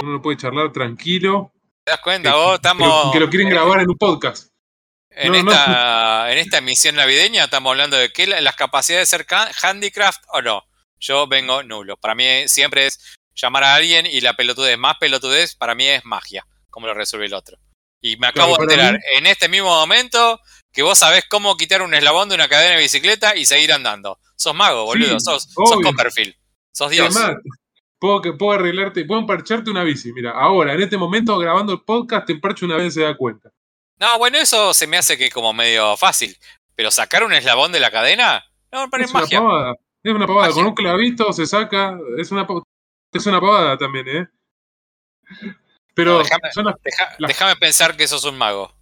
uno no puede charlar tranquilo. ¿Te das cuenta? Vos estamos. Que lo quieren grabar en un podcast. En, No, no. esta, en esta emisión navideña estamos hablando de que la- las capacidades de ser handicraft o no. Yo vengo nulo. Para mí siempre es llamar a alguien y la pelotudez más pelotudez para mí es magia, como lo resuelve el otro. Y me acabo de enterar mí- en este mismo momento que vos sabés cómo quitar un eslabón de una cadena de bicicleta y seguir andando. Sos mago, boludo. Sí, sos, sos. Copperfield. Sos Dios. Además, puedo, que- puedo arreglarte, puedo emparcharte una bici. Mira, ahora, en este momento, grabando el podcast, te emparcho una vez y se da cuenta. No, bueno, eso se me hace que como medio fácil. Pero sacar un eslabón de la cadena, no, parece Es una magia. pavada. Es una pavada. Magia. Con un clavito se saca. Es una, es una pavada también, ¿eh? Pero No, déjame- son las- Deja- La- Déjame pensar que sos un mago.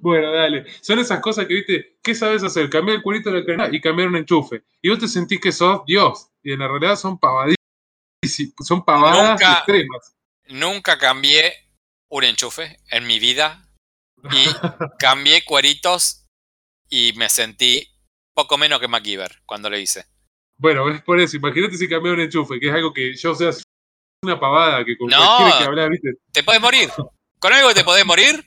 Bueno, dale. Son esas cosas que, viste, ¿qué sabes hacer? Cambiar el culito de la cadena y cambiar un enchufe. Y vos te sentís que sos Dios. Y en la realidad son Son pavadas Nunca- extremas. Nunca cambié un enchufe en mi vida y cambié cueritos y me sentí poco menos que MacGyver cuando lo hice. Bueno, es por eso. Imagínate si cambiar un enchufe, que es algo que yo sea una pavada que con No. que hablar, viste. ¿Te podés morir? ¿Con algo te podés morir?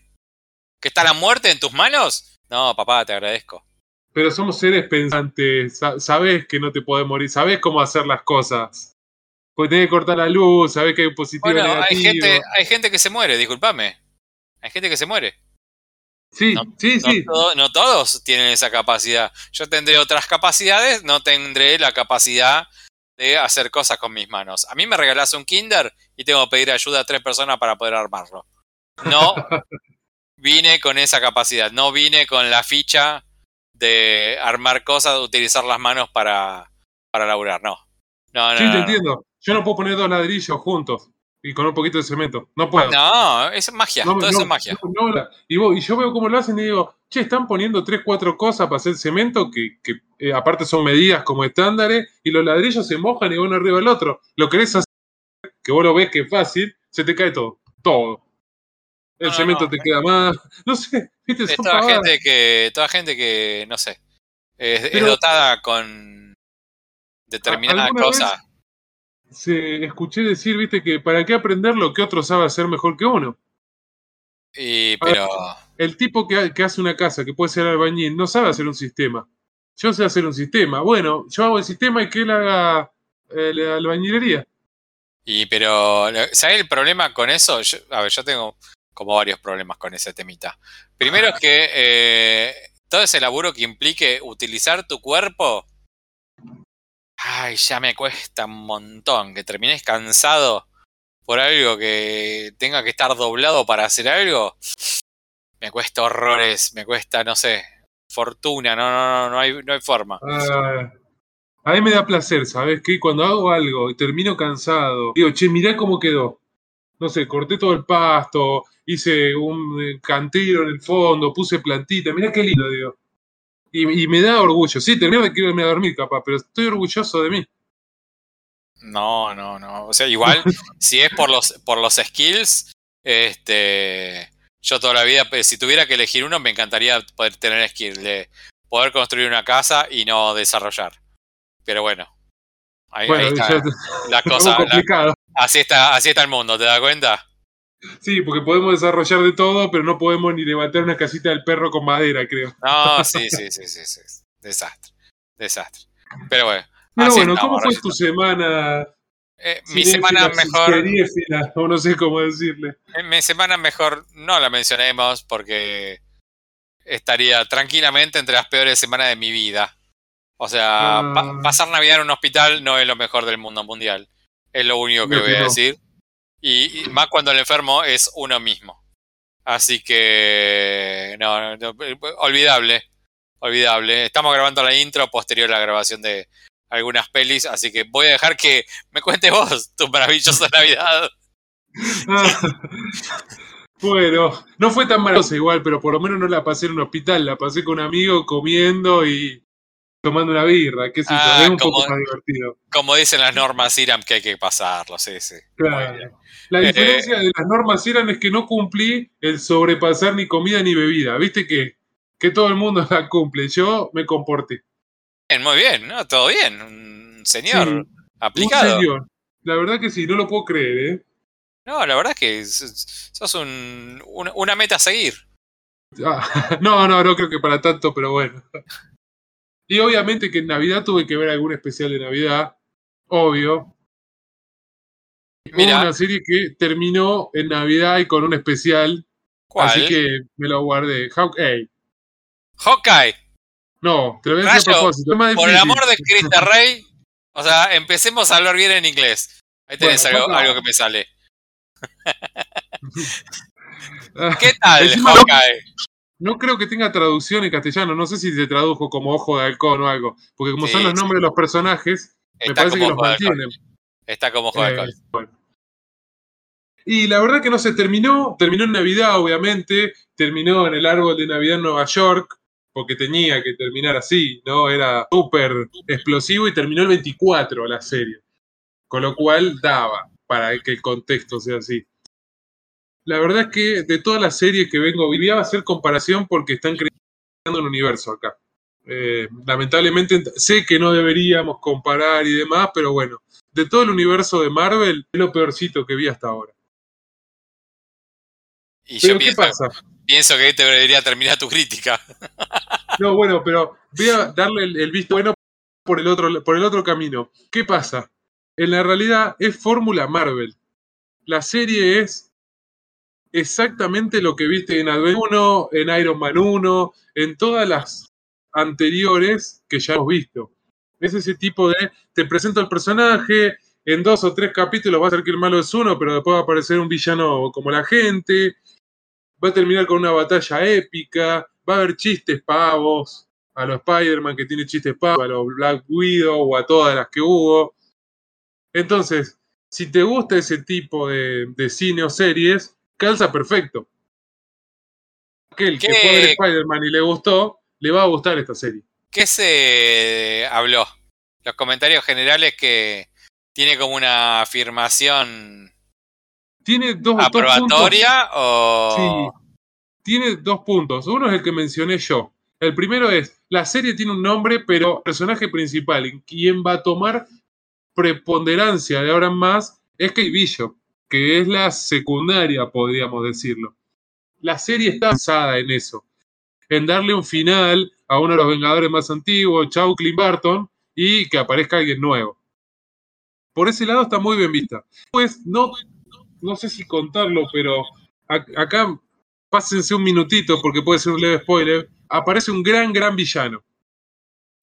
¿Que está la muerte en tus manos? No, papá, te agradezco. Pero somos seres pensantes. sa- sabés que no te podés morir. Sabés cómo hacer las cosas. Porque tenés que cortar la luz. Sabés que hay un positivo Bueno, hay negativo. gente, hay gente que se muere, discúlpame. Hay gente que se muere. Sí, no- sí, No, sí. todo- no todos tienen esa capacidad. Yo tendré otras capacidades, no tendré la capacidad de hacer cosas con mis manos. A mí me regalás un Kinder y tengo que pedir ayuda a tres personas para poder armarlo. No vine con esa capacidad, no vine con la ficha de armar cosas, de utilizar las manos para, para laburar, no. No, no, Sí, te no, entiendo. Yo no puedo poner dos ladrillos juntos y con un poquito de cemento. No puedo. no, es magia, No, todo no, eso es magia. no, y, vos- y yo veo cómo lo hacen y digo, che, están poniendo tres, cuatro cosas para hacer cemento que, que, eh, aparte son medidas como estándares y los ladrillos se mojan y uno arriba del otro. Lo querés hacer, que vos lo ves que es fácil, se te cae todo. Todo. El cemento te queda más. No sé, viste, Es toda pavadas. gente que, toda gente que, no sé, es, dotada con determinada ¿Alguna cosa. Se, escuché decir, viste, que para qué aprender lo que otro sabe hacer mejor que uno. Y, pero, El tipo que, que hace una casa, que puede ser albañil, no sabe hacer un sistema. Yo sé hacer un sistema. Bueno, yo hago el sistema y que él haga eh, la albañilería. y, pero, ¿sabes el problema con eso? Yo- a ver, yo tengo como varios problemas con ese temita. Primero es que eh, todo ese laburo que implique utilizar tu cuerpo, ay, ya me cuesta un montón, que termines cansado por algo que tenga que estar doblado para hacer algo, me cuesta horrores, me cuesta, no sé, fortuna, no, no, no, no hay, no hay forma. Ah, a mí me da placer, ¿sabes qué? Cuando hago algo y termino cansado, digo, che, mirá cómo quedó. No sé, corté todo el pasto, hice un eh, cantero en el fondo, puse plantita, mirá qué lindo, digo. Y, y me da orgullo. Sí, termino de irme a dormir, capaz, pero estoy orgulloso de mí. No, no, no. O sea, igual, si es por los, por los skills, este, yo toda la vida, pues, si tuviera que elegir uno, me encantaría poder tener skill de poder construir una casa y no desarrollar. Pero bueno, ahí, está ya- la cosa. la- así está, así está el mundo, ¿te das cuenta? Sí, porque podemos desarrollar de todo, pero no podemos ni levantar una casita del perro con madera, creo. No, sí, sí, sí, sí, sí. Desastre, desastre. Pero bueno, Pero bueno, ¿cómo fue tu semana? Eh, mi semana mejor. o no sé cómo decirle. En mi semana mejor no la mencionemos porque estaría tranquilamente entre las peores semanas de mi vida. O sea, Ah. pa- pasar Navidad en un hospital no es lo mejor del mundo mundial. Es lo único que voy a no. decir. Y, y más cuando el enfermo es uno mismo. Así que, no, no, no, olvidable. Olvidable. Estamos grabando la intro posterior a la grabación de algunas pelis, así que voy a dejar que me cuentes vos tu maravillosa Navidad. Bueno, no fue tan maravillosa igual, pero por lo menos no la pasé en un hospital, la pasé con un amigo comiendo y tomando una birra, qué sé yo, Ah, es un como- poco más divertido. Como dicen las normas IRAM que hay que pasarlo, sí, sí. Claro. La Eh, diferencia de las normas eran es que no cumplí el sobrepasar ni comida ni bebida, viste que, que todo el mundo la cumple, yo me comporté. Bien, muy bien, ¿no? Todo bien. Un señor Sí, Un aplicado. señor. La verdad que sí, no lo puedo creer, ¿eh? No, la verdad es que sos un, una, una meta a seguir. Ah, no, no, no creo que para tanto, pero bueno. Y obviamente que en Navidad tuve que ver algún especial de Navidad, obvio. Mira. una serie que terminó en Navidad y con un especial, ¿Cuál? así que me lo guardé. Hawkeye. Hawkeye. No, te lo voy a decir a propósito. Por el amor de Cristo Rey. O sea, empecemos a hablar bien en inglés. Ahí tenés Bueno, algo, algo que me sale. ¿Qué tal, Hawkeye? No creo que tenga traducción en castellano. No sé si se tradujo como ojo de halcón o algo. Porque como Sí, son los nombres de los personajes, me parece que los mantienen. Está como Ojo de Eh, Halcón. bueno. Y la verdad que no se terminó, terminó en Navidad, obviamente, terminó en el árbol de Navidad en Nueva York, porque tenía que terminar así, ¿no? Era súper explosivo y terminó el 24 la serie, con lo cual daba para que el contexto sea así. La verdad es que de todas las series que vengo, vivía a hacer comparación porque están creando un universo acá. Eh, lamentablemente sé que no deberíamos comparar y demás, pero bueno, de todo el universo de Marvel es lo peorcito que vi hasta ahora. Y yo Pero ¿qué pienso, pasa? pienso que te debería terminar tu crítica. No, bueno, pero voy a darle el, el visto bueno por el, otro, por el otro camino. ¿Qué pasa? En la realidad es fórmula Marvel. La serie es exactamente lo que viste en Advent 1, en Iron Man 1, en todas las anteriores que ya hemos visto. Es ese tipo de, te presento el personaje, en dos o tres capítulos va a ser que el malo es uno, pero después va a aparecer un villano como la gente, va a terminar con una batalla épica, va a haber chistes pavos, a los Spider-Man que tiene chistes pavos, a los Black Widow o a todas las que hubo. Entonces, si te gusta ese tipo de, de cine o series, calza perfecto. Aquel que fue a ver Spider-Man y le gustó, le va a gustar esta serie. ¿Qué se habló? Los comentarios generales que tiene como una afirmación Tiene dos, aprobatoria o... Sí. Tiene dos puntos. Uno es el que mencioné yo. El primero es, la serie tiene un nombre, pero el personaje principal, en quien va a tomar preponderancia de ahora en más, es Kate Bishop, que es la secundaria, podríamos decirlo. La serie está basada en eso, en darle un final a uno de los Vengadores más antiguos, Chau Clint Barton, y que aparezca alguien nuevo. Por ese lado está muy bien vista. Pues no, no sé si contarlo, pero ac- acá pásense un minutito porque puede ser un leve spoiler. Aparece un gran, gran villano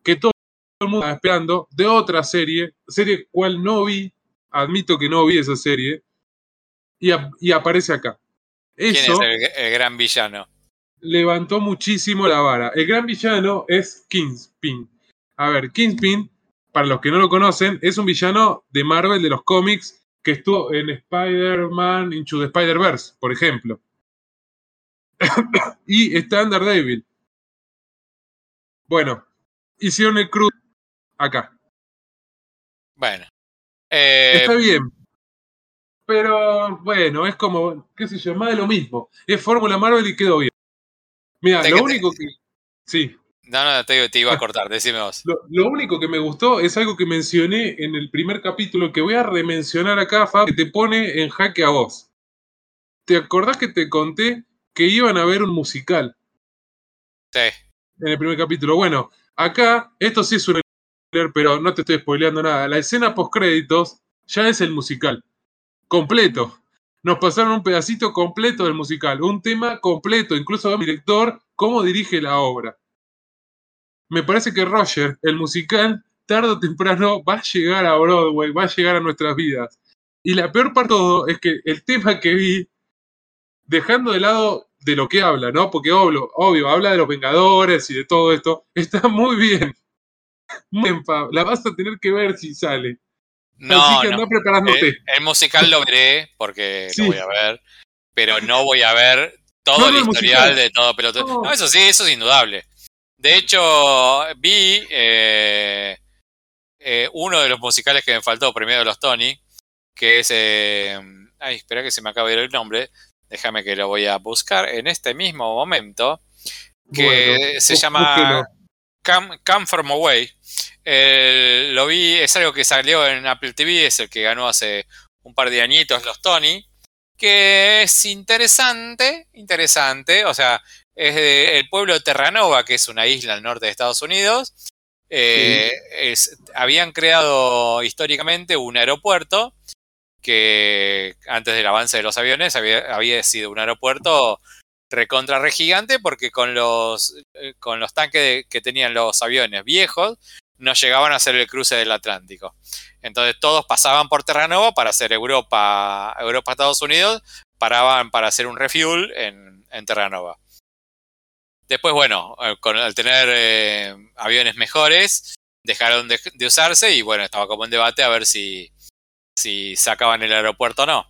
que todo el mundo está esperando de otra serie, serie cual no vi, admito que no vi esa serie, y, ap- y aparece acá. ¿Quién es el, el gran villano? levantó muchísimo la vara. El gran villano es Kingpin. A ver, Kingpin, para los que no lo conocen, es un villano de Marvel, de los cómics, que estuvo en Spider-Man Into the Spider-Verse, por ejemplo. y está en Daredevil. Bueno, hicieron el cruz acá. Bueno. Eh, Está bien. Pero bueno, es como, qué sé yo, más de lo mismo. Es Fórmula Marvel y quedó bien. Mira, lo único que. Sí, no, no, te, te iba a cortar, decime vos. Lo, lo único que me gustó es algo que mencioné en el primer capítulo que voy a remencionar acá, Fab, que te pone en jaque a vos. ¿Te acordás que te conté que iban a ver un musical Sí. en el primer capítulo? Bueno, acá, esto sí es un spoiler, pero no te estoy spoileando nada. La escena post créditos ya es el musical. Completo. Nos pasaron un pedacito completo del musical, un tema completo, incluso el director, cómo dirige la obra. Me parece que Roger, el musical, tarde o temprano va a llegar a Broadway, va a llegar a nuestras vidas. Y la peor parte de todo es que el tema que vi, dejando de lado de lo que habla, ¿no? Porque obvio, obvio habla de los Vengadores y de todo esto, está muy bien. Muy bien. La vas a tener que ver si sale. No, Así que no. anda preparándote. El, el musical lo veré porque Sí. lo voy a ver, pero no voy a ver todo No, el historial musical. de todo pelotón. No. No, eso sí, eso es indudable. De hecho, vi eh, eh, uno de los musicales que me faltó, primero de los Tony, que es... eh, ay, espera que se me acaba de ir el nombre. Déjame que lo voy a buscar en este mismo momento. que Bueno, se llama. Come, From Away. Eh, lo vi, es algo que salió en Apple TV, es el que ganó hace un par de añitos los Tony. que es interesante, interesante, o sea, es de- el pueblo de Terranova, que es una isla al norte de Estados Unidos. Eh, habían creado históricamente un aeropuerto que antes del avance de los aviones había sido un aeropuerto recontra re gigante porque con los, eh, con los tanques de- que tenían los aviones viejos no llegaban a hacer el cruce del Atlántico. Entonces todos pasaban por Terranova para hacer Europa, Europa Estados Unidos, paraban para hacer un refuel en, en Terranova. Después, bueno, eh, con, al tener eh, aviones mejores, dejaron de, de usarse y bueno, estaba como en debate a ver si, si sacaban el aeropuerto o no.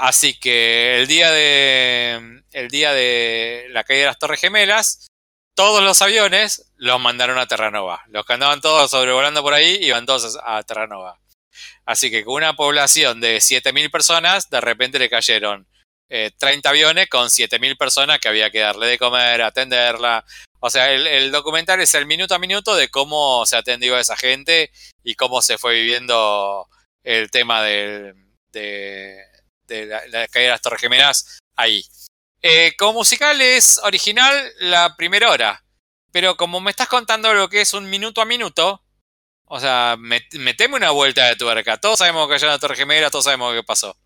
Así que el día de el día de la caída de las Torres Gemelas, todos los aviones los mandaron a Terranova. Los que andaban todos sobrevolando por ahí iban todos a Terranova. Así que con una población de 7.000 personas, de repente le cayeron eh, 30 aviones con 7.000 personas que había que darle de comer, atenderla. O sea, el, el documental es el minuto a minuto de cómo se atendió a esa gente y cómo se fue viviendo el tema del- de, de la, la caída de las Torres Gemelas ahí. Eh, como musical es original la primera hora, pero como me estás contando lo que es un minuto a minuto, o sea, met- meteme una vuelta de tuerca. Todos sabemos que cayó la Torre Gemela, todos sabemos qué pasó.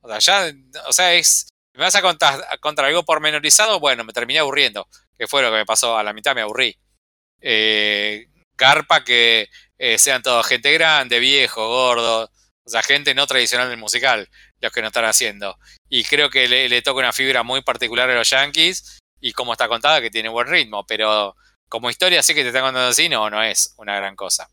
O sea, ya, o sea, es. ¿Me vas a contar, a contar algo pormenorizado? Bueno, me terminé aburriendo. Que fue lo que me pasó a la mitad, me aburrí. Eh, Garpa que eh, sean todos gente grande, viejo, gordo. O sea, gente no tradicional del musical, los que no están haciendo. Y creo que le, le toca una fibra muy particular a los Yankees. Y como está contada, que tiene buen ritmo. Pero como historia, así que te están contando así, no, no es una gran cosa.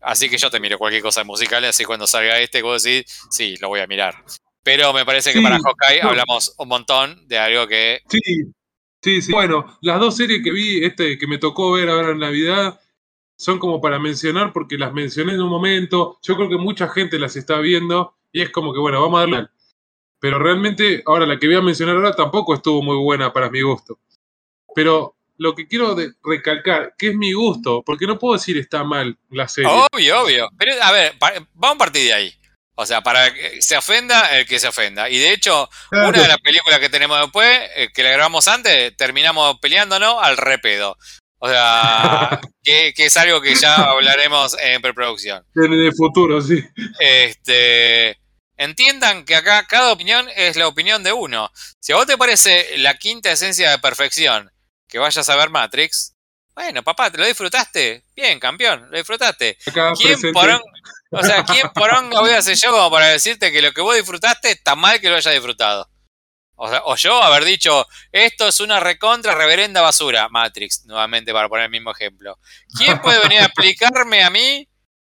Así que yo te miro cualquier cosa musical, así cuando salga este, vos decís, sí, lo voy a mirar. Pero me parece que Sí, para Hawkeye no. hablamos un montón de algo que. Sí, sí, sí. Bueno, las dos series que vi, este que me tocó ver ahora en Navidad, son como para mencionar porque las mencioné en un momento. Yo creo que mucha gente las está viendo y es como que, bueno, vamos a darle. Pero realmente, ahora la que voy a mencionar ahora tampoco estuvo muy buena para mi gusto. Pero lo que quiero recalcar, que es mi gusto, porque no puedo decir está mal la serie. Obvio, obvio. Pero a ver, vamos a partir de ahí. O sea, para que se ofenda el que se ofenda. Y de hecho, Claro. una de las películas que tenemos después, eh, que la grabamos antes, terminamos peleándonos al repedo. O sea, que, que es algo que ya hablaremos en preproducción. En el futuro, sí. Este, entiendan que acá cada opinión es la opinión de uno. Si a vos te parece la quinta esencia de perfección que vayas a ver Matrix, bueno, papá, ¿te lo disfrutaste? Bien, campeón, lo disfrutaste. Acá ¿Quién porón, o sea, ¿quién poronga voy a ser yo como para decirte que lo que vos disfrutaste está mal que lo hayas disfrutado? O, sea, o yo haber dicho, esto es una recontra reverenda basura, Matrix, nuevamente para poner el mismo ejemplo. ¿Quién puede venir a explicarme a mí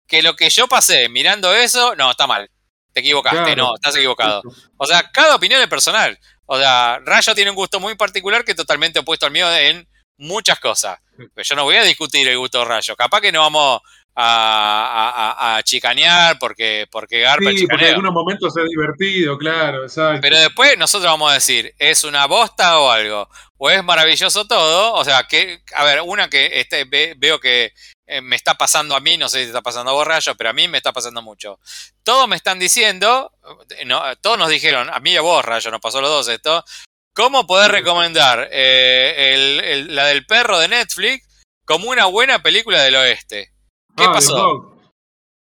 que lo que yo pasé mirando eso, no, está mal? Te equivocaste, Claro. no, estás equivocado. O sea, cada opinión es personal. O sea, Rayo tiene un gusto muy particular que es totalmente opuesto al mío en muchas cosas. Pero yo no voy a discutir el gusto de Rayo. Capaz que no vamos a, a- a- a chicanear porque, porque garpa Sí, porque en algunos momentos se ha divertido, claro, exacto. Pero después nosotros vamos a decir, ¿es una bosta o algo? ¿O es maravilloso todo? O sea, que, a ver, una que este, ve- veo que eh, me está pasando a mí, no sé si te está pasando a vos, Rayo, pero a mí me está pasando mucho. Todos me están diciendo, eh, no, todos nos dijeron, a mí y a vos, Rayo, nos pasó los dos esto, ¿cómo poder recomendar eh, el- el- la del perro de Netflix como una buena película del oeste? ¿Qué Ah, pasó?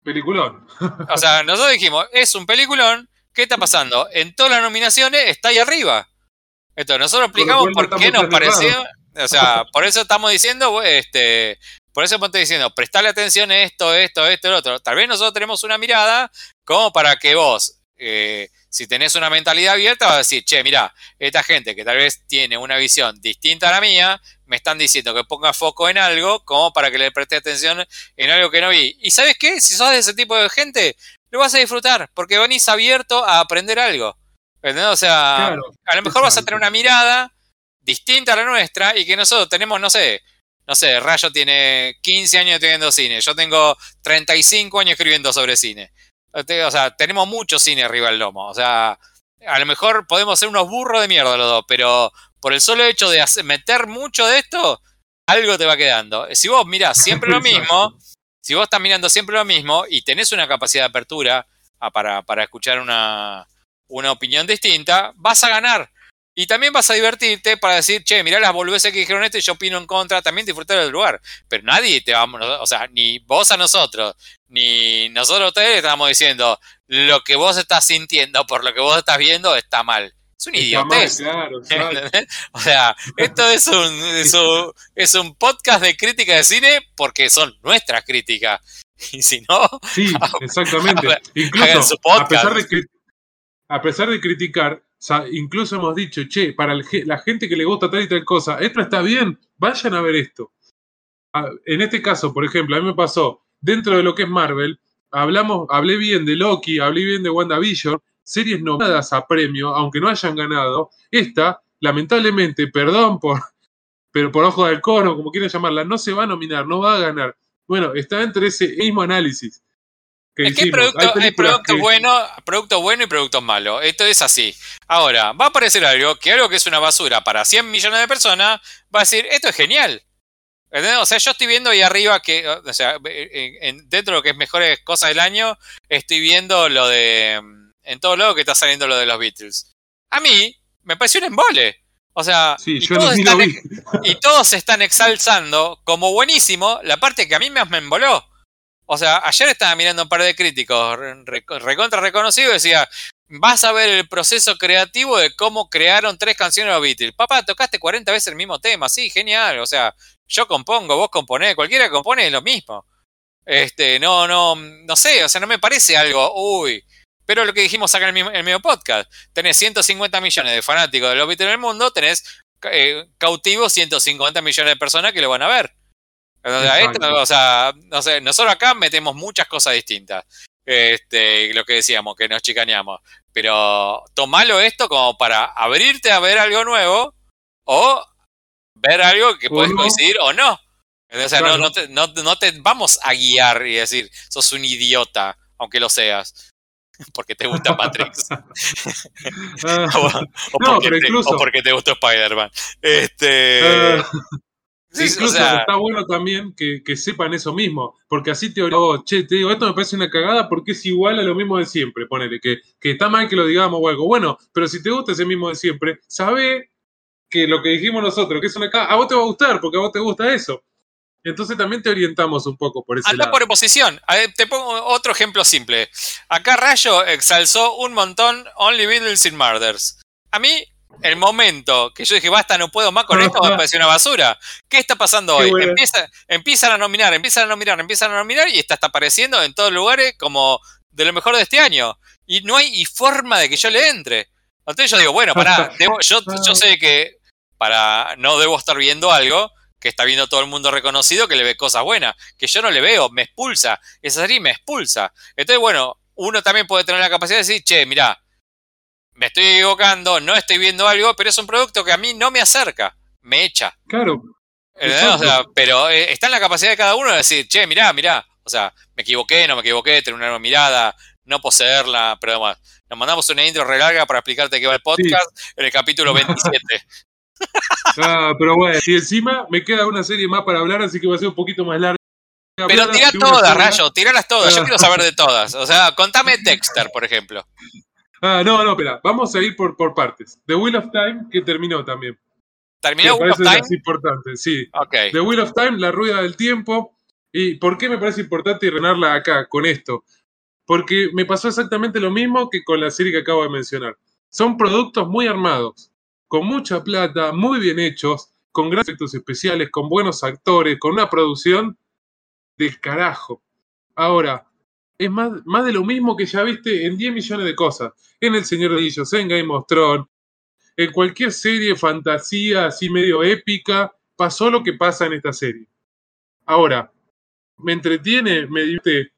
Peliculón. O sea, nosotros dijimos, es un peliculón, ¿qué está pasando? En todas las nominaciones está ahí arriba. Entonces, nosotros explicamos Por qué nos estamos pareció, o sea, por eso estamos diciendo, este, por eso estoy diciendo, prestale atención a esto, esto, esto, el otro. Tal vez nosotros tenemos una mirada como para que vos, eh, si tenés una mentalidad abierta, vas a decir, che, mira, esta gente que tal vez tiene una visión distinta a la mía, me están diciendo que ponga foco en algo como para que le preste atención en algo que no vi. ¿Y sabes qué? Si sos de ese tipo de gente, lo vas a disfrutar, porque venís abierto a aprender algo. ¿Entendés? O sea, Claro, a lo mejor vas a tener una mirada distinta a la nuestra y que nosotros tenemos, no sé, no sé, Rayo tiene 15 años estudiando cine, yo tengo 35 años escribiendo sobre cine. O sea, tenemos mucho cine arriba del lomo. O sea, a lo mejor podemos ser unos burros de mierda los dos, pero por el solo hecho de hacer- meter mucho de esto, algo te va quedando. Si vos mirás siempre lo mismo, si vos estás mirando siempre lo mismo y tenés una capacidad de apertura a- para, para escuchar una, una opinión distinta, vas a ganar. Y también vas a divertirte para decir, che, mirá las boludeces que dijeron esto y yo opino en contra, también disfrutar del lugar. Pero nadie te va, o sea, ni vos a nosotros, ni nosotros a ustedes estamos diciendo, lo que vos estás sintiendo por lo que vos estás viendo está mal. Es un idiotez. Claro, claro. O sea, esto es un, es un, es un podcast de crítica de cine porque son nuestras críticas. Y si no. Sí, exactamente. Incluso, a pesar, de, a pesar de criticar, incluso hemos dicho, che, para el la gente que le gusta tal y tal cosa, esto está bien, vayan a ver esto. En este caso, por ejemplo, a mí me pasó, dentro de lo que es Marvel, hablamos, hablé bien de Loki, hablé bien de WandaVision, series nominadas a premio, aunque no hayan ganado. Esta, lamentablemente, perdón por, pero por ojo del cono, como quieran llamarla, no se va a nominar, no va a ganar. Bueno, está entre ese mismo análisis. Que Es que hay, producto, hay que- buenos, productos buenos y productos malos. Esto es así. Ahora, va a aparecer algo que algo que es una basura para 100 millones de personas va a decir, esto es genial. ¿Entendés? O sea, yo estoy viendo ahí arriba que, o sea, en- en- dentro de lo que es mejores cosas del año, estoy viendo lo de, en todo lado que está saliendo lo de los Beatles. A mí, me pareció un embole. O sea, Sí, y todos están vi. y todos están exalzando como buenísimo la parte que a mí más me emboló. O sea, ayer estaba mirando un par de críticos re- recontra reconocidos y decía, vas a ver el proceso creativo de cómo crearon tres canciones de los Beatles. Papá, tocaste 40 veces el mismo tema, sí, genial. O sea, yo compongo, vos componés, cualquiera que compone es lo mismo. Este, no, no, no sé, o sea, no me parece algo, uy. Pero lo que dijimos acá en el mismo, en el mismo podcast, tenés 150 millones de fanáticos de los Beatles en el mundo, tenés eh, cautivos 150 millones de personas que lo van a ver. Esto, o sea, no sé, nosotros acá metemos muchas cosas distintas. Este, lo que decíamos, que nos chicaneamos. Pero tomalo esto como para abrirte a ver algo nuevo o ver algo que puedes coincidir o no. O sea, no, Claro. no, te, no, no te vamos a guiar y decir, sos un idiota, aunque lo seas. Porque te gusta Matrix. Ah, o, o No, porque pero te, incluso- o porque te gustó Spider-Man. Este, sí, o incluso sea, está bueno también que, que sepan eso mismo, porque así te oh, che, te digo, esto me parece una cagada porque es igual a lo mismo de siempre, ponele, que, que está mal que lo digamos o algo. Bueno, pero si te gusta ese mismo de siempre, sabe que lo que dijimos nosotros, que es una cagada, a vos te va a gustar porque a vos te gusta eso. Entonces también te orientamos un poco por ese Anda lado. por oposición. Te pongo otro ejemplo simple. Acá Rayo exalzó un montón Only Beatles in Murders. A mí, el momento que yo dije, basta, no puedo más con esto, me pareció una basura. ¿Qué está pasando Qué hoy? Empieza, empiezan a nominar, empiezan a nominar, empiezan a nominar y esta está apareciendo en todos lugares como de lo mejor de este año. Y no hay forma de que yo le entre. Entonces yo digo, bueno, pará, debo- yo, yo sé que para no debo estar viendo algo que está viendo todo el mundo reconocido que le ve cosas buenas, que yo no le veo, me expulsa, esa serie me expulsa. Entonces, bueno, uno también puede tener la capacidad de decir, che, mirá, me estoy equivocando, no estoy viendo algo, pero es un producto que a mí no me acerca, me echa. Claro. O sea, pero eh, está en la capacidad de cada uno de decir, che, mirá, mirá, o sea, me equivoqué, no me equivoqué, tener una nueva mirada, no poseerla, pero además, nos mandamos una intro re larga para explicarte qué va el podcast en el capítulo 27. Ah, pero bueno, y encima me queda una serie más para hablar, así que va a ser un poquito más larga. Pero tira todas. Rayo, tiralas todas. Yo Ah. quiero saber de todas. O sea, contame Dexter, por ejemplo. Ah, no, no, espera, vamos a ir por, por partes. The Wheel of Time, que terminó también. ¿Terminó Wheel of Time? las importantes, sí. Ok. The Wheel of Time, la rueda del tiempo. ¿Y por qué me parece importante renarla acá con esto? Porque me pasó exactamente lo mismo que con la serie que acabo de mencionar. Son productos muy armados, con mucha plata, muy bien hechos, con grandes efectos especiales, con buenos actores, con una producción del carajo. Ahora, es más, más de lo mismo que ya viste en 10 millones de cosas. En El Señor de Anillos, en Game of Thrones, en cualquier serie fantasía así medio épica, pasó lo que pasa en esta serie. Ahora, me entretiene, me divierte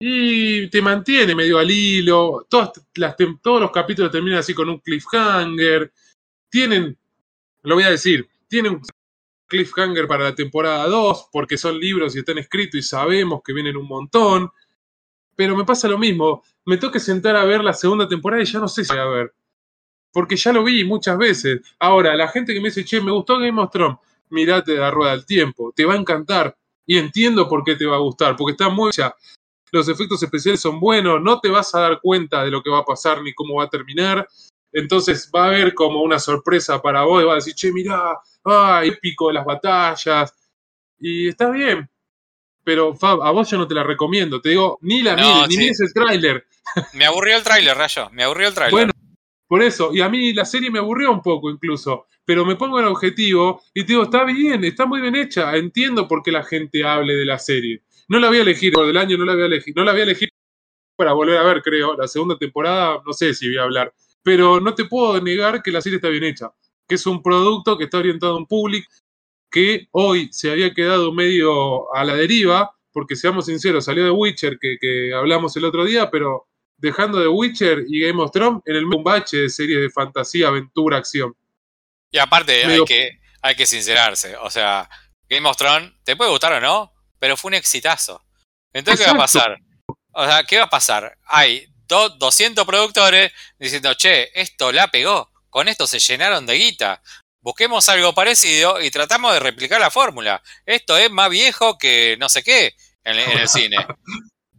y te mantiene medio al hilo. Todos los capítulos terminan así con un cliffhanger. Tienen, lo voy a decir, tienen un cliffhanger para la temporada 2 porque son libros y están escritos y sabemos que vienen un montón. Pero me pasa lo mismo. Me que sentar a ver la segunda temporada y ya no sé si voy a ver. Porque ya lo vi muchas veces. Ahora, la gente que me dice, che, me gustó Game of Thrones, mirate la rueda del tiempo, te va a encantar. Y entiendo por qué te va a gustar, porque está muy hecha. los efectos especiales son buenos, no te vas a dar cuenta de lo que va a pasar ni cómo va a terminar. Entonces va a haber como una sorpresa para vos y vas a decir, che, mirá, ah, épico de las batallas. Y está bien. Pero Fab, a vos yo no te la recomiendo. Te digo, ni la No, mires, ni mires el tráiler. Me aburrió el tráiler, Rayo. Me aburrió el tráiler. Bueno, por eso, y a mí la serie me aburrió un poco incluso, pero me pongo el objetivo y te digo, está bien, está muy bien hecha, entiendo por qué la gente hable de la serie. No la voy a elegir por del año, no la voy a elegir, no la voy a elegir para volver a ver, creo, la segunda temporada, no sé si voy a hablar, pero no te puedo negar que la serie está bien hecha, que es un producto que está orientado a un público que hoy se había quedado medio a la deriva, porque seamos sinceros, salió de Witcher, que, que hablamos el otro día, pero dejando de Witcher y Game of Thrones en el mismo bache de series de fantasía, aventura, acción. Y aparte, hay que, hay que sincerarse. O sea, Game of Thrones, te puede gustar o no, pero fue un exitazo. Entonces, ¿qué va a pasar? O sea, ¿qué va a pasar? Hay do- 200 productores diciendo, che, esto la pegó. Con esto se llenaron de guita. Busquemos algo parecido y tratamos de replicar la fórmula. Esto es más viejo que no sé qué en, en el cine.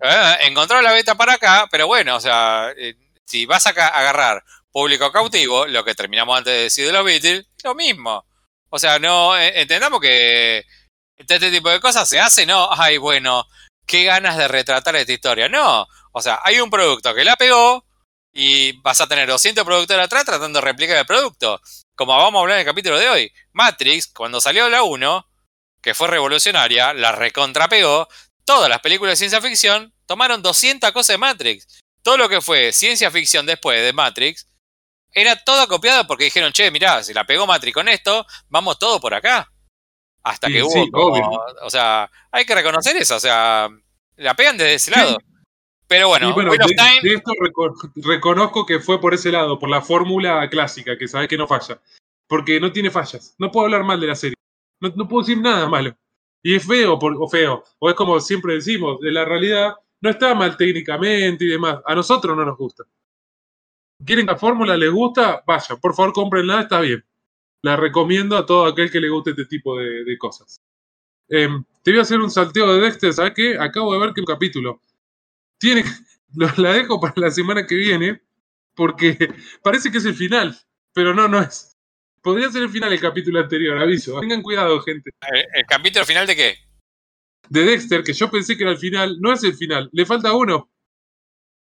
Eh, encontró la beta para acá, pero bueno, o sea, eh, si vas a agarrar público cautivo, lo que terminamos antes de decir de los Beatles, lo mismo. O sea, no eh, entendamos que este tipo de cosas se hace, no, ay, bueno, qué ganas de retratar esta historia. No, o sea, hay un producto que la pegó y vas a tener 200 productores atrás tratando de replicar el producto. Como vamos a hablar en el capítulo de hoy, Matrix, cuando salió la 1, que fue revolucionaria, la recontrapegó, todas las películas de ciencia ficción tomaron 200 cosas de Matrix. Todo lo que fue ciencia ficción después de Matrix era todo copiado porque dijeron, che, mirá, si la pegó Matrix con esto, vamos todo por acá. Hasta que hubo, sí, como- obvio. o sea, hay que reconocer eso, o sea, la pegan desde ese lado. Pero bueno, bueno, Wheel of de, Time, de esto reco- reconozco que fue por ese lado, por la fórmula clásica, que sabes que no falla. Porque no tiene fallas. No puedo hablar mal de la serie. No, no puedo decir nada malo. Y es feo, por- o feo, o es como siempre decimos, de la realidad no está mal técnicamente y demás. A nosotros no nos gusta. ¿Quieren que la fórmula les gusta? Vayan, por favor, cómprenla, está bien. La recomiendo a todo aquel que le guste este tipo de, de cosas. Em, te voy a hacer un salteo de Dexter, ¿sabes qué? Acabo de ver que un capítulo. Tiene, lo- la dejo para la semana que viene, porque parece que es el final, pero no, no es. Podría ser el final el capítulo anterior, aviso. Tengan cuidado, gente. el, el capítulo final de qué? De Dexter, que yo pensé que era el final, no es el final, le falta uno.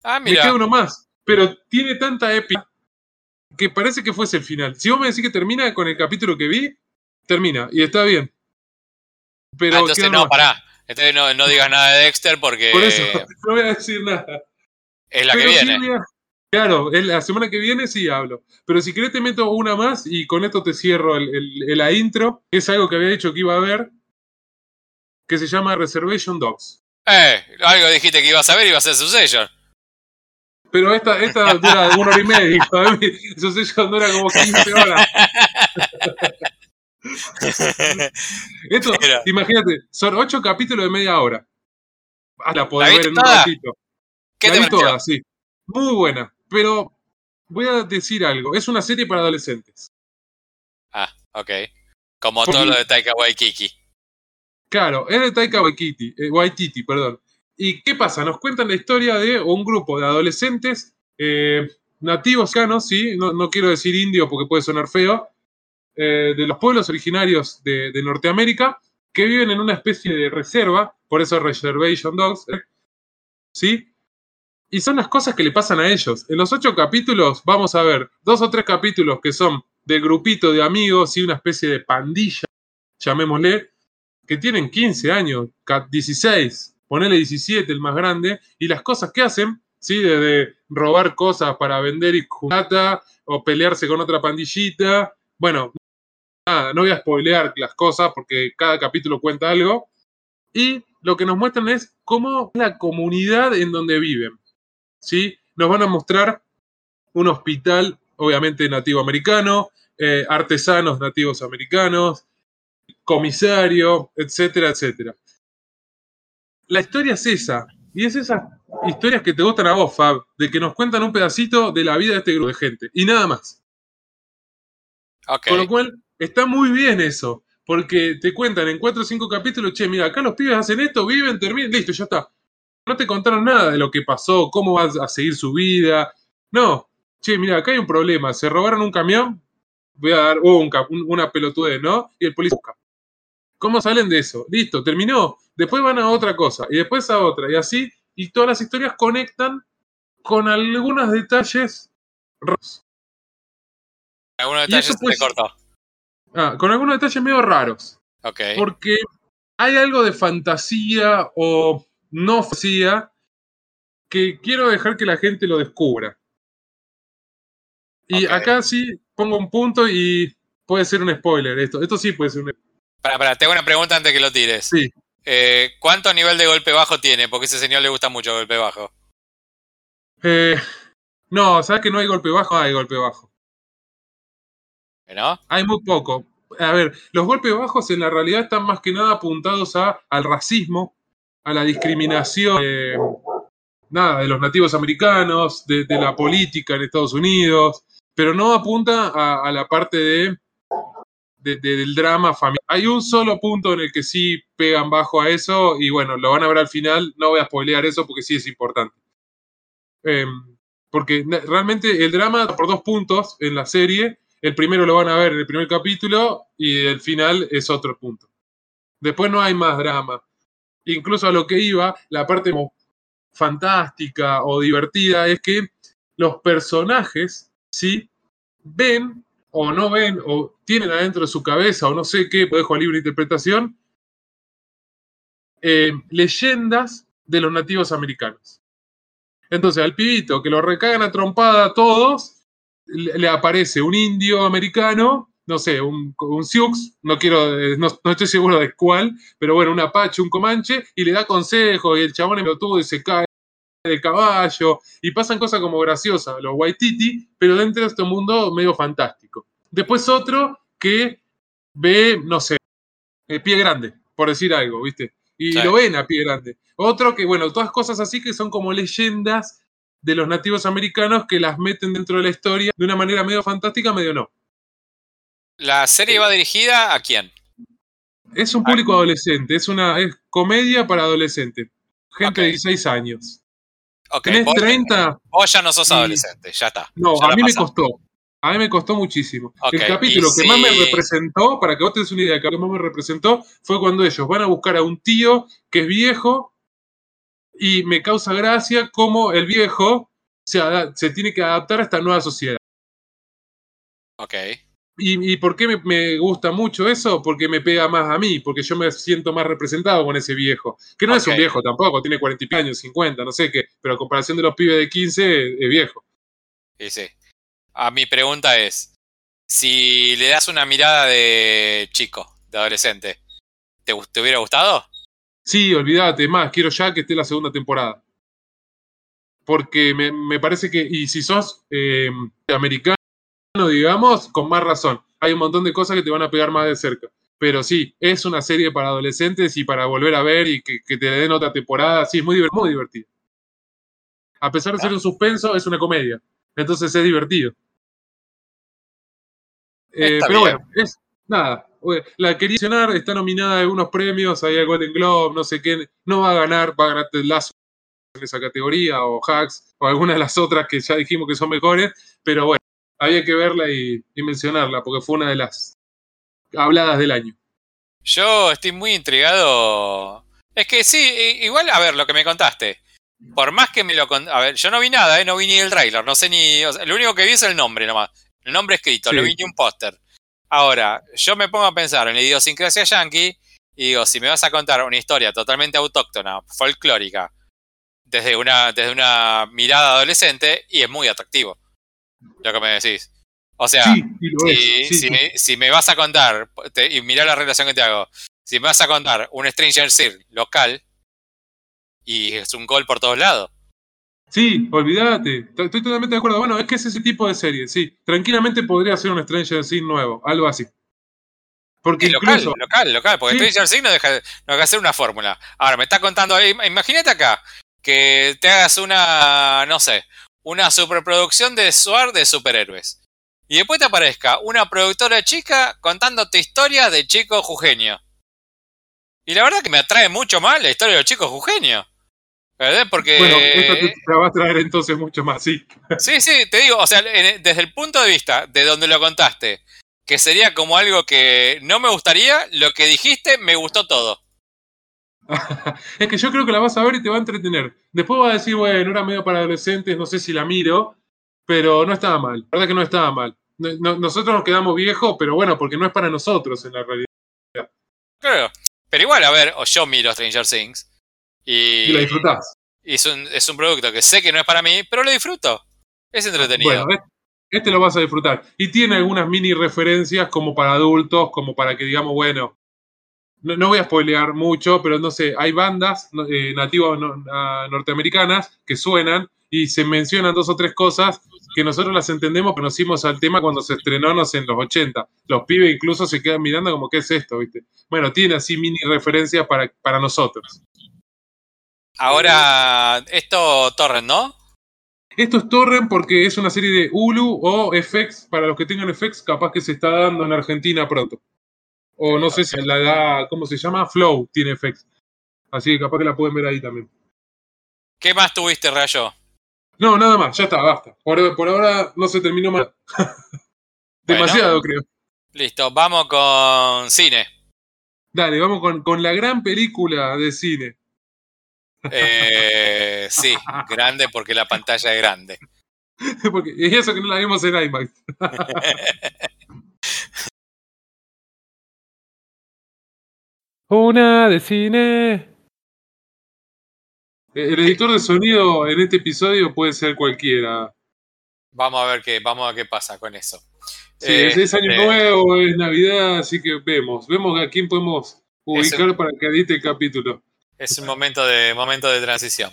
Ah, Me mira, queda uno más. Pero tiene tanta épica que parece que fuese el final. Si vos me decís que termina con el capítulo que vi, termina. Y está bien. Pero Ah, entonces no, más. pará. Entonces no, no digas nada de Dexter porque Por eso, no voy a decir nada. es la que Pero viene. Claro, la semana que viene sí hablo. Pero si querés te meto una más y con esto te cierro el, el- el- la intro. que Es algo que había dicho que iba a ver. Que se llama Reservation Dogs. Eh, algo dijiste que ibas a ver y iba a ser Succession. Pero esta, esta dura una hora y media. Para mí, yo, dura como 15 horas. Esto, imagínate, son 8 capítulos de media hora. Ah, la podés ¿La ver en un ratito. ¿Qué la te vi pareció? toda, sí. Muy buena. Pero voy a decir algo. Es una serie para adolescentes. Ah, ok. Como Porque- todo lo de Taika Waikiki. Claro, es de Taika Waititi, eh, Waititi, perdón. ¿Y qué pasa? Nos cuentan la historia de un grupo de adolescentes eh, nativos canos, sí, no, no quiero decir indio porque puede sonar feo, eh, de los pueblos originarios de, de Norteamérica que viven en una especie de reserva, por eso Reservation Dogs, eh, ¿sí? Y son las cosas que le pasan a ellos. En los ocho capítulos vamos a ver dos o tres capítulos que son de grupito de amigos y una especie de pandilla, llamémosle, que tienen 15 años, ca- 16, ponele 17 el más grande, y las cosas que hacen, ¿sí? Desde robar cosas para vender y plata, o pelearse con otra pandillita. Bueno, nada, no voy a spoilear las cosas porque cada capítulo cuenta algo. Y lo que nos muestran es cómo es la comunidad en donde viven. ¿sí? Nos van a mostrar un hospital, obviamente nativo americano, eh, artesanos nativos americanos, comisario, etcétera, etcétera. La historia es esa, y es esas historias que te gustan a vos, Fab, de que nos cuentan un pedacito de la vida de este grupo de gente, y nada más. Con lo cual, está muy bien eso, porque te cuentan en cuatro o cinco capítulos, che, mira, acá los pibes hacen esto, viven, terminan, listo, ya está. no te contaron nada de lo que pasó, cómo vas a seguir su vida. No, che, mira, acá hay un problema, se robaron un camión, voy a dar oh, un, una pelotudez, ¿no? Y el policía busca. ¿Cómo salen de eso? Listo, terminó. Después van a otra cosa, y después a otra, y así, y todas las historias conectan con algunos detalles raros. Algunos detalles se pues, cortó. Ah, con algunos detalles medio raros. Porque hay algo de fantasía o no fantasía que quiero dejar que la gente lo descubra. Y acá sí pongo un punto y puede ser un spoiler esto. Esto sí puede ser un Para, para, tengo una pregunta antes que lo tires. Sí. Eh, ¿Cuánto nivel de golpe bajo tiene? Porque a ese señor le gusta mucho el golpe bajo. Eh, no, ¿sabes que no hay golpe bajo? Hay golpe bajo. ¿No? Hay muy poco. A ver, los golpes bajos en la realidad están más que nada apuntados a, al racismo, a la discriminación, nada, de los nativos americanos, de, la política en Estados Unidos, pero no apunta a, la parte de, del drama familiar. Hay un solo punto en el que sí pegan bajo a eso, y bueno, lo van a ver al final, no voy a spoilear eso porque sí es importante. Em, porque realmente el drama por dos puntos en la serie, el primero lo van a ver en el primer capítulo y el final es otro punto. Después no hay más drama. Incluso a lo que iba, la parte fantástica o divertida es que los personajes, ¿sí? Ven o no ven o tienen adentro de su cabeza o no sé qué, dejo a libre interpretación, eh, leyendas de los nativos americanos. Entonces al pibito que lo recagan a trompada a todos, le, aparece un indio americano, no sé, un, un Sioux, no quiero, eh, no, estoy seguro de cuál, pero bueno, un apache, un comanche, y le da consejos, y el chabón todo y se cae de caballo, y pasan cosas como graciosas, los Waititi, pero dentro de este mundo medio fantástico. Después otro que ve, no sé, el pie grande, por decir algo, ¿viste? Y lo ven a pie grande. Otro que, bueno, todas cosas así que son como leyendas de los nativos americanos que las meten dentro de la historia de una manera medio fantástica, medio no. ¿La serie va dirigida a quién? Es un público adolescente, es una es comedia para adolescentes, gente de 16 años. Okay, ¿Tenés 30? Vos ya no sos adolescente, ya está. No, a mí me costó. A mí me costó muchísimo. el capítulo que más me representó, para que vos tengas una idea, que más me representó fue cuando ellos van a buscar a un tío que es viejo y me causa gracia cómo el viejo se, se tiene que adaptar a esta nueva sociedad. Ok. ¿Y, por qué me, gusta mucho eso? Porque me pega más a mí, porque yo me siento más representado con ese viejo. Que no es un viejo tampoco, tiene 40 años, 50, no sé qué, pero a comparación de los pibes de 15 es viejo. Sí, sí. A mi pregunta es, si le das una mirada de chico, de adolescente, ¿te, hubiera gustado? Sí, olvídate, más, quiero ya que esté la segunda temporada. Porque me, parece que, y si sos eh, americano, digamos, con más razón. Hay un montón de cosas que te van a pegar más de cerca. Pero sí, es una serie para adolescentes y para volver a ver y que, te den otra temporada. Sí, es muy, muy divertido. A pesar de ser un suspenso, es una comedia. Entonces es divertido. Eh, pero bueno, es nada. La quería mencionar, está nominada a algunos premios, hay Golden Globe, no sé qué. No va a ganar, va a ganar The Last en esa categoría, o Hacks, o alguna de las otras que ya dijimos que son mejores. Pero bueno, había que verla y, mencionarla, porque fue una de las habladas del año. Yo estoy muy intrigado. Es que sí, igual, a ver, lo que me contaste. Por más que me lo A ver, yo no vi nada, ¿eh? no vi ni el trailer, no sé ni. lo único que vi es el nombre nomás. El nombre escrito, lo vi ni un póster. Ahora, yo me pongo a pensar en la idiosincrasia yankee y digo, si me vas a contar una historia totalmente autóctona, folclórica, desde una, desde una mirada adolescente, y es muy atractivo lo que me decís. O sea, si, me, vas a contar, y mira la relación que te hago, si me vas a contar un Stranger Things local, y es un gol por todos lados. Sí, olvídate, estoy totalmente de acuerdo. Bueno, es que es ese tipo de serie, sí. Tranquilamente podría ser un Stranger Things nuevo, algo así. Porque local, local, local, porque Stranger Things no deja, no deja de hacer una fórmula. Ahora, me está contando, imagínate acá, que te hagas una, no sé, una superproducción de SWAR de superhéroes. Y después te aparezca una productora chica contándote historias de chicos jujeños. Y la verdad que me atrae mucho más la historia de los chicos jujeños. ¿Verdad? Porque. Bueno, esto te, te va a traer entonces mucho más, sí. Sí, sí, te digo, o sea, en- desde el punto de vista de donde lo contaste, que sería como algo que no me gustaría, lo que dijiste me gustó todo. es que yo creo que la vas a ver y te va a entretener. Después vas a decir, bueno, era medio para adolescentes, no sé si la miro, pero no estaba mal. La verdad que no estaba mal. No- no- nosotros nos quedamos viejos, pero bueno, porque no es para nosotros en la realidad. Claro. Pero igual, a ver, o yo miro Stranger Things y, Y la disfrutás. y es, un, es un producto que sé que no es para mí, pero lo disfruto. Es entretenido. Bueno, este- lo vas a disfrutar. Y tiene algunas mini referencias como para adultos, como para que digamos, bueno, no, no voy a spoilear mucho, pero no sé, hay bandas eh, nativas no- norteamericanas que suenan y se mencionan dos o tres cosas que nosotros las entendemos, conocimos al tema cuando se estrenó, no sé, en los 80. Los pibes incluso se quedan mirando como, ¿qué es esto? ¿Viste? Bueno, tiene así mini referencias para, para nosotros. Ahora, esto Torrent, ¿no? Esto es Torrent porque es una serie de Hulu o FX. Para los que tengan FX, capaz que se está dando en Argentina pronto. O no sé si la da, ¿cómo se llama? Flow tiene FX. Así que capaz que la pueden ver ahí también. ¿Qué más tuviste, Rayo? No, nada más, ya está, basta. Por, por ahora no se terminó más. Demasiado, creo. Listo, vamos con cine. Dale, vamos con, con la gran película de cine. Eh, sí, grande porque la pantalla es grande. porque, y eso que no la vimos en IMAX. Una de cine. El editor de sonido en este episodio puede ser cualquiera. Vamos a ver qué, vamos a ver qué pasa con eso. Sí, es, es año nuevo, es Navidad, así que vemos. Vemos a quién podemos ubicar para que edite el capítulo. Es un momento de, momento de transición.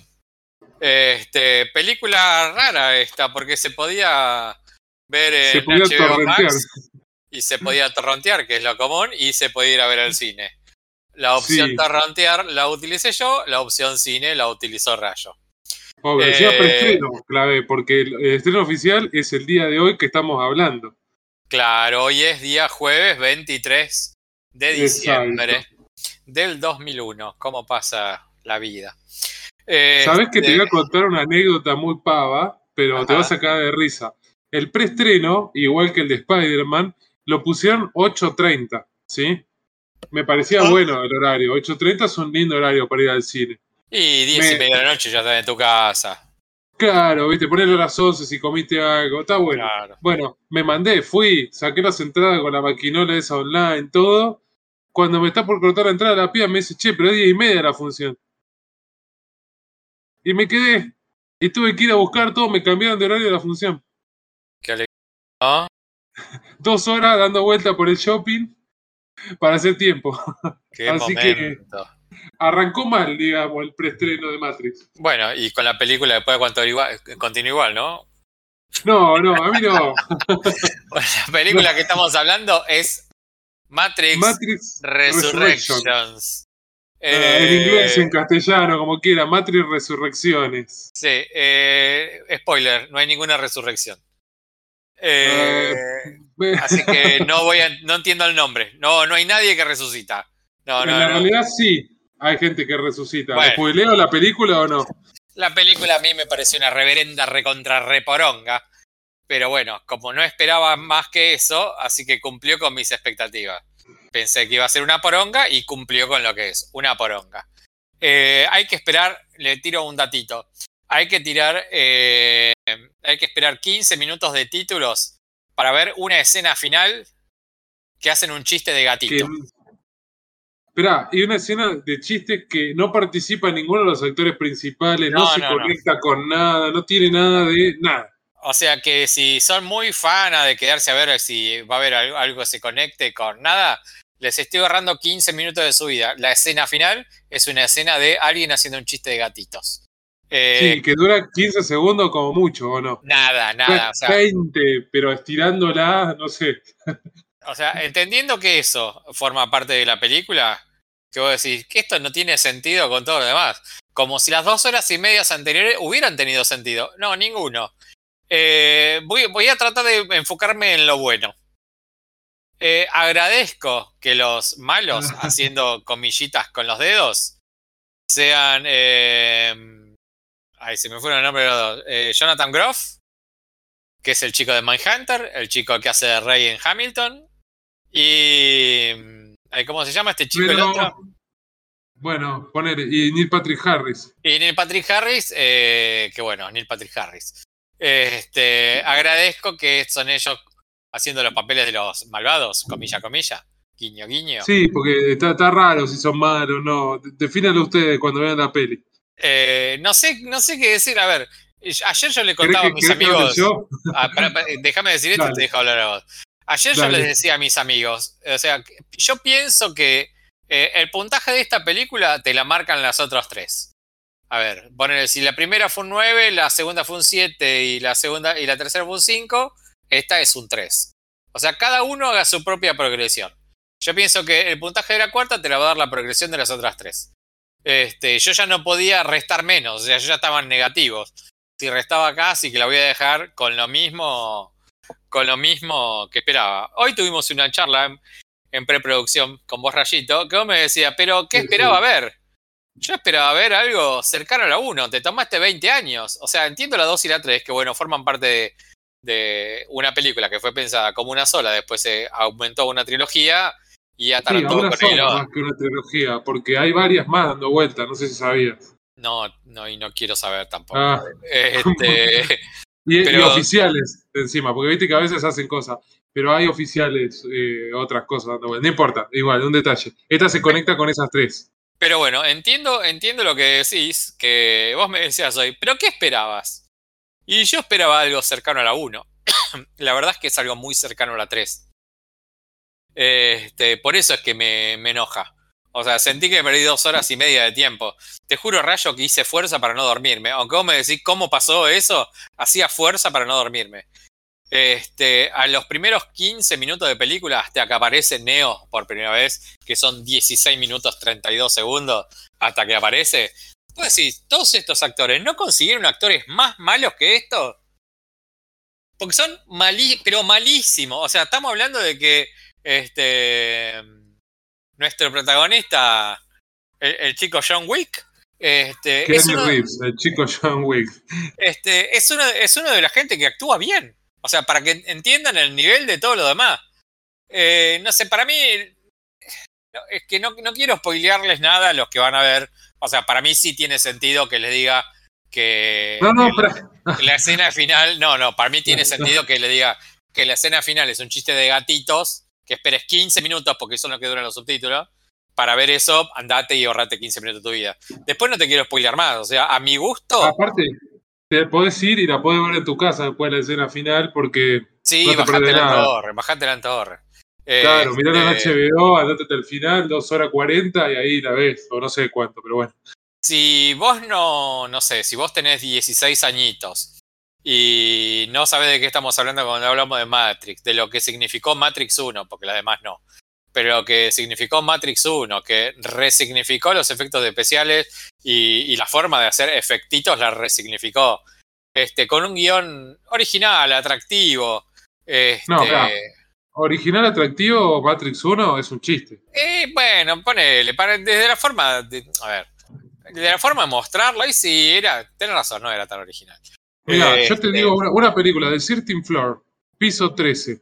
Este, película rara esta, porque se podía ver Se en podía HBO torrentear. Max y se podía torrentear, que es lo común, y se podía ir a ver al cine. La opción Sí. torrentear la utilicé yo, la opción cine la utilizó Rayo. Encima Eh, preestreno, clave, porque el, el estreno oficial es el día de hoy que estamos hablando. Claro, hoy es día jueves 23 de diciembre del 2001. ¿Cómo pasa la vida? Sabes que te voy a contar una anécdota muy pava, pero te vas a caer de risa. El preestreno, igual que el de Spider-Man, lo pusieron 8.30, ¿sí? Me parecía Ah. bueno el horario. 8.30 es un lindo horario para ir al cine. Y 10 y Me- media de la noche ya estás en tu casa. Claro, viste, ponerlo a las 11 si comiste algo, está bueno. Claro. Bueno, me mandé, fui, saqué las entradas con la maquinola esa online, todo. Cuando me está por cortar la entrada la piba me dice, che, pero es 10 y media la función. Y me quedé. Y tuve que ir a buscar todo, me cambiaron de horario de la función. Qué alegría. ¿no? Dos horas dando vuelta por el shopping para hacer tiempo. Qué Así que- momento. Arrancó mal, digamos, el preestreno de Matrix. Bueno, y con la película después igual, continúa igual, ¿no? No, no, a mí no. La película que estamos hablando es Matrix, Matrix Resurrection. Resurrections. Ah, en inglés, Eh, en castellano, como quiera, Matrix Resurrecciones. Sí, eh, spoiler, no hay ninguna resurrección. Eh, Ve- así que no voy a, no entiendo el nombre. No, no hay nadie que resucita. No, en no, la no. realidad sí, hay gente que resucita. Bueno. ¿Spoileo la película o no? La película a mí me pareció una reverenda recontra reporonga. Pero bueno, como no esperaba más que eso, así que cumplió con mis expectativas. Pensé que iba a ser una poronga y cumplió con lo que es, una poronga. Eh, hay que esperar, le tiro un datito. Hay que tirar, eh, hay que esperar 15 minutos de títulos para ver una escena final que hacen un chiste de gatito. Esperá, y una escena de chistes que no participa ninguno de los actores principales, no, No, se no, no. conecta con nada, no tiene nada de nada. O sea que si son muy fana de quedarse a ver si va a haber algo, algo que se conecte con nada, les estoy agarrando 15 minutos de su vida. La escena final es una escena de alguien haciendo un chiste de gatitos. Eh, Sí, que dura 15 segundos como mucho, ¿o no? Nada, nada. O sea, 20, pero estirándola, no sé. o sea, entendiendo que eso forma parte de la película, que vos decís que esto no tiene sentido con todo lo demás. Como si las dos horas y medias anteriores hubieran tenido sentido. No, ninguno. Eh, voy, voy a tratar de enfocarme en lo bueno. Eh, agradezco que los malos, haciendo comillitas con los dedos, sean eh, Ay, se me fueron el nombre de los dos. Eh, Jonathan Groff, que es el chico de Mindhunter, el chico que hace de Rey en Hamilton. Y. ¿Cómo se llama este chico? el Pero, otro? bueno, poner, y Neil Patrick Harris. Y Neil Patrick Harris, que bueno, Neil Patrick Harris. Este, agradezco que son ellos haciendo los papeles de los malvados, comilla, comilla, guiño, guiño. Sí, porque está, está raro si son malos o no. Defínalo ustedes cuando vean la peli. Eh, no sé, no sé qué decir. A ver, ayer yo le ¿Querés contaba que, a mis amigos. Ah, pará, déjame decir esto y te dejo hablar a vos. Ayer yo les decía a mis amigos, o sea, yo pienso que eh, el puntaje de esta película te la marcan las otras tres. A ver, poner si la primera fue un 9, la segunda fue un 7 y la segunda y la tercera fue un 5, esta es un 3. O sea, cada uno haga su propia progresión. Yo pienso que el puntaje de la cuarta te la va a dar la progresión de las otras tres. Este, yo ya no podía restar menos, o sea, yo ya estaba en negativos. Si restaba acá, sí que la voy a dejar con lo mismo, con lo mismo que esperaba. Hoy tuvimos una charla en, en preproducción con vos, Rayito, que vos me decías, pero ¿qué esperaba ver? Yo esperaba ver algo cercano a la 1, te tomaste 20 años. O sea, entiendo la 2 y la 3, que bueno, forman parte de, de una película que fue pensada como una sola, después se aumentó a una trilogía y Sí, ataron ahora con el más que una trilogía, porque hay varias más dando vueltas, no sé si sabías. No, no, y no quiero saber tampoco. Ah, Este, y, y Pero- oficiales encima, porque viste que a veces hacen cosas, pero hay oficiales, eh, otras cosas dando vueltas. No importa, igual, un detalle. Esta se conecta con esas tres. Pero bueno, entiendo, entiendo lo que decís, que vos me decías hoy, pero ¿qué esperabas? Y yo esperaba algo cercano a la 1. la verdad es que es algo muy cercano a la 3. Este, por eso es que me, me enoja. O sea, sentí que perdí dos horas y media de tiempo. Te juro, Rayo, que hice fuerza para no dormirme. Aunque vos me decís cómo pasó eso, hacía fuerza para no dormirme. Este, a los primeros 15 minutos de película, hasta que aparece Neo por primera vez, que son 16 minutos 32 segundos, hasta que aparece. Pues sí, todos estos actores, ¿no consiguieron actores más malos que estos? Porque son malí, pero malísimos. O sea, estamos hablando de que este nuestro protagonista, el, el chico John Wick, este, es, uno, Reeves, el chico John Wick. este, es, uno, es uno de la gente que actúa bien. O sea, para que entiendan el nivel de todo lo demás. Eh, no sé, para mí, no, es que no, no quiero spoilearles nada a los que van a ver. O sea, para mí sí tiene sentido que les diga que No, no, pero la escena final, no, no, para mí tiene sentido que le diga que la escena final es un chiste de gatitos, que esperes 15 minutos, porque eso es lo que duran los subtítulos, para ver eso, andate y ahorrate 15 minutos de tu vida. Después no te quiero spoilear más, o sea, a mi gusto, aparte, te podés ir y la podés ver en tu casa después de la escena final, porque, sí, no te bajate la torre, bajate la torre. claro, Este, mirá en HBO, andate hasta el final, 2 horas 40 y ahí la ves, o no sé cuánto, pero bueno. Si vos no, no sé, si vos tenés 16 añitos y no sabés de qué estamos hablando cuando hablamos de Matrix, de lo que significó Matrix 1, porque las demás no, pero lo que significó Matrix 1, que resignificó los efectos especiales y, y la forma de hacer efectitos la resignificó, este, con un guion original, atractivo. Este, No, claro. Original atractivo, Matrix 1 es un chiste. eh, bueno, ponele, para, desde la forma de, a ver, de la forma de mostrarlo, ahí sí, era, tenés razón, no era tan original. Mira, yo Este, te digo una, una película de Certain Floor, piso 13.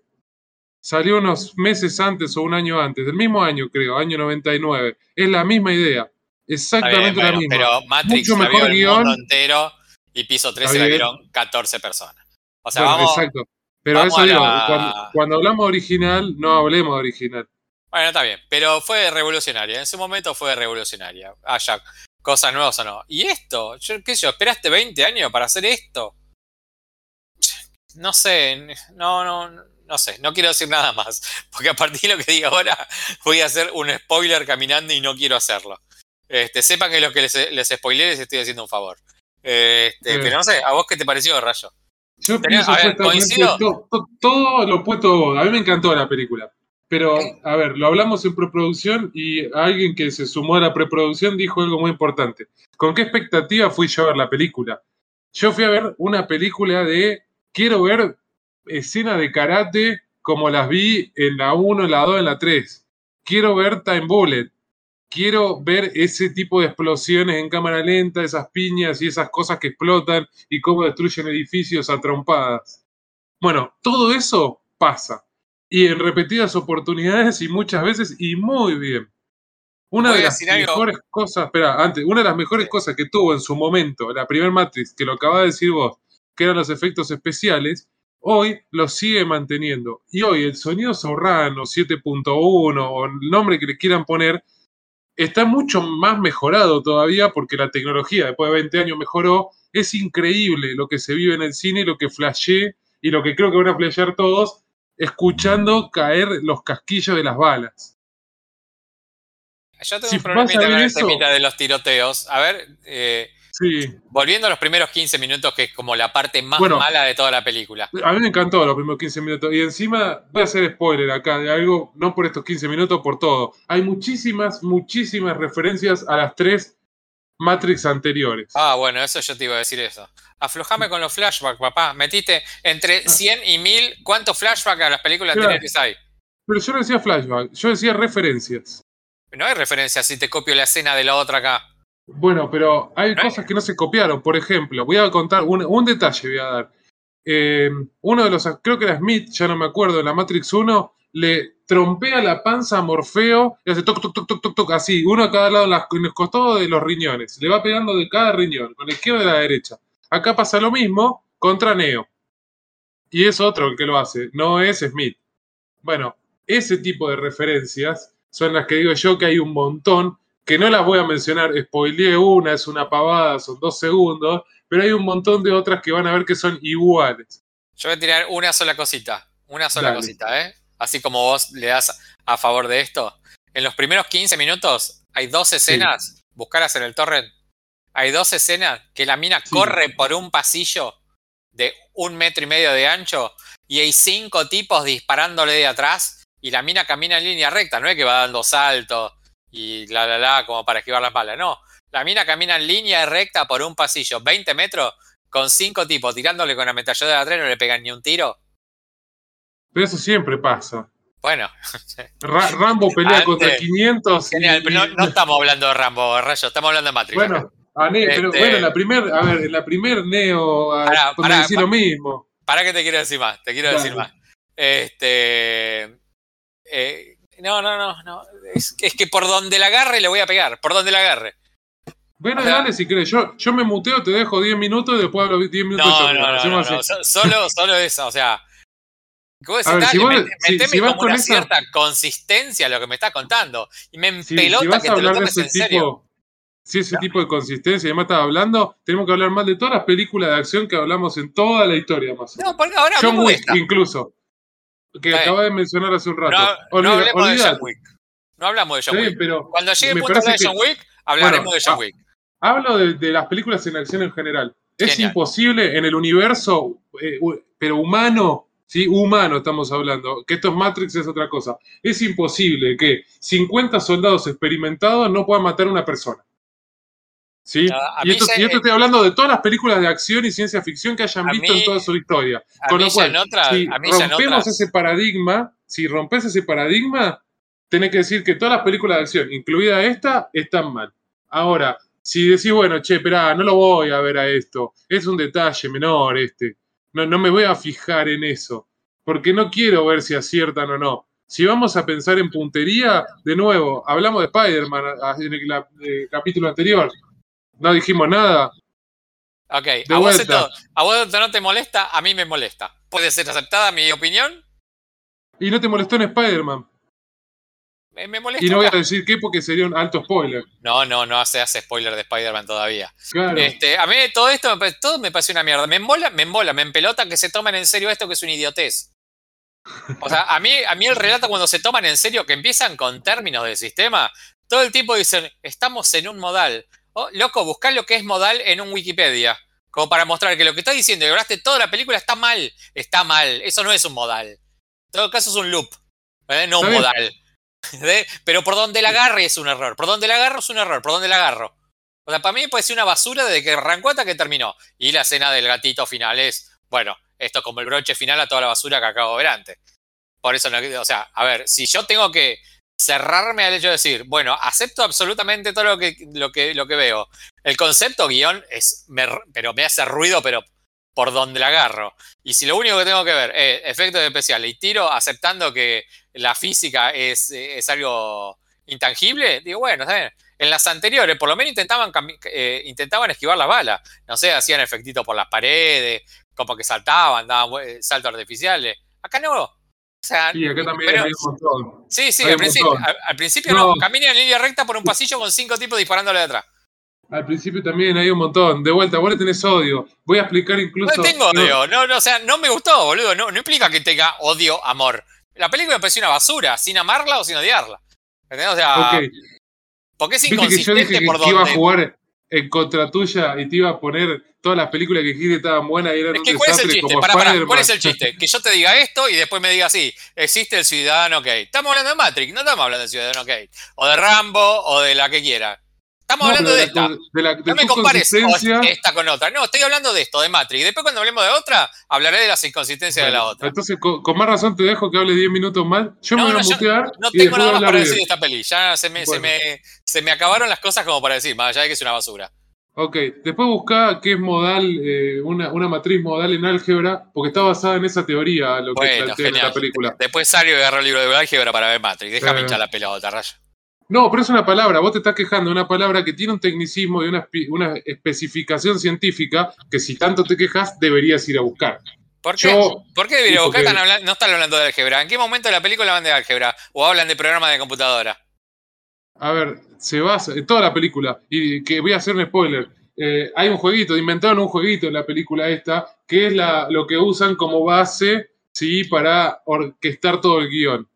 Salió unos meses antes o un año antes, del mismo año creo, año 99. Es la misma idea, bien, exactamente la bueno, misma. pero Matrix Mucho la vio mejor el guion. mundo entero y piso 13 Está la vieron 14 personas. O sea, Bueno, vamos. exacto. Pero vamos eso digo, la- cuando, cuando hablamos original, no hablemos de original. Bueno, está bien, pero fue revolucionaria. En su momento fue revolucionaria. Haya cosas nuevas o no. Y esto, yo, ¿qué sé yo? ¿Esperaste 20 años para hacer esto? No sé, no, no, no sé, no quiero decir nada más. Porque a partir de lo que diga ahora, voy a hacer un spoiler caminando y no quiero hacerlo. Este, sepan que lo que les, les spoileé les estoy haciendo un favor. Este. Pero no sé, ¿a vos qué te pareció, Rayo? Yo pienso a ver, coincido. to- to- todo lo opuesto. A mí me encantó la película. Pero, a ver, lo hablamos en preproducción y alguien que se sumó a la preproducción dijo algo muy importante. ¿Con qué expectativa fui yo a ver la película? Yo fui a ver una película de. Quiero ver escenas de karate como las vi en la 1, en la 2, en la 3. Quiero ver Time Bullet. quiero ver ese tipo de explosiones en cámara lenta, esas piñas y esas cosas que explotan y cómo destruyen edificios a trompadas. Bueno, todo eso pasa. Y en repetidas oportunidades y muchas veces y muy bien. Una de las algo. mejores cosas, espera, antes, una de las mejores Sí. cosas que tuvo en su momento la primer Matrix, que lo acabas de decir vos, que eran los efectos especiales, hoy los sigue manteniendo. Y hoy el sonido Sorrano 7.1 o el nombre que le quieran poner, está mucho más mejorado todavía porque la tecnología después de 20 años mejoró. Es increíble lo que se vive en el cine y lo que flashé y lo que creo que van a flashear todos escuchando caer los casquillos de las balas. Yo tengo Si un problemita con eso- de los tiroteos. A ver, eh, Sí, volviendo a los primeros 15 minutos, que es como la parte más Bueno. mala de toda la película. a mí me encantó los primeros 15 minutos. Y encima voy a hacer spoiler acá de algo, no por estos 15 minutos, por todo. Hay muchísimas, muchísimas referencias a las tres Matrix anteriores. Ah, bueno, eso yo te iba a decir eso. Aflojame con los flashbacks, papá. Metiste entre 100 y 1000. ¿Cuántos flashbacks a las películas Claro. anteriores hay? Pero yo no decía flashback, yo decía referencias. No hay referencia si te copio la escena de la otra acá. Bueno, pero hay cosas que no se copiaron. Por ejemplo, voy a contar un, un detalle, voy a dar. Eh, uno de los, creo que era Smith, ya no me acuerdo, en la Matrix 1, le trompea la panza a Morfeo y hace toc, toc, toc, toc, toc, toc, así, uno a cada lado en los costados de los riñones. Le va pegando de cada riñón, con la izquierda y la derecha. Acá pasa lo mismo contra Neo. Y es otro el que lo hace, no es Smith. Bueno, ese tipo de referencias son las que digo yo que hay un montón, que no las voy a mencionar, spoileé una, es una pavada, son dos segundos, pero hay un montón de otras que van a ver que son iguales. Yo voy a tirar una sola cosita. Una sola Dale. cosita, ¿eh? Así como vos le das a favor de esto. En los primeros 15 minutos hay dos escenas. Buscarlas en el torrent. Hay dos escenas que la mina Sí. corre por un pasillo de un metro y medio de ancho y hay cinco tipos disparándole de atrás y la mina camina en línea recta. No es que va dando saltos y la la la como para esquivar las balas. No. La mina camina en línea recta por un pasillo, 20 metros, con cinco tipos tirándole con la ametralladora de atrás, no le pegan ni un tiro. Pero eso siempre pasa. Bueno, Ra- Rambo pelea Antes. contra 500. y- genial, no, estamos hablando de Rambo, Rayo, estamos hablando de Matrix. bueno, a Ne- pero Este- bueno, en la primer, a ver, la primer Neo, a- Pará, me pará, decís pa- lo mismo. Para que te quiero decir más, te quiero decir más. Este. eh, no, no, no, no. Es, es que por donde la agarre le voy a pegar, por donde la agarre. Bueno, O sea- dale si querés. Yo, yo me muteo, te dejo 10 minutos y después hablo 10 minutos No, yo. no, no, Solo, solo eso, o sea. vos A ver, decís, si vos- si- meteme si vas como con una esa- cierta consistencia a lo que me estás contando. Y me empelota si vas que a te lo hablar de tomes ese en serio. tipo, si ese No. tipo de consistencia además estás hablando, tenemos que hablar más de todas las películas de acción que hablamos en toda la historia más. No, porque ahora John de Wick, incluso. Que Está bien. de mencionar hace un rato. No, no Olvida- hablemos de olvidate. John Wick. No hablamos de John Wick. pero Cuando llegue el punto de John que- Wick, hablaremos Bueno, de John ah, Wick. hablo de, de las películas en acción en general. Es imposible en el universo, eh, pero humano, ¿sí? Humano estamos hablando, que esto es Matrix es otra cosa. Es imposible que 50 soldados experimentados no puedan matar a una persona. ¿Sí? No, y, esto, se- y esto estoy hablando de todas las películas de acción y ciencia ficción que hayan visto mí- en toda su historia. Con lo cual, otra, si rompemos ese paradigma, si rompes ese paradigma, tenés que decir que todas las películas de acción, incluida esta, están mal. Ahora, si decís, bueno, che, esperá, no lo voy a ver a esto, es un detalle menor este, no, no me voy a fijar en eso, porque no quiero ver si aciertan o no. Si vamos a pensar en puntería, de nuevo, hablamos de Spider-Man a- en el eh, capítulo anterior, no dijimos nada, Ok, a vos, esto, a vos esto no te molesta, a mí me molesta. ¿Puede ser aceptada mi opinión? y no te molestó en Spider-Man. Me, me molesta. Y no voy a decir qué porque sería un alto spoiler. no, no, no hace, hace spoiler de Spider-Man todavía. Claro. Este, a mí todo esto me, todo me parece una mierda. Me embola, me embola, me empelota que se tomen en serio esto que es una idiotez. O sea, a mí, a mí el relato cuando se toman en serio, que empiezan con términos del sistema, todo el tiempo dicen, estamos en un modal. Oh, loco, buscá lo que es modal en un Wikipedia. Como para mostrar que lo que estás diciendo y hablaste toda la película está mal. Está mal. Eso no es un modal. En todo caso es un loop. ¿eh? No un modal. ¿Eh? Pero por donde la agarre es un error. Por donde la agarro es un error. Por donde la agarro. O sea, para mí me parece una basura desde que arrancó hasta que terminó. Y la escena del gatito final es, bueno, esto es como el broche final a toda la basura que acabo de ver antes. Por eso, no, o sea, a ver, si yo tengo que cerrarme al hecho de decir, bueno, acepto absolutamente todo lo que, lo que, lo que veo. El concepto guion es, pero me hace ruido, pero por donde la agarro. Y si lo único que tengo que ver es efectos especiales y tiro aceptando que la física es, es algo intangible, digo, bueno, En las anteriores, por lo menos intentaban, eh, intentaban esquivar la bala. No sé, hacían efectitos por las paredes, como que saltaban, daban eh, saltos artificiales. Acá no. O sea, sí, acá también hay un montón. Sí, sí, al principio, al, principio, no. Camina en línea recta por un pasillo con cinco tipos disparándole de atrás. Al principio también hay un montón. De vuelta, vos le tenés odio. Voy a explicar incluso. No tengo odio. No, no, o sea, no me gustó, boludo. No, no implica que tenga odio, amor. La película me pareció una basura, sin amarla o sin odiarla. ¿Entendés? O sea. Porque es inconsistente que yo dije por que iba a jugar en contra tuya y te iba a poner todas las películas que dijiste estaban buenas y eran es que, ¿cuál es el chiste? Para, para, ¿Cuál es el chiste? Que yo te diga esto y después me diga sí, existe el ciudadano Kate. Estamos hablando de Matrix, no estamos hablando del ciudadano Kate. O de Rambo o de la que quiera. Estamos hablando de, esta. no me compares esta con otra. No, estoy hablando de esto, de Matrix. Después, cuando hablemos de otra, hablaré de las inconsistencias de la otra. Entonces, con, más razón te dejo que hable 10 minutos más. Yo me voy a mutear. No tengo nada más para decir de esta peli. Ya se me, se, me, se me acabaron las cosas como para decir, más allá de que es una basura. Ok, después buscá qué es modal, eh, una, una, matriz modal en álgebra, porque está basada en esa teoría lo que plantea en la película. Después salgo y agarro el libro de álgebra para ver Matrix. Déjame hinchar la pelota, raya. No, pero es una palabra, vos te estás quejando de una palabra que tiene un tecnicismo y una, una especificación científica que si tanto te quejas deberías ir a buscar. ¿Por qué? ¿Por qué debería buscar? no están hablando de álgebra. ¿En qué momento de la película hablan de álgebra? ¿O hablan de programas de computadora? A ver, se basa toda la película, y que voy a hacer un spoiler. Eh, hay un jueguito, inventaron un jueguito en la película esta, que es la, lo que usan como base ¿sí? para orquestar todo el guion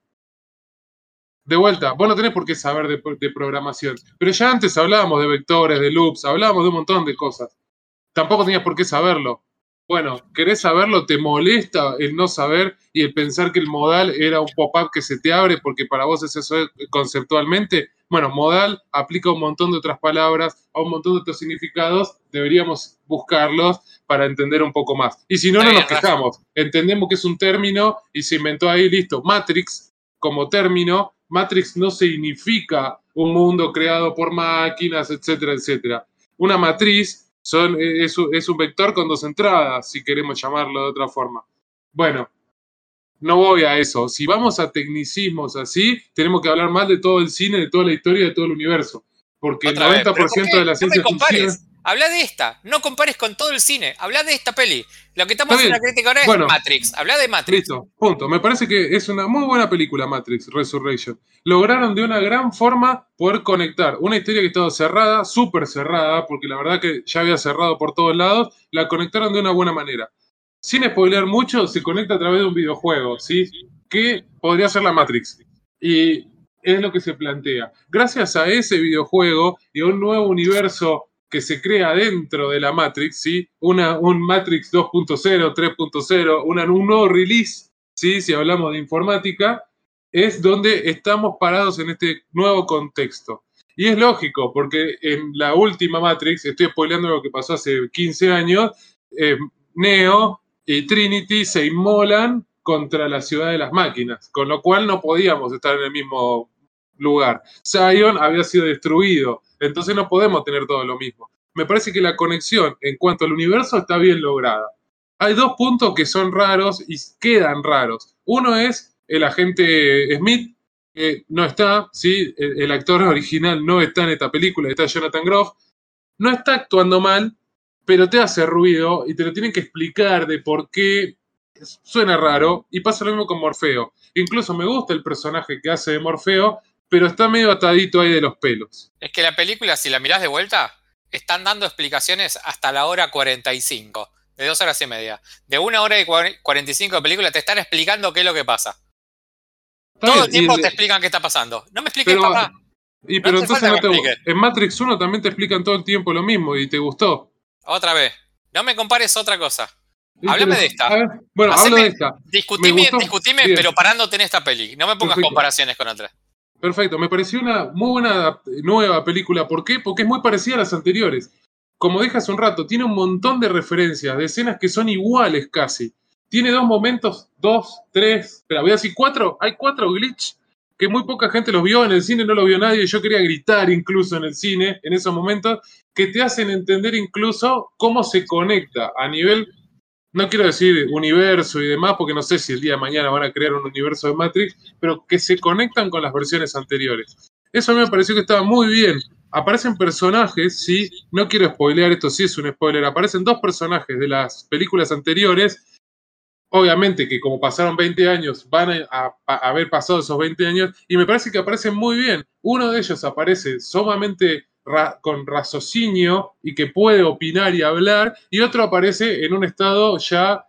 de vuelta, vos no tenés por qué saber de, programación, pero ya antes hablábamos de vectores, de loops, hablábamos de un montón de cosas. Tampoco tenías por qué saberlo. Bueno, querés saberlo, te molesta el no saber y el pensar que el modal era un pop-up que se te abre porque para vos es eso conceptualmente. Bueno, modal aplica un montón de otras palabras, a un montón de otros significados, deberíamos buscarlos para entender un poco más. Y si no, no nos quejamos. Entendemos que es un término y se inventó ahí, listo. Matrix como término Matrix no significa un mundo creado por máquinas, etcétera, etcétera. Una matriz son, es, un vector con dos entradas, si queremos llamarlo de otra forma. Bueno, no voy a eso. Si vamos a tecnicismos así, tenemos que hablar más de todo el cine, de toda la historia, de todo el universo. Porque el 90% de la ciencia ficción Habla de esta. No compares con todo el cine. Habla de esta peli. Lo que estamos haciendo la crítica ahora es Matrix. Habla de Matrix. Listo, punto. Me parece que es una muy buena película, Matrix Resurrection. Lograron de una gran forma poder conectar una historia que estaba cerrada, súper cerrada, porque la verdad que ya había cerrado por todos lados, la conectaron de una buena manera. Sin spoiler mucho, se conecta a través de un videojuego, ¿sí? Que podría ser la Matrix. Y es lo que se plantea. Gracias a ese videojuego y a un nuevo universo que se crea dentro de la Matrix, ¿sí? Una, un Matrix 2.0, 3.0, un nuevo release, ¿sí? Si hablamos de informática, es donde estamos parados en este nuevo contexto. Y es lógico, porque en la última Matrix, estoy spoileando lo que pasó hace 15 años, eh, Neo y Trinity se inmolan contra la ciudad de las máquinas, con lo cual no podíamos estar en el mismo lugar. Zion había sido destruido, entonces no podemos tener todo lo mismo. Me parece que la conexión en cuanto al universo está bien lograda. Hay dos puntos que son raros y quedan raros. Uno es el agente Smith, que no está, ¿sí? el, actor original no está en esta película, está Jonathan Groff. No está actuando mal, pero te hace ruido y te lo tienen que explicar de por qué suena raro. Y pasa lo mismo con Morfeo. Incluso me gusta el personaje que hace de Morfeo, pero está medio atadito ahí de los pelos. Es que la película, si la mirás de vuelta, están dando explicaciones hasta la hora 45, de dos horas y media. De una hora y 45 de película te están explicando qué es lo que pasa. Todo el tiempo te explican qué está pasando. No me expliques, papá. Y pero entonces no te, en Matrix 1 también te explican todo el tiempo lo mismo y te gustó. Otra vez. No me compares otra cosa. Háblame de esta. bueno, hablo de esta. Discutime, discutime pero parándote en esta peli. No me pongas comparaciones con otras. Perfecto, me pareció una muy buena nueva película. ¿Por qué? Porque es muy parecida a las anteriores. Como dije hace un rato, tiene un montón de referencias, de escenas que son iguales casi. Tiene dos momentos, dos, tres, pero voy a decir cuatro, hay cuatro glitch que muy poca gente los vio, en el cine no lo vio nadie, yo quería gritar incluso en el cine en esos momentos, que te hacen entender incluso cómo se conecta a nivel, no quiero decir universo y demás, porque no sé si el día de mañana van a crear un universo de Matrix, pero que se conectan con las versiones anteriores. Eso a mí me pareció que estaba muy bien. Aparecen personajes, sí, no quiero spoilear, esto sí es un spoiler, aparecen dos personajes de las películas anteriores obviamente que como pasaron 20 años, van a, haber pasado esos 20 años y me parece que aparecen muy bien. Uno de ellos aparece sumamente con raciocinio y que puede opinar y hablar, y otro aparece en un estado ya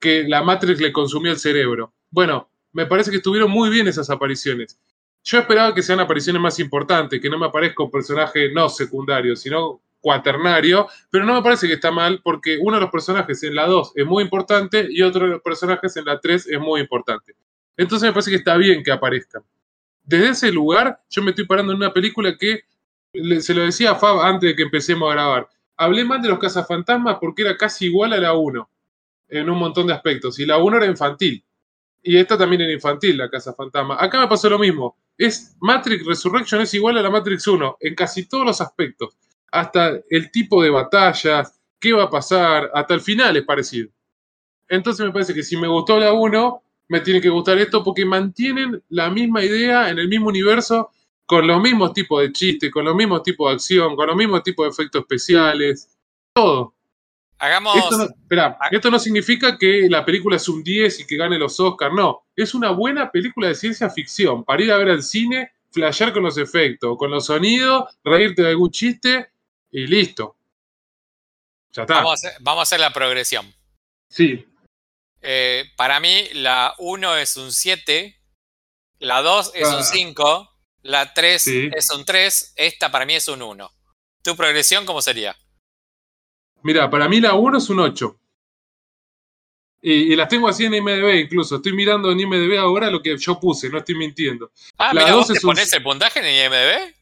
que la Matrix le consumía el cerebro. Bueno, me parece que estuvieron muy bien esas apariciones. Yo esperaba que sean apariciones más importantes, que no me aparezca un personaje no secundario, sino cuaternario, pero no me parece que está mal porque uno de los personajes en la 2 es muy importante y otro de los personajes en la 3 es muy importante. Entonces me parece que está bien que aparezcan. Desde ese lugar, yo me estoy parando en una película que se lo decía a Fab antes de que empecemos a grabar. Hablé mal de los cazafantasmas porque era casi igual a la 1 en un montón de aspectos y la 1 era infantil. Y esta también era infantil, la Casa Fantasma. Acá me pasó lo mismo. Es Matrix Resurrection es igual a la Matrix 1 en casi todos los aspectos hasta el tipo de batallas, qué va a pasar, hasta el final es parecido. Entonces me parece que si me gustó la 1, me tiene que gustar esto porque mantienen la misma idea en el mismo universo, con los mismos tipos de chistes, con los mismos tipos de acción, con los mismos tipos de efectos especiales, todo. Hagamos. Esto no, espera, esto no significa que la película es un 10 y que gane los Oscars, no. Es una buena película de ciencia ficción para ir a ver al cine, flashear con los efectos, con los sonidos, reírte de algún chiste y listo. Ya está. Vamos a hacer, la progresión. Sí. Eh, para mí, la 1 es un 7, la 2 es un 5, ah. La 3 es un 3, esta para mí es un 1. ¿Tu progresión cómo sería? Mira, para mí la 1 es un 8. Y, las tengo así en IMDB incluso. Estoy mirando en IMDB ahora lo que yo puse, no estoy mintiendo. Ah, la mira, ¿vos te pones el puntaje en IMDB?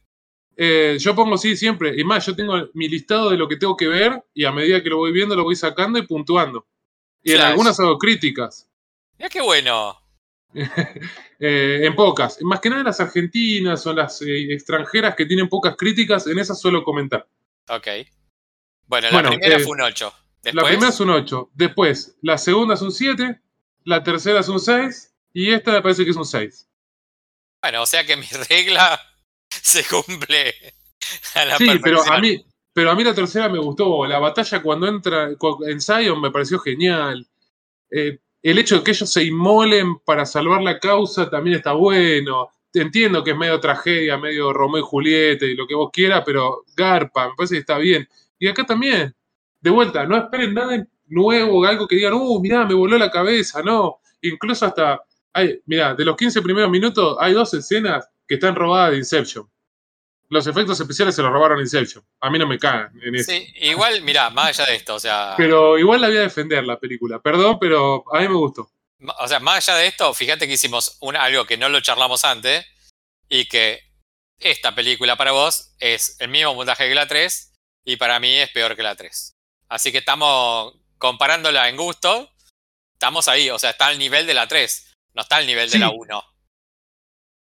Eh, yo pongo sí siempre. Y más, yo tengo mi listado de lo que tengo que ver y a medida que lo voy viendo lo voy sacando y puntuando. Y en algunas hago críticas. Mira qué bueno. Eh, en pocas. Más que nada las argentinas o las eh, extranjeras que tienen pocas críticas, en esas suelo comentar. Ok. Bueno, la primera fue un 8. La primera es un 8. Después, la segunda es un 7. La tercera es un 6. Y esta me parece que es un 6. Bueno, o sea que mi regla se cumple sí, pero a mí, pero a mí la tercera me gustó. La batalla cuando entra en Zion me pareció genial. Eh, el hecho de que ellos se inmolen para salvar la causa también está bueno. Entiendo que es medio tragedia, medio Romeo y Julieta y lo que vos quieras, pero garpa, me parece que está bien. Y acá también, de vuelta, no esperen nada nuevo, algo que digan, uh, mirá, me voló la cabeza, no. Incluso hasta, hay, mirá, de los 15 primeros minutos hay dos escenas que están robadas de Inception. Los efectos especiales se los robaron Inception. A mí no me cagan en eso. Sí, igual, mirá, más allá de esto, o sea. Pero igual la voy a defender la película. Perdón, pero a mí me gustó. O sea, más allá de esto, fíjate que hicimos algo que no lo charlamos antes y que esta película para vos es el mismo puntaje que la 3 y para mí es peor que la 3. Así que estamos comparándola en gusto, estamos ahí, o sea, está al nivel de la 3, no está al nivel de la 1.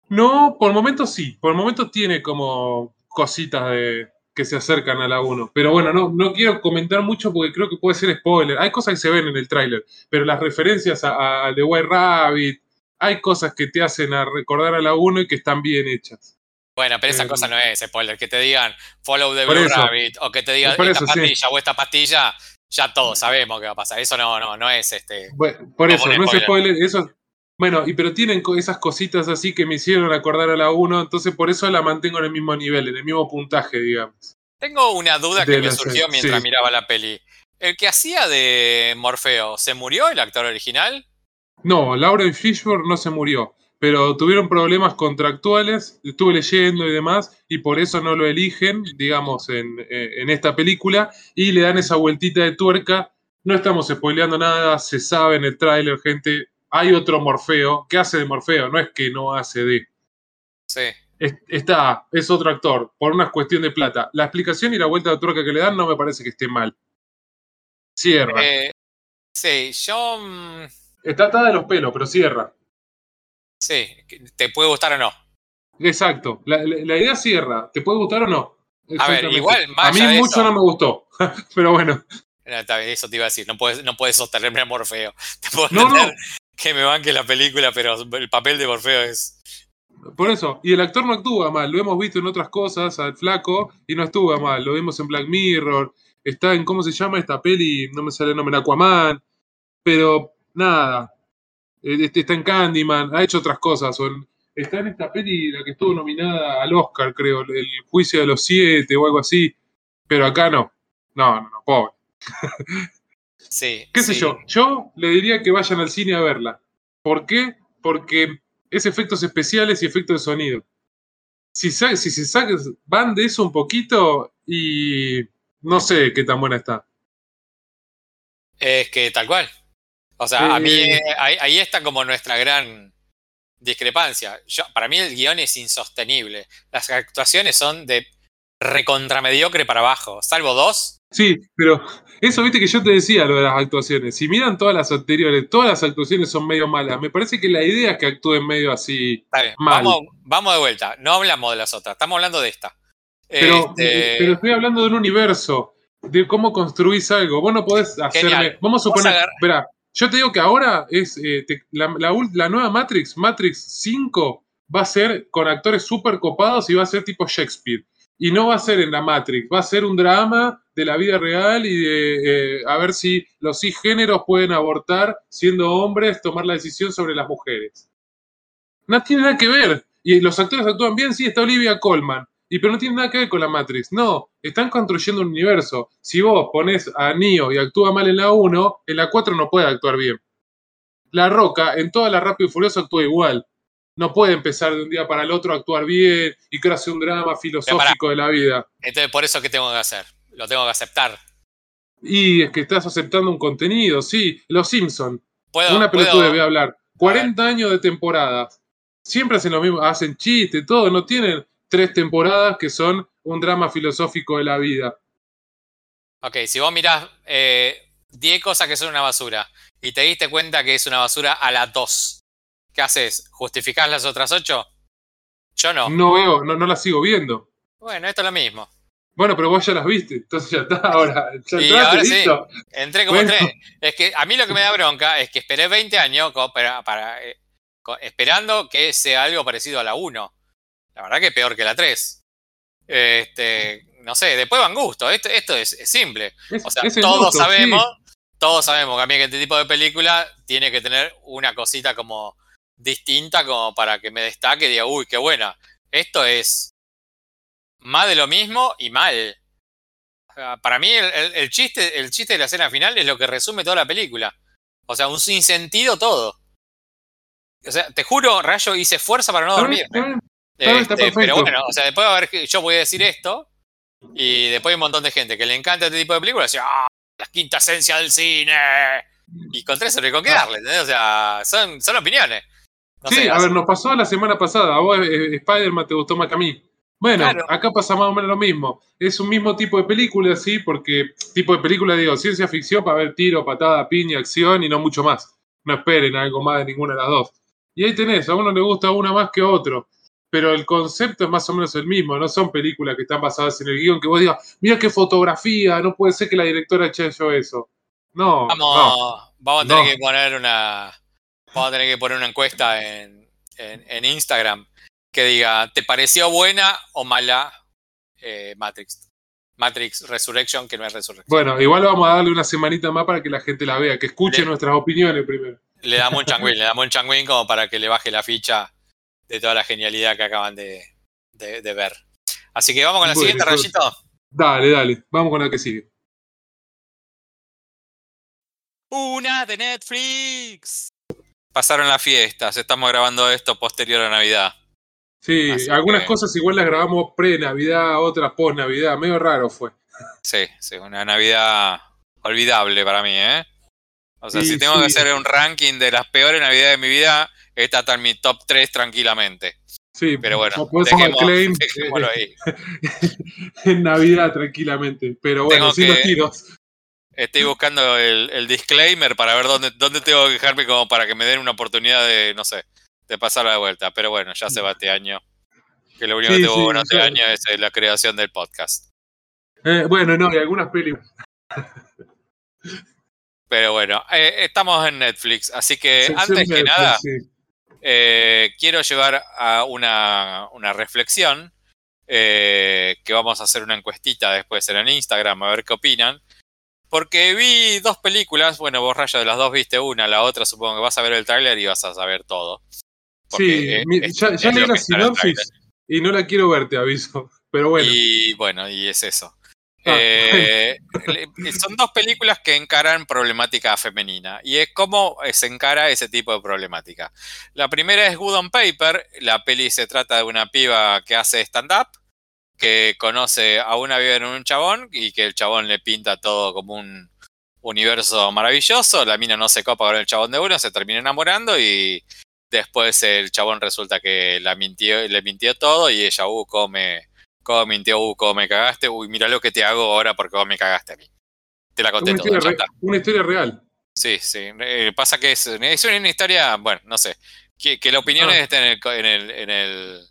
No, por el momento sí. Por el momento tiene como cositas de, que se acercan a la 1. Pero bueno, no, no quiero comentar mucho porque creo que puede ser spoiler. Hay cosas que se ven en el tráiler, pero las referencias a, The White Rabbit, hay cosas que te hacen a recordar a la 1 y que están bien hechas. Bueno, pero esa eh, cosa no es spoiler. Que te digan follow the Blue Rabbit o que te digan esta pastilla o esta pastilla, ya todos sabemos qué va a pasar. Eso no, no, no es este. por eso, no es spoiler. Eso, bueno, y pero tienen esas cositas así que me hicieron acordar a la 1, entonces por eso la mantengo en el mismo nivel, en el mismo puntaje, digamos. Tengo una duda que me surgió mientras miraba la peli. ¿El que hacía de Morfeo, ¿se murió el actor original? No, Lauren Fishburne no se murió, pero tuvieron problemas contractuales, estuve leyendo y demás, y por eso no lo eligen, digamos, en, eh, en esta película, y le dan esa vueltita de tuerca. No estamos spoileando nada, se sabe en el tráiler, gente, hay otro Morfeo que hace de Morfeo, no es que no hace de. Sí. está, es otro actor, por una cuestión de plata. La explicación y la vuelta de tuerca que le dan no me parece que esté mal. Cierra. Eh, sí, yo. Mm, está atada de los pelos, pero cierra. Sí, te puede gustar o no. Exacto. La, la- la idea cierra. ¿Te puede gustar o no? A ver, igual, más A mí de mucho eso- no me gustó. Pero bueno. No, eso te iba a decir, no puedes, no puedes sostenerme a Morfeo. Te puedo No, no. Que me banque la película, pero el papel de Morfeo es. Por eso. Y el actor no actúa mal. Lo hemos visto en otras cosas, al flaco, y no actúa mal. Lo vimos en Black Mirror. Está en, ¿cómo se llama esta peli? No me sale el nombre, Aquaman. Pero nada. Eh, este- Está en Candyman. Ha hecho otras cosas. está en esta peli, la que estuvo nominada al Oscar, creo. El juicio de los siete o algo así. Pero acá no. No, no, no, pobre. Sí. ¿Qué sé yo? Yo le diría que vayan al cine a verla. ¿Por qué? Porque es efectos especiales y efectos de sonido. Si, si se sacan, van de eso un poquito y no sé qué tan buena está. Es que tal cual. O sea, a mí Eh. eh, ahí, ahí está como nuestra gran discrepancia. Yo, para mí el guion es insostenible. Las actuaciones son de recontramediocre para abajo, salvo dos. Sí, pero eso viste que yo te decía lo de las actuaciones. Si miran todas las anteriores, todas las actuaciones son medio malas. Me parece que la idea es que actúen medio así. Está bien, Mal. Vamos, vamos de vuelta. No hablamos de las otras, estamos hablando de esta. Pero, Este, pero estoy hablando de un universo, de cómo construís algo. Vos no podés hacerme. Genial. Vamos a suponer. agar- Espera, yo te digo que ahora es eh, te- la, la nueva Matrix, Matrix 5, va a ser con actores súper copados y va a ser tipo Shakespeare. Y no va a ser en la Matrix, va a ser un drama de la vida real y de eh, a ver si los cisgéneros pueden abortar siendo hombres, tomar la decisión sobre las mujeres. No tiene nada que ver. Y los actores actúan bien, sí, está Olivia Colman. Y pero no tiene nada que ver con la Matrix. No, están construyendo un universo. Si vos pones a Neo y actúa mal en la 1, en la 4 no puede actuar bien. La Roca, en toda la Rápido y Furioso actúa igual. No puede empezar de un día para el otro a actuar bien y crearse un drama filosófico de la vida. entonces, por eso, ¿qué tengo que hacer? Lo tengo que aceptar. Y es que estás aceptando un contenido, sí. Los Simpson, Puedo, una pelotuda voy a hablar. 40 años de temporadas. Siempre hacen lo mismo, hacen chistes, todo. No tienen tres temporadas que son un drama filosófico de la vida. Ok, si vos mirás eh, 10 cosas que son una basura y te diste cuenta que es una basura a las 2, ¿qué haces? ¿Justificás las otras 8? Yo no. No veo, no, no las sigo viendo. Bueno, esto es lo mismo. Bueno, pero vos ya las viste, entonces ya está, ahora. Ya Y entraste, ahora sí. Entré como Bueno. entré. Es que a mí lo que me da bronca es que esperé 20 años para, para, eh, esperando que sea algo parecido a la 1. La verdad que peor que la 3. Este, no sé, después van gusto. Esto, esto es, es simple. Es- O sea, todos gusto, sabemos, sí. todos sabemos que a mí que este tipo de película tiene que tener una cosita como distinta como para que me destaque y diga, uy, qué buena. Esto es más de lo mismo y mal. O sea, Para mí el, el- el chiste, el chiste de la escena final es lo que resume toda la película. O sea, un sinsentido todo. O sea, te juro, Rayo, hice fuerza para no está Este, pero bueno, o sea, después a haber yo voy a decir esto y después hay un montón de gente que le encanta este tipo de películas dice, ¡ah! La quinta esencia del cine. Y con tres sobre con qué darle, ¿entendés? O sea, son, son opiniones. No sí, sé, a ver, nos pasó la semana pasada. A vos eh, Spider-Man te gustó más que a mí. Bueno, Claro. acá pasa más o menos lo mismo. Es un mismo tipo de película, sí, porque tipo de película, digo, ciencia ficción para ver tiro, patada, piña, acción y no mucho más. No esperen algo más de ninguna de las dos. Y ahí tenés, a uno le gusta una más que a otro. Pero el concepto es más o menos el mismo, no son películas que están basadas en el guion que vos digas, mira qué fotografía, no puede ser que la directora haya hecho eso. No, vamos, no. vamos a tener no. que poner una. Vamos a tener que poner una encuesta en, en, en Instagram que diga, ¿te pareció buena o mala eh, Matrix? Matrix Resurrection, que no es Resurrection. Bueno, igual vamos a darle una semanita más para que la gente la vea, que escuche Le- nuestras opiniones primero. Le damos un changuín, le damos un changuín como para que le baje la ficha de toda la genialidad que acaban de, de- de ver. Así que vamos con la Bueno, siguiente, Rayito. Dale, dale, vamos con la que sigue. Una de Netflix. Pasaron las fiestas, estamos grabando esto posterior a Navidad. Sí, Así algunas que- cosas igual las grabamos pre-Navidad, otras post-Navidad, medio raro fue. Sí, sí, una Navidad olvidable para mí, ¿eh? O sea, Sí, si tengo sí. que hacer un ranking de las peores Navidades de mi vida, esta está en mi top 3 tranquilamente. Sí, Pero bueno, no podés hacer dejemos- claim dejémoslo ahí. en Navidad tranquilamente. Pero bueno, Tengo sin que- los tiros. Estoy buscando el, el disclaimer para ver dónde, dónde tengo que dejarme como para que me den una oportunidad de, no sé, de pasarla de vuelta. Pero bueno, ya se va este año. Que lo único Sí, que tuvo sí, bueno este año es eh, la creación del podcast. Eh, bueno, no, y algunas películas. Pero bueno, eh, estamos en Netflix, así que antes que Netflix, nada, sí. eh, quiero llevar a una, una reflexión, eh, que vamos a hacer una encuestita después en el Instagram a ver qué opinan. Porque vi dos películas, bueno, vos Rayo de las dos viste una, la otra supongo que vas a ver el tráiler y vas a saber todo. Porque, Sí, es- ya, leí la sinopsis y no la quiero ver, te aviso. Pero bueno, Y bueno, y es eso. Ah, Eh, son dos películas que encaran problemática femenina y es cómo se encara ese tipo de problemática. La primera es Good on Paper, la peli se trata de una piba que hace stand-up, que conoce a una vive en un chabón y que el chabón le pinta todo como un universo maravilloso, la mina no se copa con el chabón de uno, se termina enamorando y después el chabón resulta que la mintió, le mintió todo y ella, uh, come cómo mintió, uh, cómo me cagaste, uy, mira lo que te hago ahora porque vos me cagaste a mí. Te la conté una historia, re- está. una historia real. Sí, sí. Eh, pasa que es, es una historia, bueno, no sé, que, que la opinión Ah. esté en, el, en, el, en, el,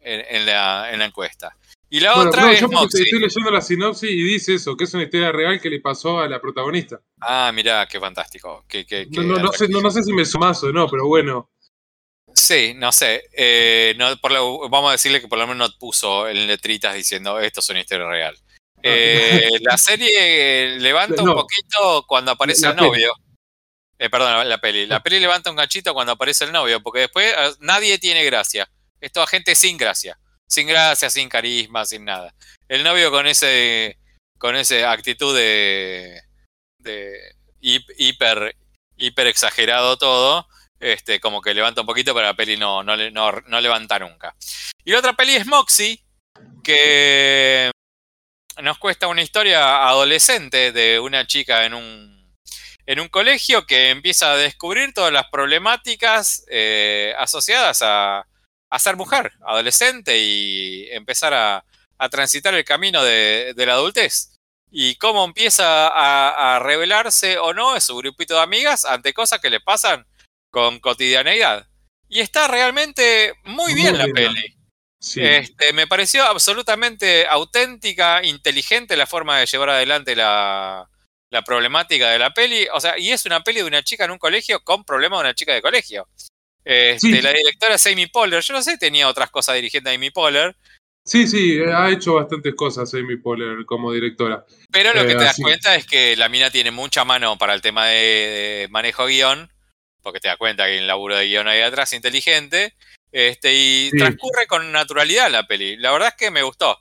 en, en la, en la encuesta. Y la Bueno, otra no, es yo Moxie. estoy leyendo la sinopsis y dice eso, que es una historia real que le pasó a la protagonista. Ah, mirá, qué fantástico. Qué, qué- qué No, no, sé, no, no sé si me sumas o no, pero bueno. Sí, no sé. eh, no, por lo- vamos a decirle que por lo menos no puso en letritas diciendo esto es una historia real. Eh, la serie levanta un poquito cuando aparece La el novio. Eh, perdón, la peli. La peli levanta un ganchito cuando aparece el novio, porque después eh, nadie tiene gracia. Es toda gente sin gracia. Sin gracia, sin carisma, sin nada. El novio con ese. con ese actitud de. de hip- hiper. hiper exagerado todo. Este, como que levanta un poquito, pero la peli no, no, no, no levanta nunca. Y la otra peli es Moxie, que nos cuesta una historia adolescente de una chica en un, en un colegio que empieza a descubrir todas las problemáticas eh, asociadas a, a ser mujer, adolescente y empezar a, a transitar el camino de, de la adultez. Y cómo empieza a, a revelarse o no en su grupito de amigas ante cosas que le pasan con cotidianeidad. Y está realmente muy bien Muy la bien. peli. Sí. Este, me pareció absolutamente auténtica, inteligente la forma de llevar adelante la, la problemática de la peli. O sea, y es una peli de una chica en un colegio con problemas de una chica de colegio. Este, Sí. La directora es Amy Poehler. Yo no sé, tenía otras cosas dirigiendo a Amy Poehler. Sí, sí, ha hecho bastantes cosas Amy Poehler como directora. Pero lo que Eh, te das así- cuenta es que la mina tiene mucha mano para el tema de, de manejo guion, porque te das cuenta que hay un laburo de guion ahí atrás inteligente, este, y Sí. transcurre con naturalidad la peli. La verdad es que me gustó.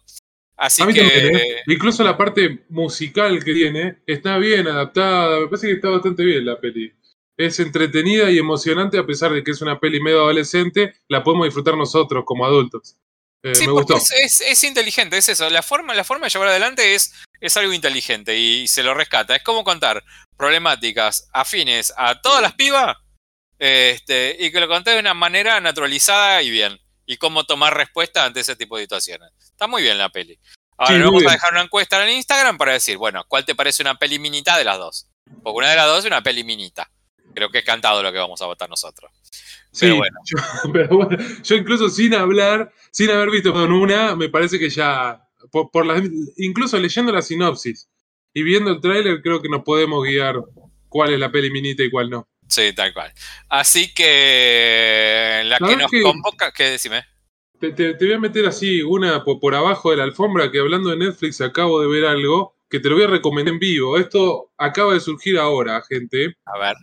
Así A mí que también, ¿eh? Incluso la parte musical que tiene está bien adaptada. Me parece que está bastante bien la peli. Es entretenida y emocionante a pesar de que es una peli medio adolescente. La podemos disfrutar nosotros como adultos. Eh, Sí, me porque gustó. es, es- es inteligente, es eso. La forma, la forma de llevar adelante es, es algo inteligente y se lo rescata. Es como contar problemáticas afines a todas las pibas este, y que lo conté de una manera naturalizada y bien. Y cómo tomar respuesta ante ese tipo de situaciones. Está muy bien la peli. Ahora Sí, vamos a dejar una encuesta en Instagram para decir, bueno, ¿cuál te parece una peli minita de las dos? Porque una de las dos es una peli minita. Creo que es cantado lo que vamos a votar nosotros. Sí, pero bueno. yo, pero bueno, yo incluso sin hablar, sin haber visto con una, me parece que ya, por, por incluso leyendo la sinopsis y viendo el tráiler, creo que nos podemos guiar cuál es la peli minita y cuál no. Sí, tal cual. Así que la que ¿Sabés nos convoca, ¿qué decime? Te, te- te voy a meter así una por, por abajo de la alfombra que hablando de Netflix acabo de ver algo que te lo voy a recomendar en vivo. Esto acaba de surgir ahora, gente. A ver.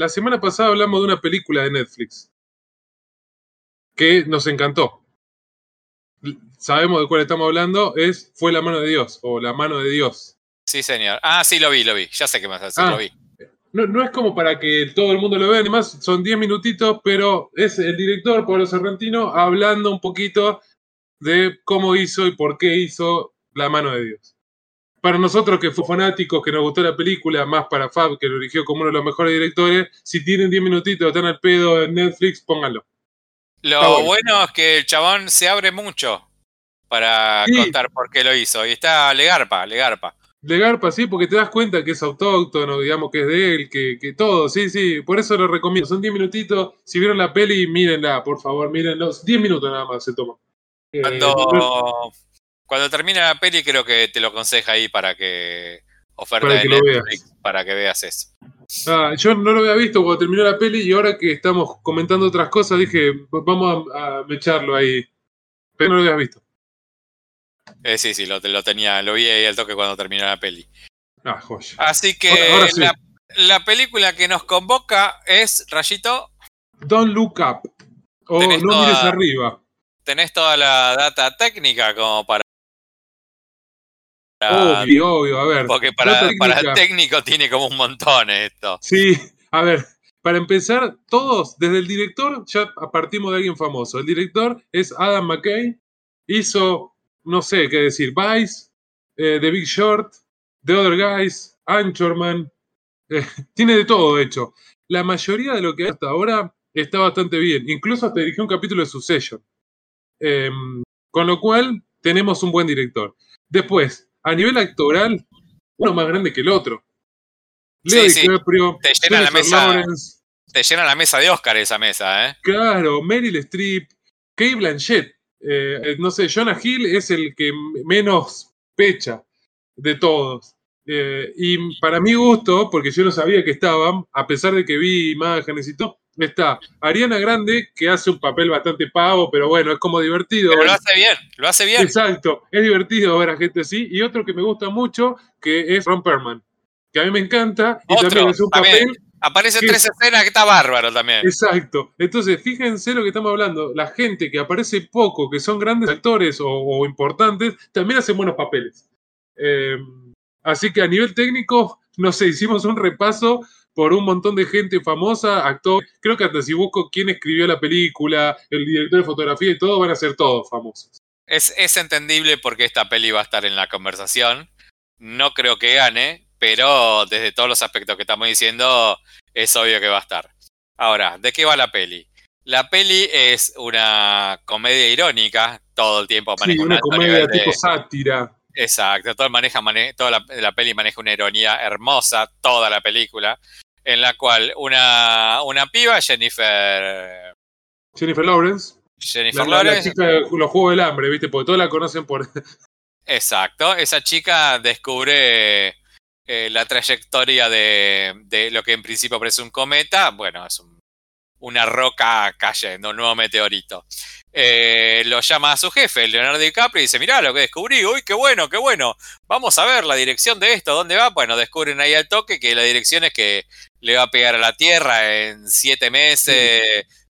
La semana pasada hablamos de una película de Netflix que nos encantó. Sabemos de cuál estamos hablando, es Fue la mano de Dios o La mano de Dios. Sí, señor. Ah, sí, lo vi, lo vi. Ya sé qué decir, Ah. lo vi. No, no es como para que todo el mundo lo vea, además son 10 minutitos, pero es el director Pablo Sorrentino hablando un poquito de cómo hizo y por qué hizo La mano de Dios. Para nosotros que fue fanáticos, que nos gustó la película, más para Fab, que lo eligió como uno de los mejores directores, si tienen 10 minutitos, están al pedo en Netflix, pónganlo. Lo bueno. bueno. es que el chabón se abre mucho para Sí. contar por qué lo hizo. Y está Legarpa, Legarpa. De Garpa, sí, porque te das cuenta que es autóctono, digamos que es de él, que, que todo, sí, sí, por eso lo recomiendo. Son 10 minutitos, si vieron la peli, mírenla, por favor, mírenlo. 10 minutos nada más se toma. Eh, Cuando, termina la peli, creo que te lo aconseja ahí para que oferta Para de que lo Netflix, para que veas eso. Ah, yo no lo había visto cuando terminó la peli y ahora que estamos comentando otras cosas dije, vamos a, a mecharlo ahí. Pero no lo había visto. Eh, sí, sí, lo, lo tenía, lo vi ahí al toque cuando terminó la peli. Ah, joya. Así que Ahora- ahora sí. la, la película que nos convoca es, Rayito, Don't look up. O Tenés no toda- mires arriba. tenés toda la data técnica como para... Obvio, obvio, a ver. porque para, para técnica. técnico tiene como un montón esto. Sí, a ver, para empezar, todos, desde el director, ya partimos de alguien famoso. El director es Adam McKay, hizo, no sé qué decir, Vice, eh, The Big Short, The Other Guys, Anchorman, eh, tiene de todo hecho. La mayoría de lo que hay hasta ahora está bastante bien, incluso hasta dirigió un capítulo de Succession. Em, con lo cual, tenemos un buen director. Después, a nivel actoral, uno más grande que el otro. Leo Sí, sí. DiCaprio, Te llena la mesa. Lawrence, Te llena la mesa de Oscar esa mesa, ¿eh? claro, Meryl Streep, Kate Blanchett. eh, eh, no sé, Jonah Hill es el que menos pecha de todos. Eh, y para mi gusto, porque yo no sabía que estaban, a pesar de que vi imágenes y todo, está Ariana Grande, que hace un papel bastante pavo, pero bueno, es como divertido. Pero lo hace bien, lo hace bien. Exacto, es divertido ver a gente así. Y otro que me gusta mucho, que es Ron Perlman, que a mí me encanta y Otro, también es un también. papel Aparece ¿Qué? tres escenas que está bárbaro también. Exacto. Entonces, fíjense lo que estamos hablando. La gente que aparece poco, que son grandes actores o, o importantes, también hacen buenos papeles. Eh, así que a nivel técnico, no sé, hicimos un repaso por un montón de gente famosa, actor. Creo que hasta si busco quién escribió la película, el director de fotografía y todo, van a ser todos famosos. Es, es entendible porque esta peli va a estar en la conversación. No creo que gane, pero desde todos los aspectos que estamos diciendo, es obvio que va a estar. Ahora, ¿de qué va la peli? La peli es una comedia irónica, todo el tiempo Sí, maneja un una alto comedia nivel de- tipo sátira. Exacto, todo maneja, mane- toda la, la peli maneja una ironía hermosa, toda la película, en la cual una, una piba, Jennifer, Jennifer Lawrence. Jennifer La, la- la Lawrence, chica de los Juegos del Hambre, ¿viste? Porque todos la conocen por. exacto, esa chica descubre eh, la trayectoria de, de lo que en principio parece un cometa, bueno, es un- una roca cayendo, un nuevo meteorito. Eh, lo llama a su jefe, Leonardo DiCaprio, y dice, mirá lo que descubrí, uy, qué bueno, qué bueno, vamos a ver la dirección de esto, ¿dónde va? Bueno, descubren ahí al toque que la dirección es que le va a pegar a la Tierra en siete meses,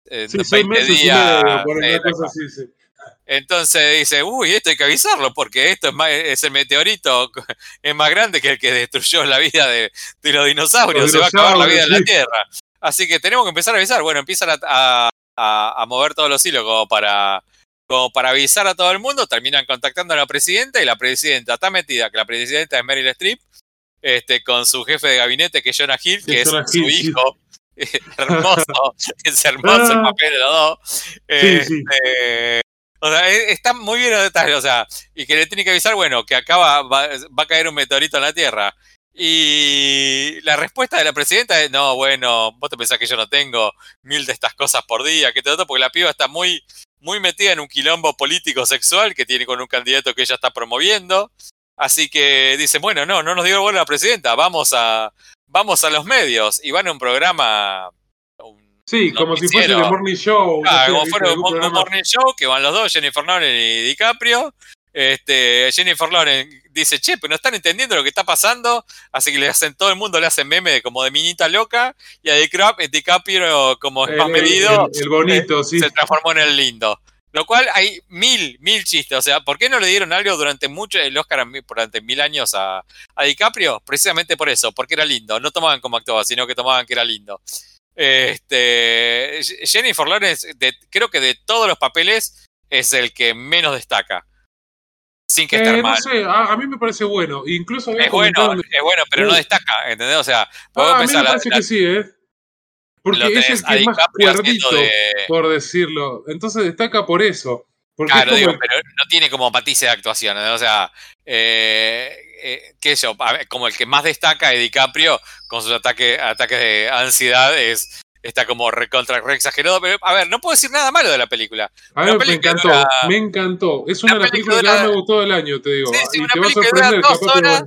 en Sí, 20 seis meses y días. medio, sí, cosa así. sí. entonces dice, uy, esto hay que avisarlo porque esto es, más, es el meteorito, es más grande que el que destruyó la vida de, de los dinosaurios, Los se va a acabar la vida en la sí. Tierra. Así que tenemos que empezar a avisar. Bueno, empiezan a, a- a- a mover todos los hilos como para, como para avisar a todo el mundo, terminan contactando a la presidenta y la presidenta está metida, que la presidenta es Meryl Streep, este, con su jefe de gabinete que es Jonah Hill, Que es su Hill, sí. hijo. hermoso, es hermoso el Ah. papel de los dos. Sí, sí. Este, o sea, e- está muy bien los detalles, o sea, y que le tiene que avisar, bueno, que acá va, va- va a caer un meteorito en la Tierra. Y la respuesta de la presidenta es, no, bueno, vos te pensás que yo no tengo mil de estas cosas por día, que te otro, porque la piba está muy, muy metida en un quilombo político sexual que tiene con un candidato que ella está promoviendo. Así que dice, bueno, no, no nos dio bola la presidenta, vamos a, vamos a los medios. Y van a un programa... un Sí, como si fuese. The Morning Show. no Ah, sé, como fuera un, un morning show que van los dos, Jennifer Lawrence y DiCaprio. Este, Jennifer Lawrence dice, che, pero no están entendiendo lo que está pasando. Así que le hacen, todo el mundo le hacen meme de, como de minita loca. Y a DiCap- DiCaprio, como es más el- medido, el- el bonito, sí. se transformó en el lindo. Lo cual hay mil, mil chistes. O sea, ¿por qué no le dieron algo durante mucho el Oscar durante mil años a, a DiCaprio? Precisamente por eso, porque era lindo. No tomaban como actuaba, sino que tomaban que era lindo. Este, Jennifer Lawrence, de- creo que de todos los papeles, es el que menos destaca. Sin que estar Eh, no mal. sé, a, a mí me parece bueno. Incluso Es bueno, es bueno, pero no destaca, ¿entendés? O sea, vos Ah, a mí pensás me parece la- que sí, ¿eh? Porque es el a que es más cuerdito, de- por decirlo. Entonces destaca por eso. Porque Claro, es digo, pero no tiene como matices de actuación. ¿no? O sea, eh, eh, qué sé yo, a como el que más destaca es DiCaprio con sus ataques, ataques de ansiedad es está como recontra re exagerado. Pero a ver, no puedo decir nada malo de la película. a ver, me encantó, dura- me encantó. Es una de una las peli que más me gustó del año, te digo. Sí, sí, y una te va a peli que dura sorprender, dos horas.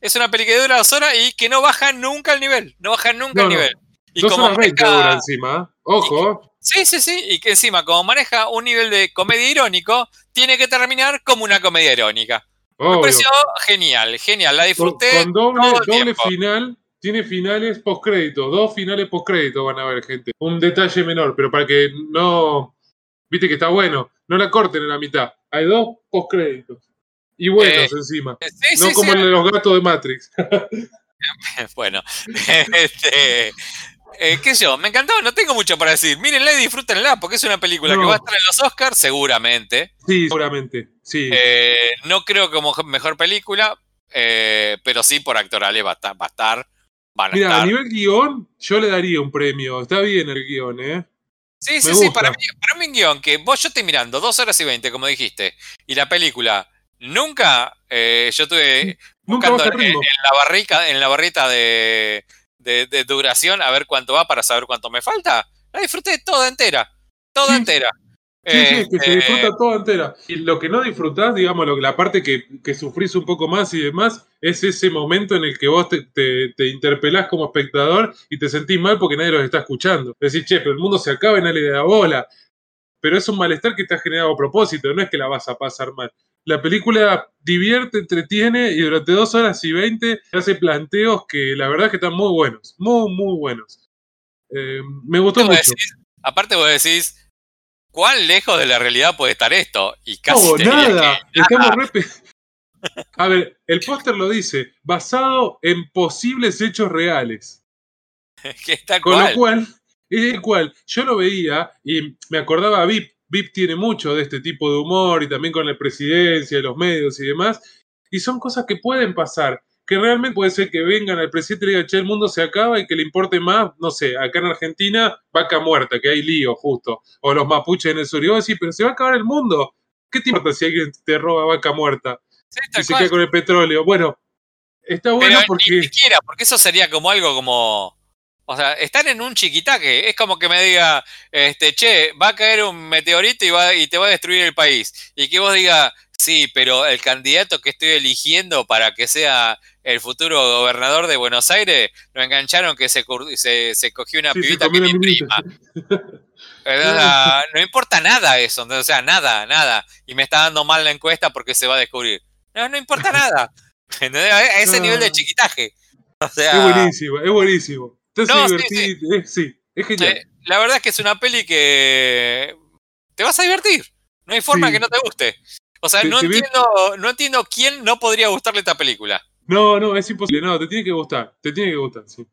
Es una peli que dura dos horas y que no baja nunca el nivel. No baja nunca No, el no. nivel. Y Dos como horas dura encima. Ojo. Sí, sí, sí. Y que encima, como maneja un nivel de comedia irónico, tiene que terminar como una comedia irónica. Me Obvio. pareció genial, genial. La disfruté. con doble, todo el doble final, tiene finales postcrédito, dos finales postcrédito van a ver, gente. Un detalle menor, pero para que no. Viste que está bueno, no la corten en la mitad. Hay dos postcréditos. Y buenos Eh, encima. Sí, no sí, como sí. el de los gatos de Matrix. Bueno, este, eh, qué sé yo, me encantó, no tengo mucho para decir. Mírenla y disfrútenla, porque es una película que va a estar en los Oscars, seguramente. sí, seguramente. Sí. Eh, no creo como mejor película, eh, pero sí por actorales va a estar, va a estar van a Mira, a nivel guion, yo le daría un premio. Está bien el guion, ¿eh? Sí, me sí, sí, para mí, para mí un guion que vos yo estoy mirando dos horas y veinte, como dijiste, y la película nunca, eh, yo estuve Nunca buscando el en, en la barrica, en la barrita de, de- de duración a ver cuánto va para saber cuánto me falta. La disfruté toda entera, toda Sí. entera. Sí, sí, es que se Este, disfruta toda entera. Y lo que no disfrutás, digamos, lo, que- la parte que, que sufrís un poco más y demás, es ese momento en el que vos te, te, te interpelás como espectador y te sentís mal porque nadie los está escuchando. Decís, che, pero el mundo se acaba y nadie le da bola. Pero es un malestar que está generado a propósito, no es que la vas a pasar mal. La película divierte, entretiene y durante dos horas y veinte hace planteos que la verdad es que están muy buenos, muy, muy buenos. Eh, me gustó mucho. decís- aparte vos decís, ¿cuán lejos de la realidad puede estar esto? Y casi No, te nada. que Estamos pe- A ver, el póster lo dice, basado en posibles hechos reales. que está Con cual. lo cual, es el cual yo lo veía y me acordaba a VIP. VIP tiene mucho de este tipo de humor y también con la presidencia los medios y demás. Y son cosas que pueden pasar. Que realmente puede ser que vengan al presidente y le digan, che, el mundo se acaba y que le importe más, no sé, acá en Argentina, vaca muerta, que hay lío justo. O los mapuches en el sur. Y vos decís, pero se va a acabar el mundo. ¿Qué te importa si alguien te roba vaca muerta? Sí, y se cual. queda con el petróleo. Bueno, está bueno Pero porque. ni siquiera, porque eso sería como algo como. O sea, están en un chiquitaque. Es como que me diga, este, che, va a caer un meteorito y, va, y te va a destruir el país. Y que vos diga, sí, pero el candidato que estoy eligiendo para que sea el futuro gobernador de Buenos Aires, lo engancharon que se, se, se cogió una Sí, pibita que minita. prima. Sea, no importa nada eso, o sea, nada, nada. Y me está dando mal la encuesta porque se va a descubrir. No, no importa nada. ¿Entendés? A ese No. nivel de chiquitaje. O sea, Es buenísimo, es buenísimo. No, sí, divertir. es- sí, es genial. eh, la verdad es que es una peli que te vas a divertir. No hay forma Sí. que no te guste. O sea, no entiendo, no entiendo quién no podría gustarle esta película. No, no, es imposible. No, te tiene que gustar. Te tiene que gustar, sí.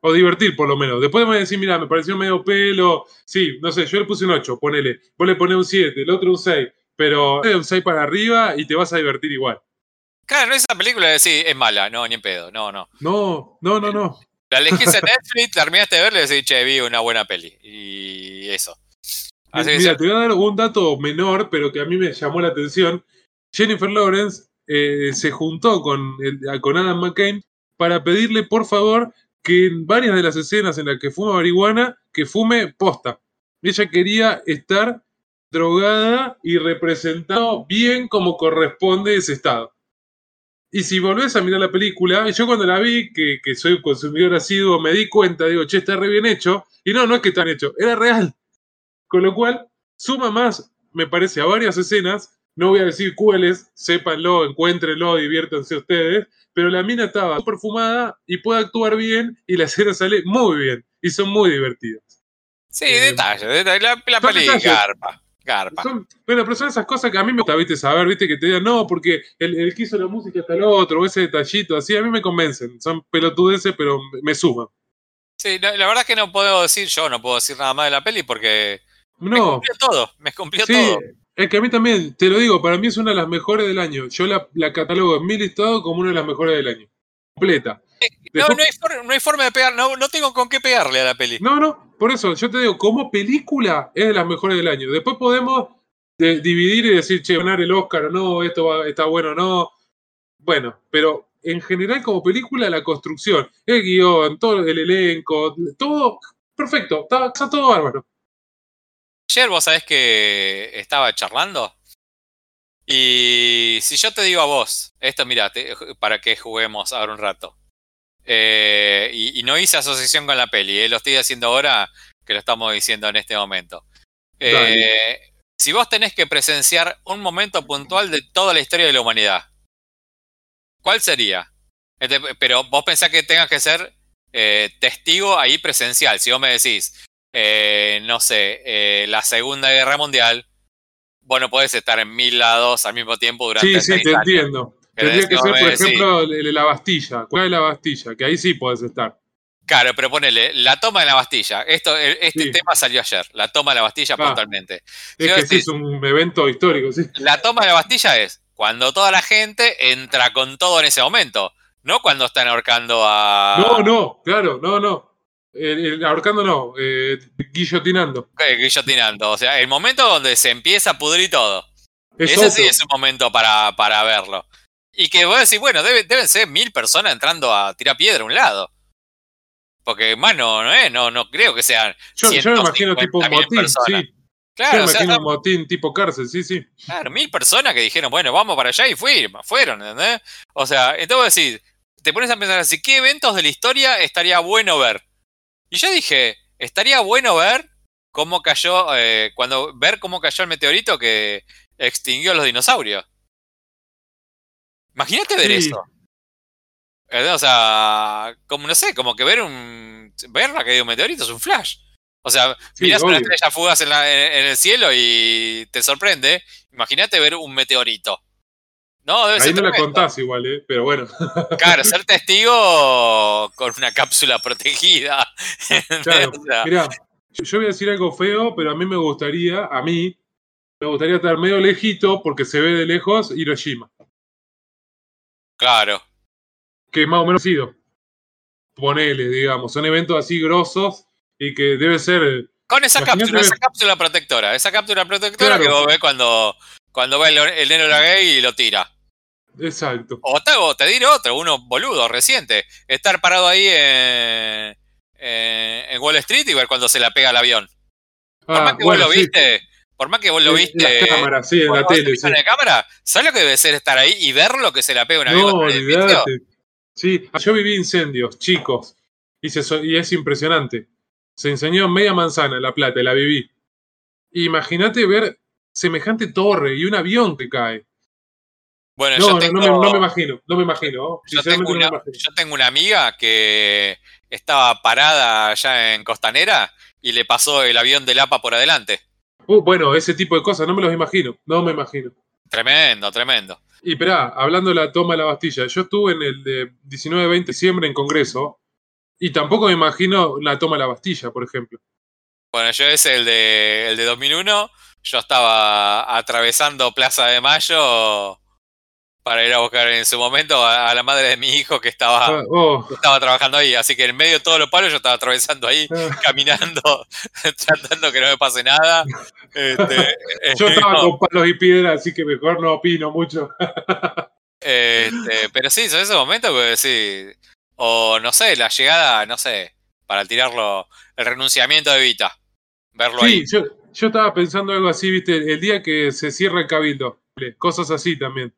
O divertir, por lo menos. Después me decir, mira, me pareció medio pelo. Sí, no sé, yo le puse un 8, ponele. Vos le ponés un 7, el otro un 6. Pero un 6 para arriba y te vas a divertir igual. Claro, esa película es, sí, es mala, no, ni en pedo, no, no. No, no, no, no. La elegís en Netflix, terminaste de verla y decís, che, vi una buena peli. Y eso. Así que Mira, te voy a dar un dato menor, pero que a mí me llamó la atención. Jennifer Lawrence eh, se juntó con, el- con Adam McCain para pedirle, por favor, que en varias de las escenas en las que fuma marihuana, que fume posta. Ella quería estar drogada y representado bien como corresponde ese estado. Y si volvés a mirar la película, yo cuando la vi, que, que soy consumidor asiduo, me di cuenta, digo, che, está re bien hecho. Y no, no es que está bien hecho, era real. Con lo cual, suma más, me parece, a varias escenas. No voy a decir cuáles, sépanlo, encuéntrenlo, diviértanse ustedes. Pero la mina estaba perfumada y puede actuar bien y la escena sale muy bien. Y son muy divertidas. Sí, Eh, detalles, detalles. La, la detalles. garpa, garpa. Son, bueno, pero son esas cosas que a mí me gusta, viste, saber, viste, que te digan, no, porque el, el que hizo la música está el otro, o ese detallito, así, a mí me convencen. Son pelotudeces, pero me- me suman. Sí, la, la verdad es que no puedo decir, yo no puedo decir nada más de la peli porque me No, cumplió todo, me cumplió sí, todo. es que a mí también, te lo digo, para mí es una de las mejores del año. Yo la, la catalogo en mi listado como una de las mejores del año. Completa. No, no, hay for- no hay forma de pegar, no, no tengo con qué pegarle a la peli. No, no, por eso, yo te digo, como película es de las mejores del año. Después podemos de dividir y decir, che, ganar el Oscar o no, esto va- está bueno o no. Bueno, pero en general como película la construcción, el guion, todo el elenco, todo perfecto, está, está todo bárbaro. Ayer vos sabés que estaba charlando. Y si yo te digo a vos, esto mira, para que juguemos ahora un rato. Eh, y, y no hice asociación con la peli, eh, lo estoy haciendo ahora que lo estamos diciendo en este momento. Eh, si vos tenés que presenciar un momento puntual de toda la historia de la humanidad, ¿cuál sería? Este, pero vos pensás que tengas que ser testigo ahí presencial. Si vos me decís, eh, no sé, eh, la Segunda Guerra Mundial, vos no podés estar en mil lados al mismo tiempo durante Sí, sí, te años. entiendo. Tendría que ser, por ejemplo, la Bastilla, cuál es la Bastilla, que ahí sí podés estar. Claro, pero ponele, la toma de la Bastilla. Esto, el- este Sí. tema salió ayer, la toma de la Bastilla Ah. puntualmente. Es que sí es un evento histórico, sí. La toma de la Bastilla es cuando toda la gente entra con todo en ese momento, no cuando están ahorcando a No, no, claro, no, no. El, el- ahorcando no, eh, guillotinando. eh, guillotinando. O sea, el momento donde se empieza a pudrir todo. Es Ese sí es un momento para, para verlo. Y que vos decís, bueno, debe- deben ser mil personas entrando a tirar piedra a un lado. Porque más no, es, no, no creo que sean. Yo, yo me imagino tipo un 150.000 motín, personas. sí. Claro, yo o me sea, imagino estamos- un motín tipo cárcel, sí, sí. Claro, mil personas que dijeron, bueno, vamos para allá y fueron, fueron, ¿entendés? O sea, entonces vos decís, te pones a pensar así, ¿qué eventos de la historia estaría bueno ver? Y yo dije, estaría bueno ver cómo cayó, eh, cuando ver cómo cayó el meteorito que extinguió a los dinosaurios. Imagínate ver Sí. eso. Eh, O sea, como no sé, como que ver un ver la caída de un meteorito es un flash. O sea, Sí, mirás una estrella fugaz en, la- en- en el cielo y te sorprende. Imagínate ver un meteorito. No, debe Ahí ser no la contás igual, ¿eh? Pero bueno, Claro, ser testigo con una cápsula protegida. claro. O sea, Mirá, yo, voy a decir algo feo, pero a mí me gustaría, a mí, me gustaría estar medio lejito porque se ve de lejos Hiroshima, claro. que más o menos sido. Ponele, digamos, son eventos así grosos y que debe ser Con esa cápsula, esa cápsula protectora. Esa cápsula protectora Claro. que vos ves cuando, cuando va el, el neno la gay y lo tira. Exacto. O te, o te diré otro, uno boludo, reciente. Estar parado ahí en, Wall Street y ver cuando se la pega al avión. Por Ah, más que bueno, vos lo sí. viste, por más que vos lo En- viste. En las cámaras, sí, en la tele, viste sí. en la cámara, ¿sabes lo que debe ser estar ahí y ver lo que se la pega un avión? No, el olvídate. Sí, yo viví incendios, chicos, y, se y es impresionante. Se enseñó en media manzana, La Plata, y la viví. Imagínate ver semejante torre y un avión que cae. Bueno, No, yo tengo, no, me, no me imagino, no me imagino. ¿no? yo tengo Sinceramente no me una, imagino. yo tengo una amiga que estaba parada allá en Costanera y le pasó el avión del APA por adelante. Uh, bueno, ese tipo de cosas no me los imagino, no me imagino. Tremendo, tremendo. Y esperá, hablando de la toma de la Bastilla, yo estuve en el de 19-20 de diciembre en Congreso y tampoco me imagino la toma de la Bastilla, por ejemplo. Bueno, yo es el de, el de 2001. Yo estaba atravesando Plaza de Mayo para ir a buscar en su momento a, a la madre de mi hijo que estaba, Ah, oh, que estaba trabajando ahí. Así que en medio de todos los palos yo estaba atravesando ahí, ah. caminando, tratando que no me pase nada. Este, Yo eh, estaba no, con palos y piedras, así que mejor no opino mucho. este, pero sí, son esos momentos que sí. O no sé, la llegada, no sé, para tirarlo, el renunciamiento de Vita. Verlo ahí. Sí, yo, yo estaba pensando algo así, viste, el día que se cierra el cabildo, cosas así también.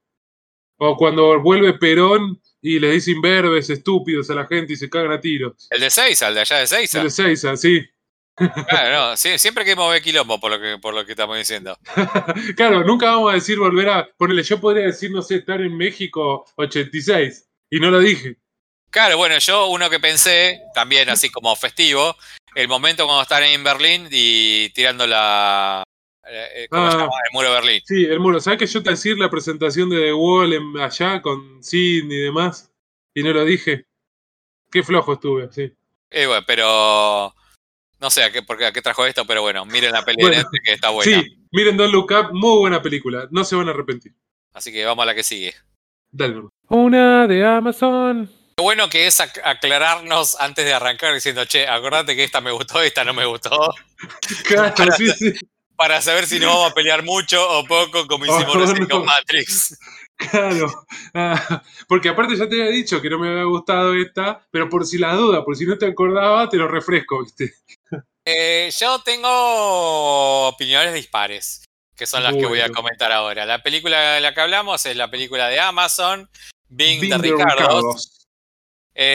O cuando vuelve Perón y le dice imberbes, estúpidos a la gente y se cagan a tiros. El de Seiza, el de allá de Seiza. El de Seiza, sí. Claro, no, sí, siempre que mover quilombo por lo que, por lo que estamos diciendo. claro, nunca vamos a decir volver a. Ponele, yo podría decir, no sé, estar en México 86. Y no lo dije. Claro, bueno, yo uno que pensé, también así como festivo, el momento cuando están en Berlín y tirando la. Eh, ¿Cómo se Ah. llama? El muro de Berlín. Sí, el muro. ¿Sabes que yo te decir la presentación de The Wall en- allá con Sidney y demás? Y no lo dije. Qué flojo estuve, sí. Eh, bueno, pero. No sé a qué, por qué, a qué trajo esto, pero bueno, miren la Bueno, Netflix que está buena. Sí, miren Don't Look Up, muy buena película. No se van a arrepentir. Así que vamos a la que sigue. Dale. Una de Amazon. Lo bueno que es ac- aclararnos antes de arrancar diciendo, che, acordate que esta me gustó, esta no me gustó. Claro, sí, sí. Para saber si nos vamos a pelear mucho o poco, como hicimos Oh, recién no. con Matrix. Claro. Ah, porque aparte ya te había dicho que no me había gustado esta, pero por si la duda, por si no te acordaba, te lo refresco, ¿viste? Eh, yo tengo opiniones dispares, que son las que voy a comentar ahora. La película de la que hablamos es la película de Amazon, Bing, Bing de de Ricardo. Ricardos.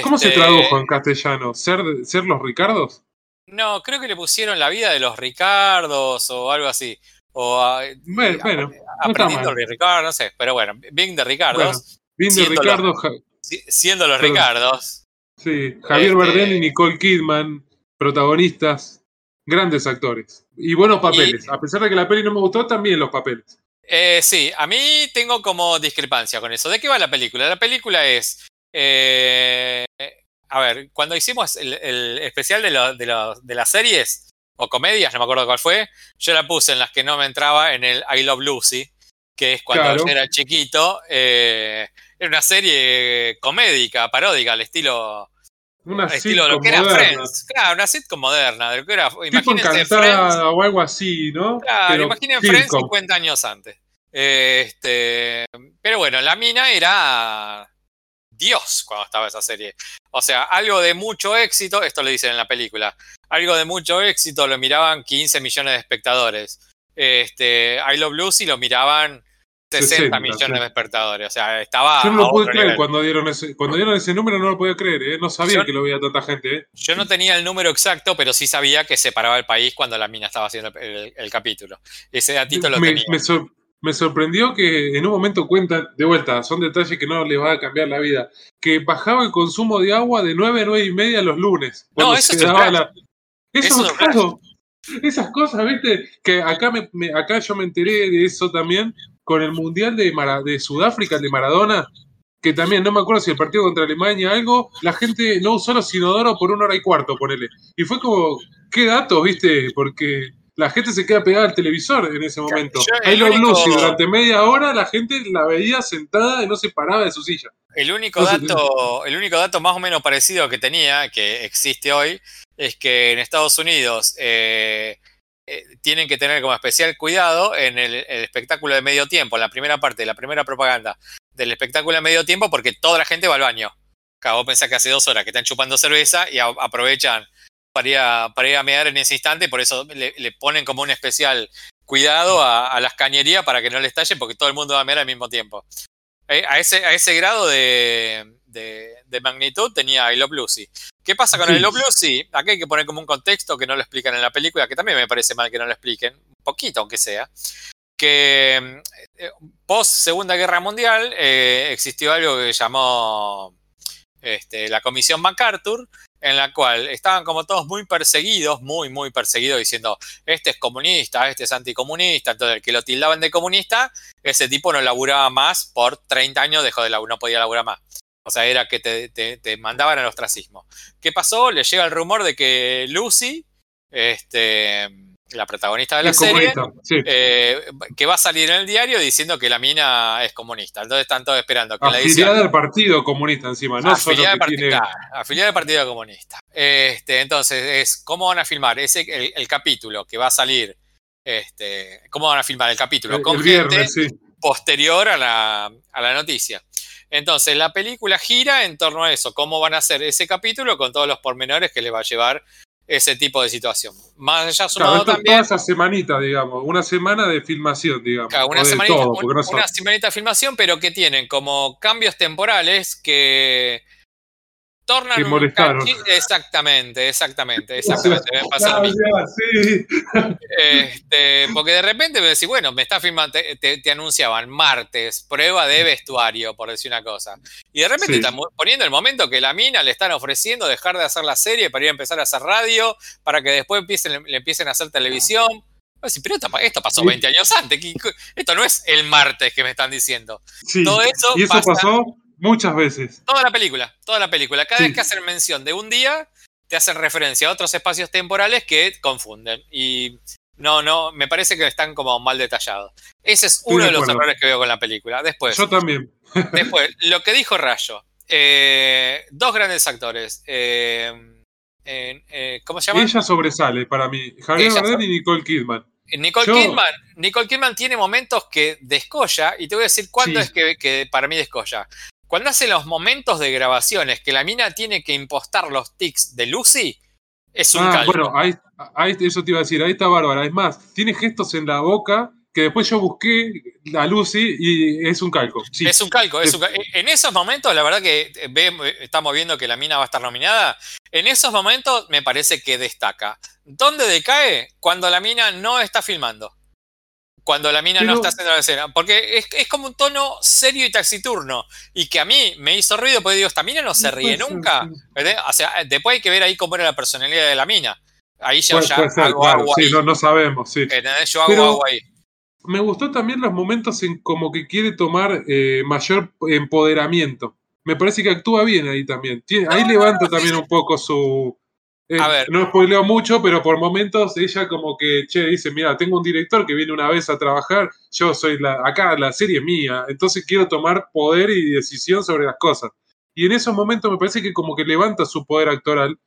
¿Cómo se Este, tradujo en castellano? ¿Ser, ser los Ricardos? No, creo que le pusieron la vida de los Ricardos o algo así. O a- Bueno, a- bueno, no está aprendiendo mal. de Ricardo, no sé. Pero bueno, Bing de Ricardos, Bueno, Bing de Ricardo, si- siendo los Perdón. Ricardos. sí, Javier Este- Bardem y Nicole Kidman, protagonistas, grandes actores. Y buenos papeles. A pesar de que la peli no me gustó, también los papeles. Eh, sí, a mí tengo como discrepancia con eso. ¿De qué va la película? La película es. eh, a ver, cuando hicimos el, el especial de, lo- de, lo- de las series o comedias, no me acuerdo cuál fue, yo la puse en las que no me entraba en el I Love Lucy, que es cuando Claro. yo era chiquito. eh, era una serie comédica, paródica, al estilo. Una al estilo de lo que era moderna. Friends. Claro, una sitcom moderna. De lo que era, Tipo imagínense Friends. o algo así, ¿no? Claro, Pero imaginen Friends sitcom. 50 años antes. Este, pero bueno, la mina era Dios cuando estaba esa serie. O sea, algo de mucho éxito, esto lo dicen en la película, algo de mucho éxito lo miraban 15 millones de espectadores. Este, I Love Lucy lo miraban 60, 60, millones sí. de espectadores. O sea, estaba. Yo no lo pude creer nivel. cuando dieron ese, cuando dieron ese número, no lo podía creer, ¿eh? No sabía Yo- que lo veía tanta gente, ¿eh? Yo no tenía el número exacto, pero sí sabía que separaba el país cuando la mina estaba haciendo el, el- el capítulo. Ese datito lo me, tenía. me sor- me sorprendió que en un momento cuentan, de vuelta, son detalles que no les va a cambiar la vida, que bajaba el consumo de agua de 9 a 9 y media los lunes. No, eso es la- Eso, Eso claro. Esas cosas, ¿viste? Que acá, me, me- acá yo me enteré de eso también con el Mundial de, Mara- de Sudáfrica, el de Maradona, que también, no me acuerdo si el partido contra Alemania algo, la gente no usó los inodoros por una hora y cuarto, ponele. Y fue como, ¿qué datos, viste? Porque la gente se queda pegada al televisor en ese momento. Lo único- Lucy, durante media hora la gente la veía sentada y no se paraba de su silla. El único, No dato, el único dato más o menos parecido que tenía, que existe hoy, es que en Estados Unidos eh, eh, tienen que tener como especial cuidado en el, el espectáculo de medio tiempo, en la primera parte, la primera propaganda del espectáculo de medio tiempo, porque toda la gente va al baño. Acá vos pensás que hace dos horas que están chupando cerveza y a- aprovechan para ir, a, para ir a mear en ese instante, por eso le, le ponen como un especial cuidado a, a las cañerías para que no les talle, porque todo el mundo va a mear al mismo tiempo. Eh, A ese, a ese grado de, de- de magnitud tenía I Love Lucy. ¿Qué pasa con Sí. I Love Lucy? Aquí hay que poner como un contexto que no lo explican en la película, que también me parece mal que no lo expliquen, un poquito aunque sea. Que eh, post Segunda Guerra Mundial eh, existió algo que llamó este, la Comisión MacArthur, en la cual estaban como todos muy perseguidos, muy, muy perseguidos, diciendo, este es comunista, este es anticomunista, entonces el que lo tildaban de comunista, ese tipo no laburaba más por 30 años, dejó de laburar, no podía laburar más. O sea, era que te, te- te mandaban al ostracismo. ¿Qué pasó? Le llega el rumor de que Lucy, este, la protagonista de la Es serie, sí. eh, que va a salir en el diario diciendo que la mina es comunista. Entonces están todos esperando que la Afiliada al partido comunista encima, no afiliada, tiene... claro, afiliada al Partido Comunista. Este, entonces, es cómo van a filmar ese, el, el capítulo que va a salir. Este, ¿Cómo van a filmar el capítulo? Con el gente viernes, sí. posterior a la, a la noticia. Entonces, la película gira en torno a eso, cómo van a hacer ese capítulo con todos los pormenores que le va a llevar ese tipo de situación. Más allá Claro, sumado es también. toda esa semanita, digamos, una semana de filmación, digamos. Claro, una semanita, todo, un- porque no son- una semanita de filmación, pero que tienen como cambios temporales que tornan Que un molestaron. cachi- Exactamente, exactamente, exactamente. Me pasa sí. Este, porque de repente me decís, bueno, me está filmando, te, te- te anunciaban martes, prueba de vestuario, por decir una cosa. Y de repente Sí. están poniendo el momento que la mina le están ofreciendo dejar de hacer la serie para ir a empezar a hacer radio, para que después empiecen, le empiecen a hacer televisión. Pero esto, pa- esto pasó Sí. 20 años antes. ¿qué- qué- Esto no es el martes que me están diciendo. Sí. Todo eso, Y eso pasa pasó muchas veces. toda la película, toda la película. Cada Sí. vez que hacen mención de un día, te hacen referencia a otros espacios temporales que confunden. Y no, no, me parece que están como mal detallados. Ese es uno de de los errores que veo con la película. Después, Yo también. después lo que dijo Rayo. eh, dos grandes actores. eh, eh, ¿Cómo se llama? Ella sobresale para mí. Javier Bardem y Nicole Kidman. Nicole Yo- Kidman, Nicole Kidman tiene momentos que descolla, y te voy a decir cuándo Sí. es que, que para mí descolla. Cuando hace los momentos de grabaciones que la mina tiene que impostar los tics de Lucy, es un Ah, calco. bueno, ahí, ahí- eso te iba a decir, ahí está Bárbara. Es más, tiene gestos en la boca que después yo busqué a Lucy y es un calco. Sí. Es un calco, es un cal- En esos momentos, la verdad que eh, ve- estamos viendo que la mina va a estar nominada. En esos momentos me parece que destaca. ¿Dónde decae? Cuando la mina no está filmando. Cuando la mina no está haciendo la escena. Porque es, es como un tono serio y taciturno. Y que a mí me hizo ruido porque digo, esta mina no se ríe ser, nunca. ¿Entendés? O sea, después hay que ver ahí cómo era la personalidad de la mina. Ahí Puede, ya puede ser, hago claro, agua sí, ahí. no, no sabemos, sí. Yo hago Pero- agua ahí. Me gustó también los momentos en como que quiere tomar eh, mayor empoderamiento. Me parece que actúa bien ahí también. Tiene- ahí No, levanta no, también un poco su... eh, A ver. No spoileo mucho, pero por momentos ella como que, che, dice, mira, tengo un director que viene una vez a trabajar, yo soy la... Acá la serie es mía, entonces quiero tomar poder y decisión sobre las cosas. Y en esos momentos me parece que como que levanta su poder actoral.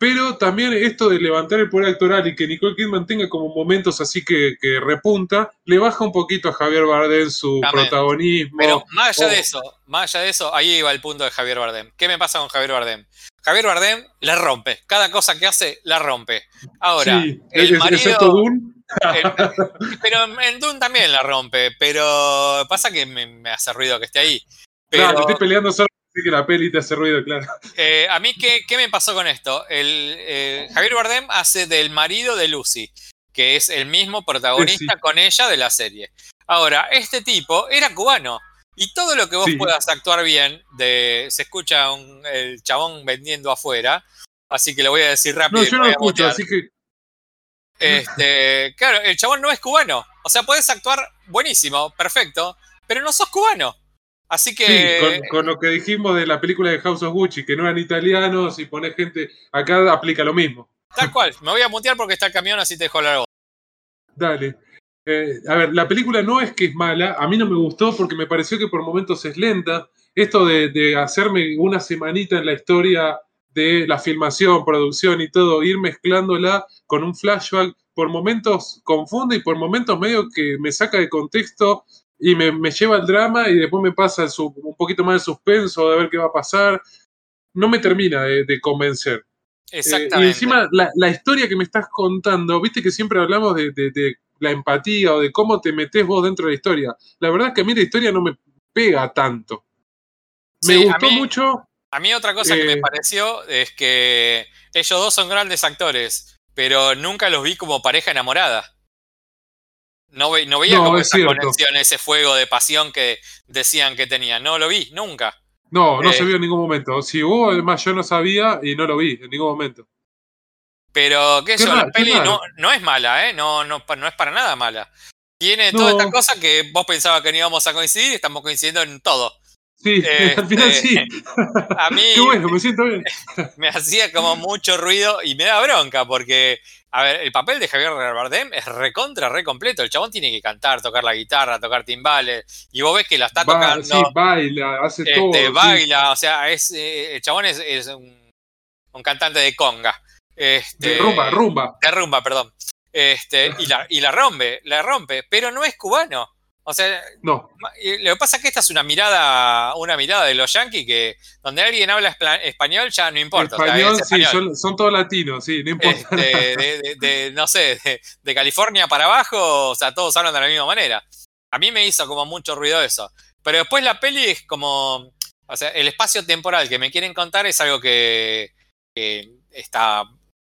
Pero también esto de levantar el poder actoral y que Nicole Kidman tenga como momentos así que, que repunta, le baja un poquito a Javier Bardem su También. protagonismo. Pero más allá Oh. de eso, más allá de eso, ahí iba el punto de Javier Bardem. ¿Qué me pasa con Javier Bardem? Javier Bardem la rompe. Cada cosa que hace, la rompe. Ahora, sí, el marido- Dune. el- pero en Dune también la rompe. Pero pasa que me, me hace ruido que esté ahí. Pero Claro, estoy peleando solo que la peli te hace ruido, claro. eh, a mí, ¿qué, qué me pasó con esto? El, eh, Javier Bardem hace del marido de Lucy, que es el mismo protagonista Sí. con ella de la serie. Ahora, este tipo era cubano. Y todo lo que vos Sí. puedas actuar bien, de, se escucha un- el chabón vendiendo afuera, así que lo voy a decir rápido. No, yo no lo escucho, así que Este, claro, el chabón no es cubano. O sea, podés actuar buenísimo, perfecto, pero no sos cubano. Así sí, que con, con lo que dijimos de la película de House of Gucci, que no eran italianos y pones gente, acá aplica lo mismo. tal cual, me voy a mutear porque está el camión, así te dejo hablar a vos. Dale. Eh, a ver, la película no es que es mala, a mí no me gustó porque me pareció que por momentos es lenta. Esto de, de hacerme una semanita en la historia de la filmación, producción y todo, ir mezclándola con un flashback, por momentos confunde y por momentos medio que me saca de contexto y me, me lleva al drama y después me pasa el un poquito más de suspenso de ver qué va a pasar. No me termina de, de convencer. Eh, Exactamente. y encima, la, la historia que me estás contando, viste que siempre hablamos de, de- de la empatía o de cómo te metes vos dentro de la historia. La verdad es que a mí la historia no me pega tanto. Me Sí, a gustó mí- mucho. A mí otra cosa que me Eh, pareció es que ellos dos son grandes actores, pero nunca los vi como pareja enamorada. No, ve- no veía No, como es esa cierto. conexión, ese fuego de pasión que decían que tenían. No lo vi, nunca. No, no eh, se vio en ningún momento. Si hubo, además yo no sabía y no lo vi en ningún momento. Pero qué Qué yo, la peli no, no es mala, ¿eh? No, no, no es para nada mala. Tiene No. toda esta cosa que vos pensabas que no íbamos a coincidir y estamos coincidiendo en todo. Sí, Este, al final sí. A mí Qué bueno, me siento bien. me hacía como mucho ruido y me da bronca porque, a ver, el papel de Javier Bardem es recontra, re completo. El chabón tiene que cantar, tocar la guitarra, tocar timbales y vos ves que la está tocando, sí, baila, hace todo. este, sí. baila, o sea, es, eh, el chabón es, es un, un cantante de conga. Este, De rumba, rumba. de rumba, perdón. Este, y la, y la rompe, la rompe, pero no es cubano. O sea, No, lo que pasa es que esta es una mirada, una mirada de los yankees que donde alguien habla español ya no importa. español, es sí, son, son todos latinos, sí, no importa. Este, de, de- de- no sé, de, de California para abajo, o sea, todos hablan de la misma manera. A mí me hizo como mucho ruido eso. Pero después la peli es como, o sea, el espacio temporal que me quieren contar es algo que, que está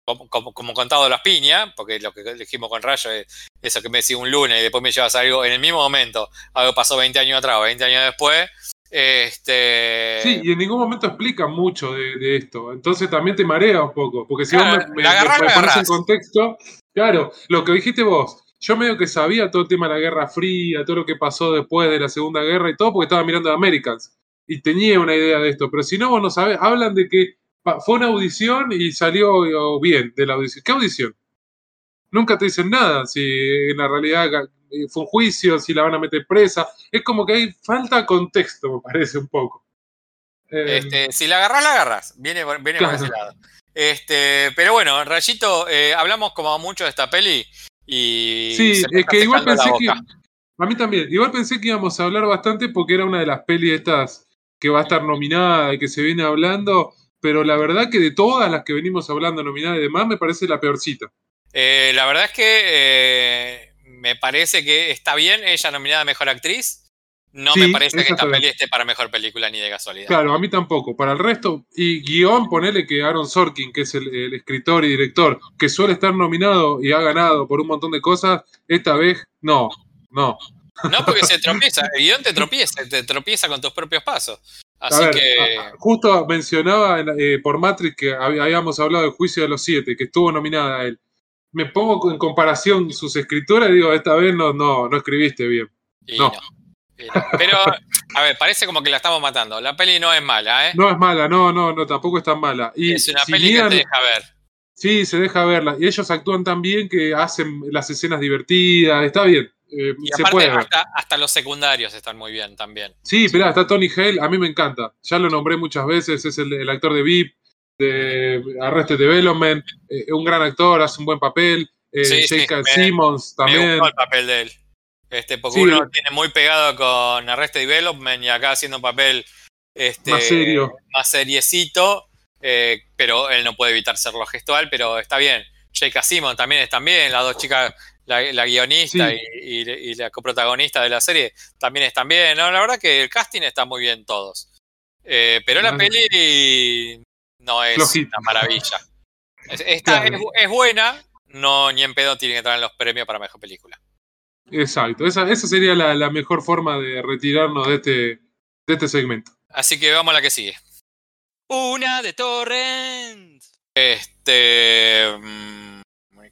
como, como- como contado a las piñas, porque lo que dijimos con Rayo es eso que me decía un lunes y después me llevas algo en el mismo momento. Algo pasó 20 años atrás o 20 años después. Este, Sí, y en ningún momento explica mucho de, de esto. Entonces también te marea un poco. Porque si Claro, vos me, me- agarrás, me pones en contexto, claro, lo que dijiste vos, yo medio que sabía todo el tema de la Guerra Fría, todo lo que pasó después de la Segunda Guerra y todo, porque estaba mirando Americans. Y tenía una idea de esto. Pero si no, vos no sabés, hablan de que fue una audición y salió bien de la audición. ¿Qué audición? Nunca te dicen nada, si en la realidad eh, fue un juicio, si la van a meter presa. Es como que hay falta contexto, me parece un poco. Eh, Este, si la agarras, la agarras. Viene, por- viene por Claro. ese lado. Este, pero bueno, Rayito, eh, hablamos como mucho de esta peli. Y Sí, es que igual pensé que. A mí también. Igual pensé que íbamos a hablar bastante porque era una de las pelis estas que va a estar nominada y que se viene hablando. Pero la verdad que de todas las que venimos hablando nominadas y demás, me parece la peorcita. Eh, la verdad es que eh, me parece que está bien ella nominada a Mejor Actriz. No Sí, me parece que esta peli esté para Mejor Película ni de casualidad. Claro, a mí tampoco. Para el resto, y guion, ponele que Aaron Sorkin, que es el, el escritor y director, que suele estar nominado y ha ganado por un montón de cosas, esta vez no, no. No porque se tropieza, el guion te tropieza, te tropieza con tus propios pasos. Así ver, que justo mencionaba en- eh, por Matrix que hab- habíamos hablado del juicio de los siete, que estuvo nominada a él. Me pongo en comparación sus escrituras y digo, esta vez no, no, no escribiste bien. y no. no. Y no. Pero, a ver, parece como que la estamos matando. La peli no es mala, ¿eh? No es mala, no, no, no, tampoco es tan mala. Y es una si peli miran- que te deja ver. Sí, se deja verla. Y ellos actúan tan bien que hacen las escenas divertidas. Está bien. Eh, Y se aparte, puede hasta, hasta los secundarios están muy bien también. Sí, esperá, está Tony Hale. A mí me encanta. Ya lo nombré muchas veces. Es el, el actor de VIP, de Arrested Development. eh, un gran actor, hace un buen papel. Eh, Sí, me- Simmons Me también. gustó el papel de él. Este, porque Sí. uno tiene muy pegado con Arrested Development y acá haciendo un papel este, Más serio. más seriecito, eh, pero él no puede evitar serlo gestual, pero está bien. J.K. Simon también están bien, las dos chicas, la, la guionista Sí. y, y- y la coprotagonista de la serie también están bien. ¿no? La verdad que el casting está muy bien todos. Eh, pero la Vale. peli no es una maravilla. Es, está- Claro. es, es buena, no ni en pedo tiene que entrar en los premios para mejor película. Exacto. Esa, esa sería la, la mejor forma de retirarnos de este, de este segmento. Así que vamos a la que sigue. Una de Torrent. Este. mm,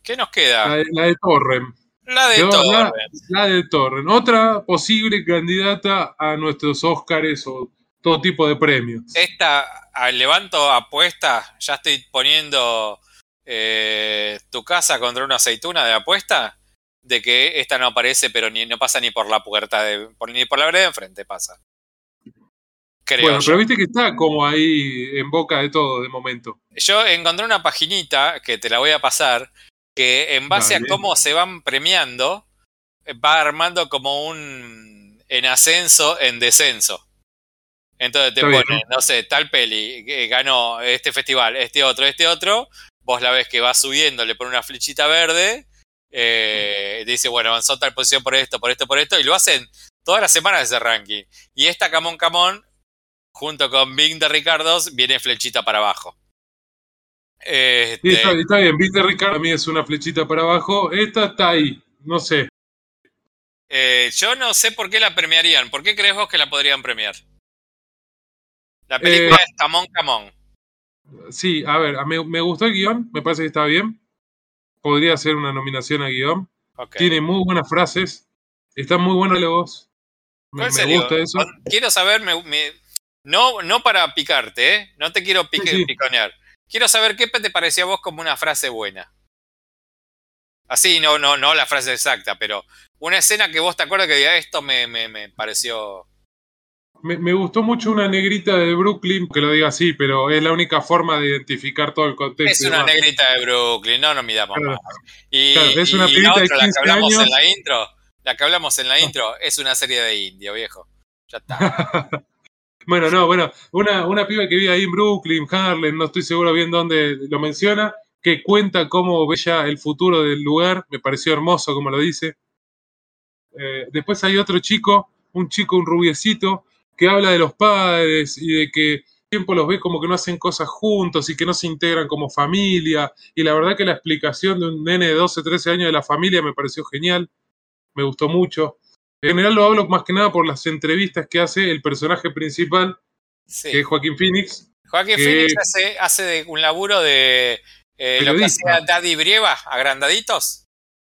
¿Qué nos La, queda? de- la de Torrem. La de Yo, la-. La de Torren. Otra posible candidata a nuestros Óscares o todo tipo de premios. Esta, levanto apuesta, ya estoy poniendo eh, tu casa contra una aceituna de apuesta, de que esta no aparece, pero ni, no pasa ni por la puerta, de, por- ni por la vereda de enfrente pasa. Creo bueno, yo. pero viste que está como ahí en boca de todo de momento. Yo encontré una paginita que te la voy a pasar, que en base a cómo se van premiando, eh, va armando como un en ascenso, en descenso. Entonces te bien, pone, no sé, tal peli, que ganó este festival, este otro, este otro, vos la ves que va subiendo, le pone una flechita verde, eh, dice, bueno, avanzó tal posición por esto, por esto, por esto, y lo hacen todas las semanas ese ranking. Y esta Camón Camón, junto con Bing de Ricardos, viene flechita para abajo. Este, Sí, está, está bien, viste Ricardo, a mí es una flechita para abajo. Esta está ahí, no sé. eh, yo no sé por qué la premiarían. ¿Por qué crees vos que la podrían premiar? La película Eh, es Camón Camón. Sí, a ver, me, me gustó el guion, me parece que está bien. Podría ser una nominación a guion. Tiene muy buenas frases, están muy buenos diálogos. Me, ¿Cuál me gusta eso. Quiero saber, me- me- no, no para picarte, ¿eh? No te quiero pique- Sí, sí. piconear. Quiero saber qué te pareció a vos como una frase buena. Así, no, no, no la frase exacta, pero una escena que vos te acuerdas que diga esto me, me, me pareció. Me, me gustó mucho una negrita de Brooklyn, que lo diga así, pero es la única forma de identificar todo el contexto. Es una demás. negrita de Brooklyn, no nos midamos Claro. más. Y, Claro, es una y pibita la de otra, la que 15 hablamos en la intro, la que hablamos en la intro, es una serie de indio, viejo. Ya está. Bueno, no, bueno, una, una piba que vive ahí en Brooklyn, Harlem, no estoy seguro bien dónde lo menciona, que cuenta cómo ve ya el futuro del lugar, me pareció hermoso como lo dice. Eh, después hay otro chico, un chico, un rubiecito, que habla de los padres y de que tiempo los ve como que no hacen cosas juntos y que no se integran como familia. Y la verdad que la explicación de un nene de 12, 13 años de la familia me pareció genial, me gustó mucho. En general lo hablo más que nada por las entrevistas que hace el personaje principal, Sí. que es Joaquín Phoenix. Joaquín que- Phoenix hace, hace de un laburo de eh, lo que hacía Daddy Brieva, agrandaditos.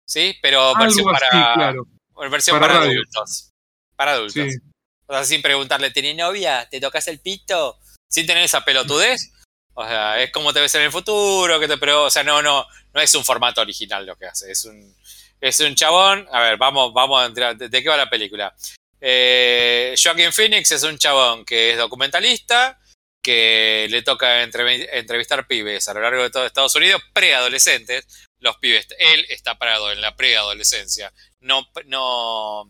¿Sí? Pero versión Algo así, para, claro. versión Para adultos. Para adultos. Sí. O sea, sin preguntarle, ¿tenés novia? ¿Te tocas el pito? Sin tener esa pelotudez. O sea, es como te ves en el futuro, que te pero, o sea, no, no, no es un formato original lo que hace. Es un, es un chabón. A ver, vamos, vamos a entrar. ¿De, qué va la película? Eh, Joaquin Phoenix es un chabón que es documentalista, que le toca entrev- entrevistar pibes a lo largo de todo Estados Unidos, preadolescentes. los pibes, él está parado en la preadolescencia, no, no,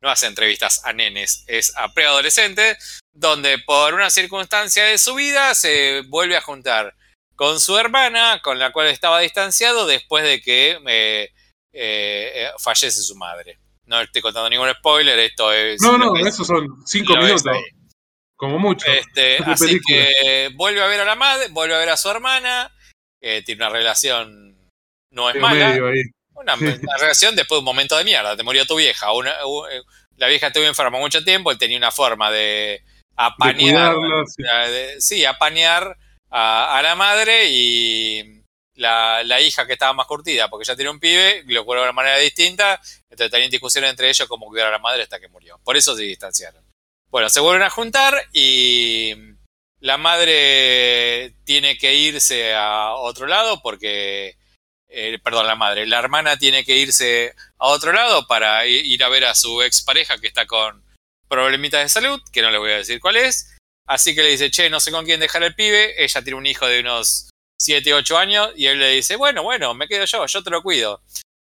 no hace entrevistas a nenes, es a preadolescentes, donde por una circunstancia de su vida se vuelve a juntar con su hermana, con la cual estaba distanciado después de que eh, eh, fallece su madre. No estoy contando ningún spoiler, esto es... No, no, es- esos son cinco minutos, como mucho. Este, Es así película. que vuelve a ver a la madre, vuelve a ver a su hermana, eh, tiene una relación, no es mala, una, una relación después de un momento de mierda, te murió tu vieja, una- eh, la vieja estuvo enferma mucho tiempo, él tenía una forma de De apañar, cuidarla, sí. eh, de- sí, apañar a, a la madre y la, la hija que estaba más curtida, porque ya tiene un pibe, lo cuidó de una manera distinta, entonces tenían discusiones entre ellos como cuidar a la madre hasta que murió. Por eso se distanciaron. Bueno, se vuelven a juntar y la madre tiene que irse a otro lado porque, eh, perdón, la madre, la hermana tiene que irse a otro lado para ir a ver a su expareja que está con problemitas de salud, que no le voy a decir cuál es. Así que le dice, che, no sé con quién dejar el pibe. Ella tiene un hijo de unos 7, 8 años y él le dice, bueno, bueno, me quedo yo, yo te lo cuido.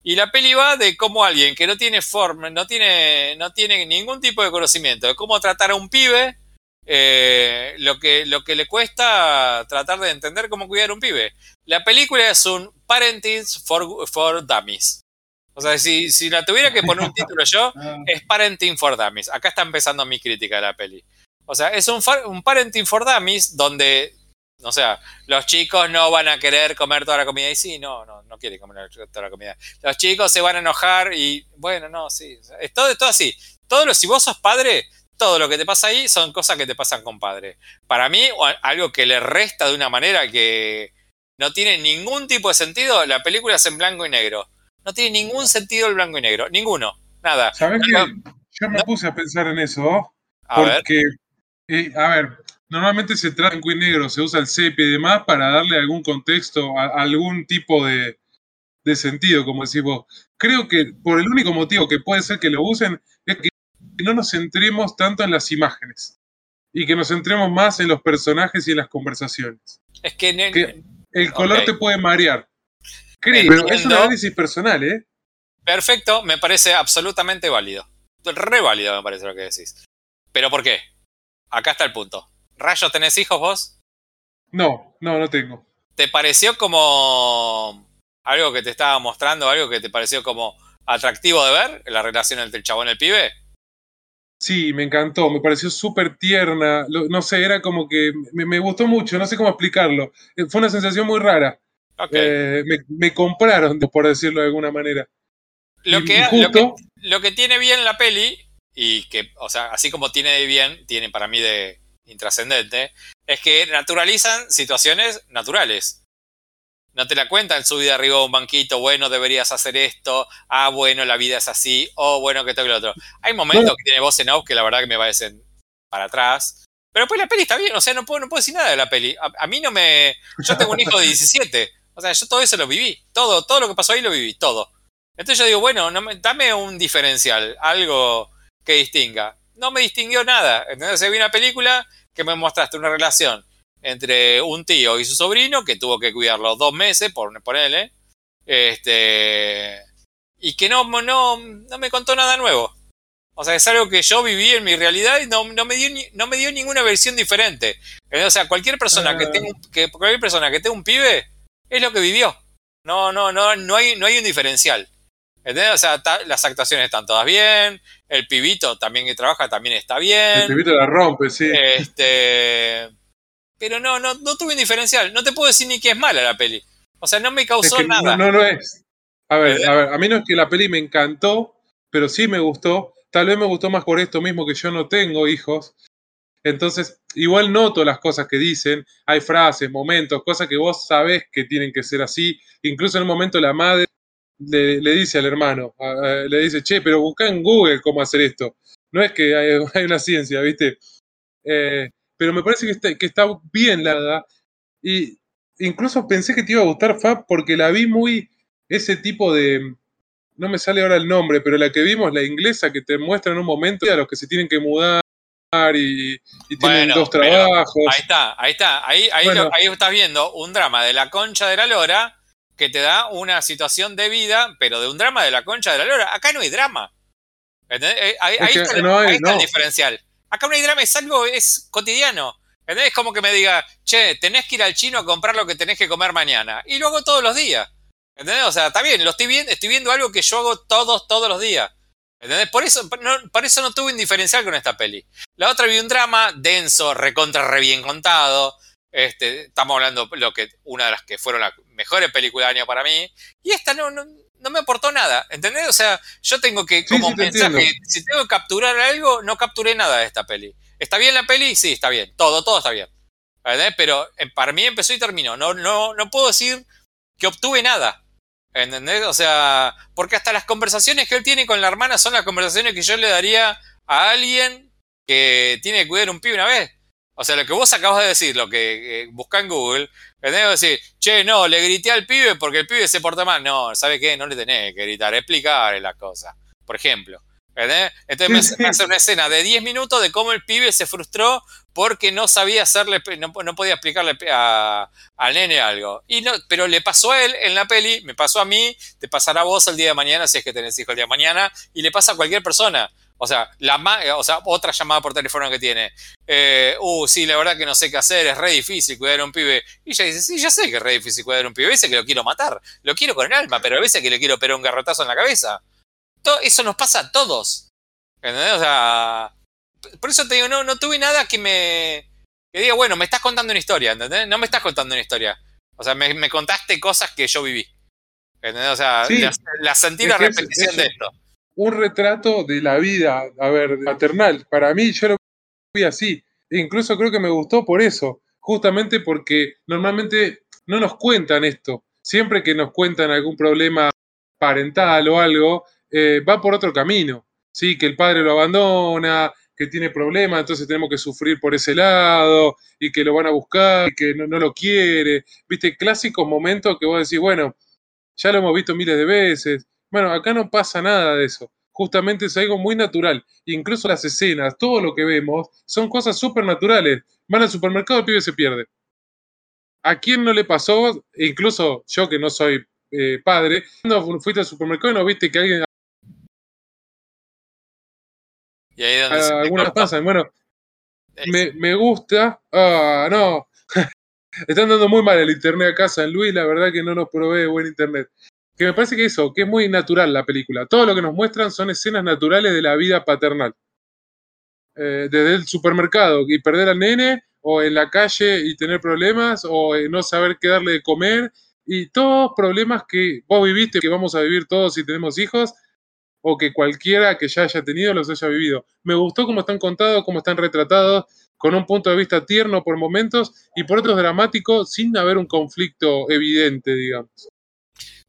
Y la peli va de cómo alguien que no tiene forma, no tiene, no tiene ningún tipo de conocimiento de cómo tratar a un pibe, eh, lo, que, lo que le cuesta tratar de entender cómo cuidar a un pibe. La película es un Parenting for, for Dummies. O sea, si, si la tuviera que poner un título yo, es Parenting for Dummies. Acá está empezando mi crítica de la peli. O sea, es un, un Parenting for Dummies donde, o sea, los chicos no van a querer comer toda la comida. Y sí, no, no, no quieren comer toda la comida. Los chicos se van a enojar y, bueno, no, sí. es todo, todo así. Todo lo, si vos sos padre, todo lo que te pasa ahí son cosas que te pasan con padre. Para mí, algo que le resta de una manera que no tiene ningún tipo de sentido, la película es en blanco y negro. No tiene ningún sentido el blanco y negro. Ninguno. Nada. ¿Sabes qué? Yo me no. puse a pensar en eso, A ver. porque, eh, a ver, normalmente se trata en blanco y negro, se usa el sepia y demás para darle algún contexto, a- algún tipo de, de sentido, como decís vos. Creo que por el único motivo que puede ser que lo usen es que no nos centremos tanto en las imágenes y que nos centremos más en los personajes y en las conversaciones. Es que. El color te puede marear. Creo, pero es un análisis personal, ¿eh? perfecto, me parece absolutamente válido. Re válido me parece lo que decís. ¿Pero por qué? Acá está el punto. Rayo, ¿tenés hijos vos? No, no, no tengo. ¿Te pareció como algo que te estaba mostrando, algo que te pareció como atractivo de ver, la relación entre el chabón y el pibe? Sí, me encantó, me pareció súper tierna, no sé, era como que me, me gustó mucho, no sé cómo explicarlo. Eh, Fue una sensación muy rara. Ok. Eh, me, me compraron, por decirlo de alguna manera. lo, que, y lo, justo, que, lo que tiene bien la peli, y que, o sea, así como tiene de bien, tiene para mí de intrascendente, es que naturalizan situaciones naturales. No te la cuentan subida arriba de un banquito, bueno, deberías hacer esto, ah, bueno, la vida es así, o bueno, que esto que lo otro. Hay momentos Bueno. que tiene voz en off que la verdad que me parecen para atrás. Pero pues la peli está bien, o sea, no puedo, no puedo decir nada de la peli. A, a mí no me. Yo tengo un hijo de 17. O sea, yo todo eso lo viví. Todo, todo lo que pasó ahí lo viví, todo. Entonces yo digo, bueno, no me- dame un diferencial, algo que distinga. No me distinguió nada. Entonces vi una película que me mostraste una relación entre un tío y su sobrino que tuvo que cuidarlo dos meses, por ponerle. Este. Y que no, no, no me contó nada nuevo. O sea, es algo que yo viví en mi realidad y no, no me, dio ni- no me dio ninguna versión diferente. O sea, cualquier persona que Ah. tenga, que, cualquier persona que tenga un pibe es lo que vivió. No, no, no, no hay, no hay un diferencial. ¿Entendés? O sea, las actuaciones están todas bien, el pibito también que trabaja también está el bien. pibito la rompe, sí. Este. Pero no, no, no tuve un diferencial. No te puedo decir ni que es mala la peli. O sea, no me Es causó que nada. no, no lo es. A ver, a ver, a mí no es que la peli me encantó, pero sí me gustó. Tal vez me gustó más por esto mismo que yo no tengo hijos. Entonces, igual noto las cosas que dicen. Hay frases, momentos, cosas que vos sabés que tienen que ser así. Incluso en un momento la madre le, le dice al hermano, le dice, che, pero busca en Google cómo hacer esto. No es que hay, hay una ciencia, ¿viste? Eh, pero me parece que está, que está bien la verdad. Y incluso pensé que te iba a gustar Fab porque la vi muy ese tipo de no me sale ahora el nombre, pero la que vimos, la inglesa, que te muestra en un momento a los que se tienen que mudar y, y tienen Bueno, dos trabajos. Ahí está, ahí está. Ahí, ahí, Bueno. lo- ahí estás viendo un drama de la concha de la lora que te da una situación de vida, pero de un drama de la concha de la lora. Acá no hay drama. ¿Entendés? Eh, Ahí, está, no hay- ahí está el diferencial. Acá no hay drama, es algo, es cotidiano. ¿Entendés? Es como que me diga, che, tenés que ir al chino a comprar lo que tenés que comer mañana. Y lo hago todos los días. ¿Entendés? O sea, está bien, lo estoy viendo, estoy viendo algo que yo hago todos, todos los días. ¿Entendés? Por eso no, por eso no tuve un diferencial con esta peli. La otra vi un drama denso, recontra re bien contado. Este, estamos hablando lo que una de las que fueron las mejores películas del año para mí. Y esta no, no, no me aportó nada. ¿Entendés? O sea, yo tengo que, como sí, entiendo. si tengo que capturar algo, no capturé nada de esta peli. ¿Está bien la peli? Sí, está bien. Todo, todo está bien. ¿Entendés? Pero eh, para mí empezó y terminó. No, no, no puedo decir que obtuve nada. ¿Entendés? O sea, porque hasta las conversaciones que él tiene con la hermana son las conversaciones que yo le daría a alguien que tiene que cuidar un pibe una vez. O sea, lo que vos acabas de decir, lo que eh, busca en Google, tenés que decir, che, no, le grité al pibe porque el pibe se porta mal. No, ¿sabe qué? No le tenés que gritar, explicarle las cosas. Por ejemplo. ¿entendés? Entonces me, hace una escena de 10 minutos de cómo el pibe se frustró porque no sabía hacerle, no, no podía explicarle a, al nene algo. Y no, pero le pasó a él en la peli, me pasó a mí, te pasará a vos el día de mañana si es que tenés hijo el día de mañana, y le pasa a cualquier persona. O sea, la ma- o sea, otra llamada por teléfono que tiene. Eh, uh, sí, la verdad que no sé qué hacer, es re difícil cuidar a un pibe. Y ella dice, sí, ya sé que es re difícil cuidar a un pibe. A veces que lo quiero matar, lo quiero con el alma, pero a veces que le quiero pegar un garrotazo en la cabeza. Todo, eso nos pasa a todos. ¿Entendés? O sea, por eso te digo, no, no tuve nada que me. que diga, bueno, me estás contando una historia, ¿entendés? No me estás contando una historia. O sea, me, me contaste cosas que yo viví. ¿Entendés? O sea, Sí. la, la sentí la repetición es- de esto. Un retrato de la vida, a ver, maternal. Para mí, yo lo vi así. E incluso creo que me gustó por eso. Justamente porque normalmente no nos cuentan esto. Siempre que nos cuentan algún problema parental o algo, eh, va por otro camino. Sí, que el padre lo abandona, que tiene problemas, entonces tenemos que sufrir por ese lado, y que lo van a buscar, y que no, no lo quiere. Viste, clásicos momentos que vos decís, bueno, ya lo hemos visto miles de veces. Bueno, acá no pasa nada de eso. Justamente es algo muy natural. Incluso las escenas, todo lo que vemos, son cosas súper naturales. Van al supermercado, el pibe se pierde. ¿A quién no le pasó? Incluso yo que no soy eh, padre, cuando fuiste al supermercado y no viste que alguien, Y ahí donde se te algunas pasan. Bueno, me, me gusta. Ah, no. Están dando muy mal el internet acá, San Luis. La verdad que no nos provee buen internet. Que me parece que eso, que es muy natural la película. Todo lo que nos muestran son escenas naturales de la vida paternal. Eh, desde el supermercado y perder al nene, o en la calle y tener problemas, o eh, no saber qué darle de comer, y todos problemas que vos viviste, que vamos a vivir todos si tenemos hijos, o que cualquiera que ya haya tenido los haya vivido. Me gustó cómo están contados, cómo están retratados, con un punto de vista tierno por momentos y por otros dramático, sin haber un conflicto evidente, digamos.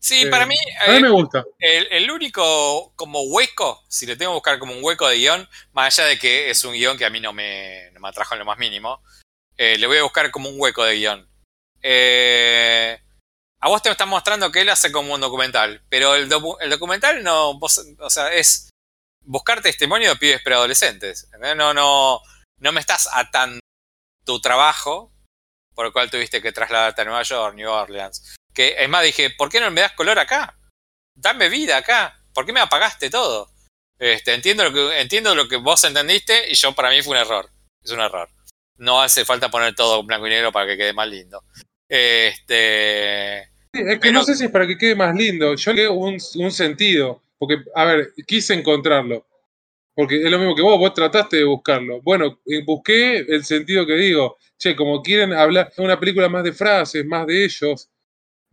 Sí, Eh, para mí, A mí eh, me gusta. el, el único como hueco, si le tengo que buscar como un hueco de guion, más allá de que es un guion que a mí no me, no me atrajo en lo más mínimo, eh, le voy a buscar como un hueco de guion. Eh, a vos te están mostrando que él hace como un documental, pero el, docu- el documental no, vos- o sea, es buscar testimonio de pibes preadolescentes. No, no, no me estás atando tu trabajo, por el cual tuviste que trasladarte a Nueva York, New Orleans. Que es más, dije, ¿por qué no me das color acá? Dame vida acá. ¿Por qué me apagaste todo? Este, entiendo lo que entiendo lo que vos entendiste y yo para mí fue un error. Es un error. No hace falta poner todo blanco y negro para que quede más lindo. Este, Sí, Es que pero- no sé si es para que quede más lindo. Yo le doy un, un sentido. Porque, a ver, quise encontrarlo. Porque es lo mismo que vos, vos trataste de buscarlo. Bueno, eh, busqué el sentido que digo. Che, como quieren hablar, es una película más de frases, más de ellos,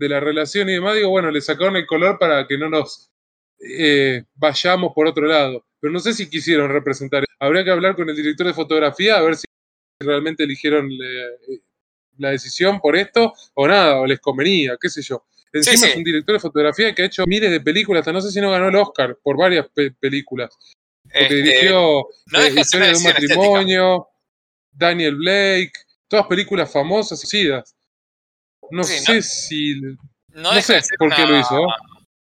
de la relación y demás, digo, bueno, le sacaron el color para que no nos eh, vayamos por otro lado. Pero no sé si quisieron representar. Habría que hablar con el director de fotografía a ver si realmente eligieron eh, la decisión por esto o nada, o les convenía, qué sé yo. Encima sí. es un director de fotografía que ha hecho miles de películas, hasta no sé si no ganó el Oscar por varias pe- películas. Porque este, dirigió no eh, Historia de un estética. matrimonio, Daniel Blake, todas películas famosas y conocidas. No Sí, sé no- si. no, No, sé de por qué una- lo hizo.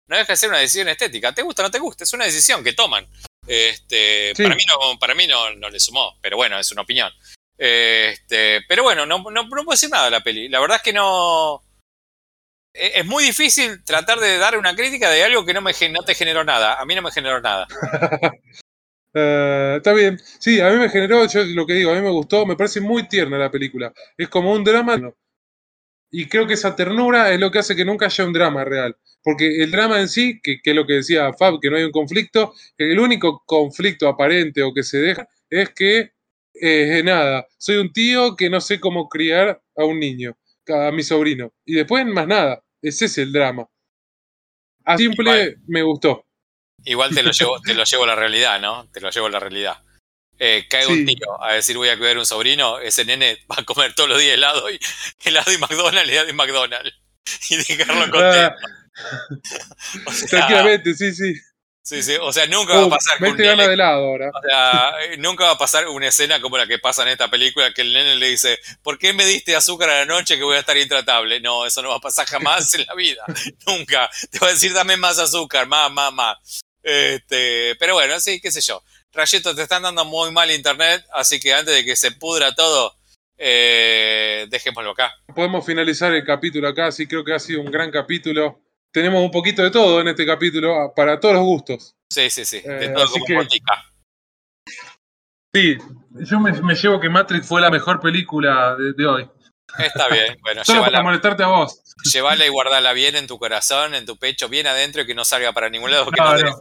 No deja de ser una decisión estética. ¿Te gusta o no te gusta? Es una decisión que toman. Este, Sí. Para mí, no, para mí no, no le sumó, pero bueno, es una opinión. Este, pero bueno, no, no, no puedo decir nada de la peli. La verdad es que no. e- es muy difícil tratar de dar una crítica de algo que no, me, no te generó nada. A mí no me generó nada. Eh, está bien. Sí, a mí me generó, yo lo que digo, a mí me gustó, me parece muy tierna la película. Es como un drama. Y creo que esa ternura es lo que hace que nunca haya un drama real. Porque el drama en sí, que, que es lo que decía Fab, que no hay un conflicto, el único conflicto aparente o que se deja es que, eh, nada, soy un tío que no sé cómo criar a un niño, a mi sobrino. Y después más nada, ese es el drama. A simple Igual. me gustó. Igual te lo llevo, te lo llevo a la realidad, ¿no? Te lo llevo a la realidad. Eh, cae un tío a decir voy a cuidar a un sobrino, ese nene va a comer todos los días helado y helado y McDonald's, helado y McDonald's. Y dejarlo contento. O sea, Tranquilamente, sí, sí. sí, sí, o sea, nunca va a pasar nene- gana de lado ahora. O sea, eh, nunca va a pasar una escena como la que pasa en esta película que el nene le dice, ¿por qué me diste azúcar a la noche que voy a estar intratable? No, eso no va a pasar jamás en la vida. nunca. Te va a decir, dame más azúcar, más, más, más. Este, pero bueno, sí, qué sé yo. Rayeto, te están dando muy mal internet, así que antes de que se pudra todo, eh, dejémoslo acá. Podemos finalizar el capítulo acá, sí, creo que ha sido un gran capítulo. Tenemos un poquito de todo en este capítulo, ah, para todos los gustos. Sí, sí, sí. De Eh, todo como que-. Sí, yo me, me llevo que Matrix fue la mejor película de, de hoy. Está bien. Bueno, Solo llévala, para molestarte a vos. llévala y guardala bien en tu corazón, en tu pecho, bien adentro y que no salga para ningún lado porque no, No, te no.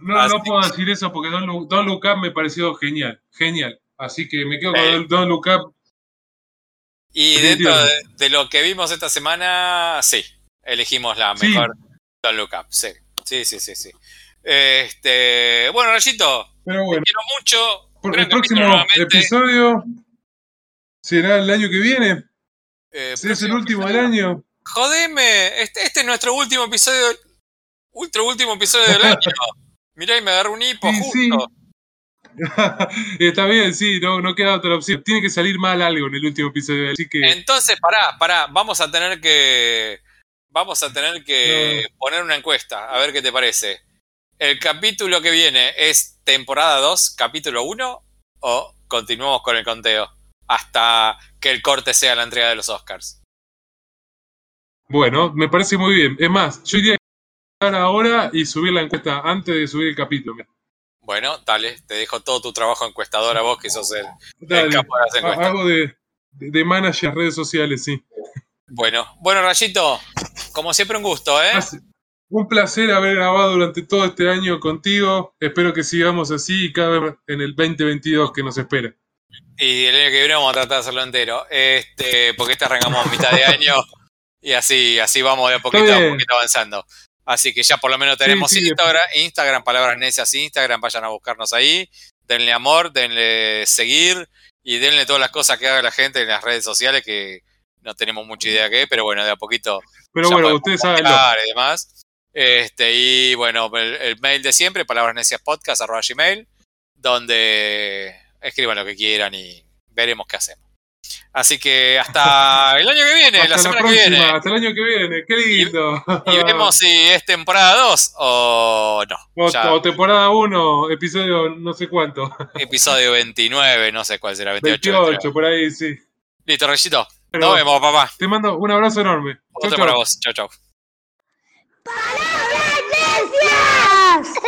No, Así no puedo decir eso porque Don, Lu- Don Look Up me pareció genial, genial. Así que me quedo Eh. con Don, Don Look Up. Y dentro de, de lo que vimos esta semana, sí, elegimos la Sí. mejor Don't Look Up. Sí, sí, sí, sí. sí. Este, bueno, Rayito, Pero te quiero mucho. por Gran el próximo nuevamente. episodio será el año que viene. Eh, Si es el último del año. Jodeme, este, este es nuestro último episodio, ultra último episodio del año. Mirá, y me agarró un hipo Sí, sí. justo. Está bien, sí, no, no queda otra opción. Tiene que salir mal algo en el último episodio. Así que. Entonces, pará, pará, vamos a tener que. Vamos a tener que poner una encuesta, a ver qué te parece. ¿El capítulo que viene es temporada 2, capítulo 1? ¿O continuamos con el conteo? Hasta que el corte sea la entrega de los Oscars. Bueno, me parece muy bien. Es más, yo iría a estar ahora y subir la encuesta antes de subir el capítulo. Bueno, dale, te dejo todo tu trabajo encuestador a vos, que sos el, el Dale, capo de las encuestas. hago de, de, manager redes sociales, sí. Bueno, bueno, Rayito, como siempre un gusto, ¿eh? Un placer haber grabado durante todo este año contigo. Espero que sigamos así y cada vez en el 2022 que nos espera. Y el año que viene vamos a tratar de hacerlo entero. Este, porque este arrancamos a mitad de año y así, así vamos de a poquito a poquito avanzando. Así que ya por lo menos tenemos sí, Instagram, Instagram, palabras necias Instagram, vayan a buscarnos ahí, denle amor, denle seguir y denle todas las cosas que haga la gente en las redes sociales que no tenemos mucha idea qué, pero bueno, de a poquito Pero ya bueno, ustedes comentar y demás. Este, y bueno, el, el mail de siempre, palabras necias podcast, arroba gmail, donde escriban lo que quieran y veremos qué hacemos. Así que hasta el año que viene, Hasta la la, semana que próxima, viene. hasta el año que viene. Qué lindo. Y vemos si es temporada 2 o no. O, Ya, o temporada 1, episodio no sé cuánto. episodio 29, no sé cuál será, 28. 28, por ahí, sí. Listo, Reyito. Pero Nos vemos, papá. Te mando un abrazo enorme. Chau, Otro chau. para vos. Chau, chau. ¡Palabras necias!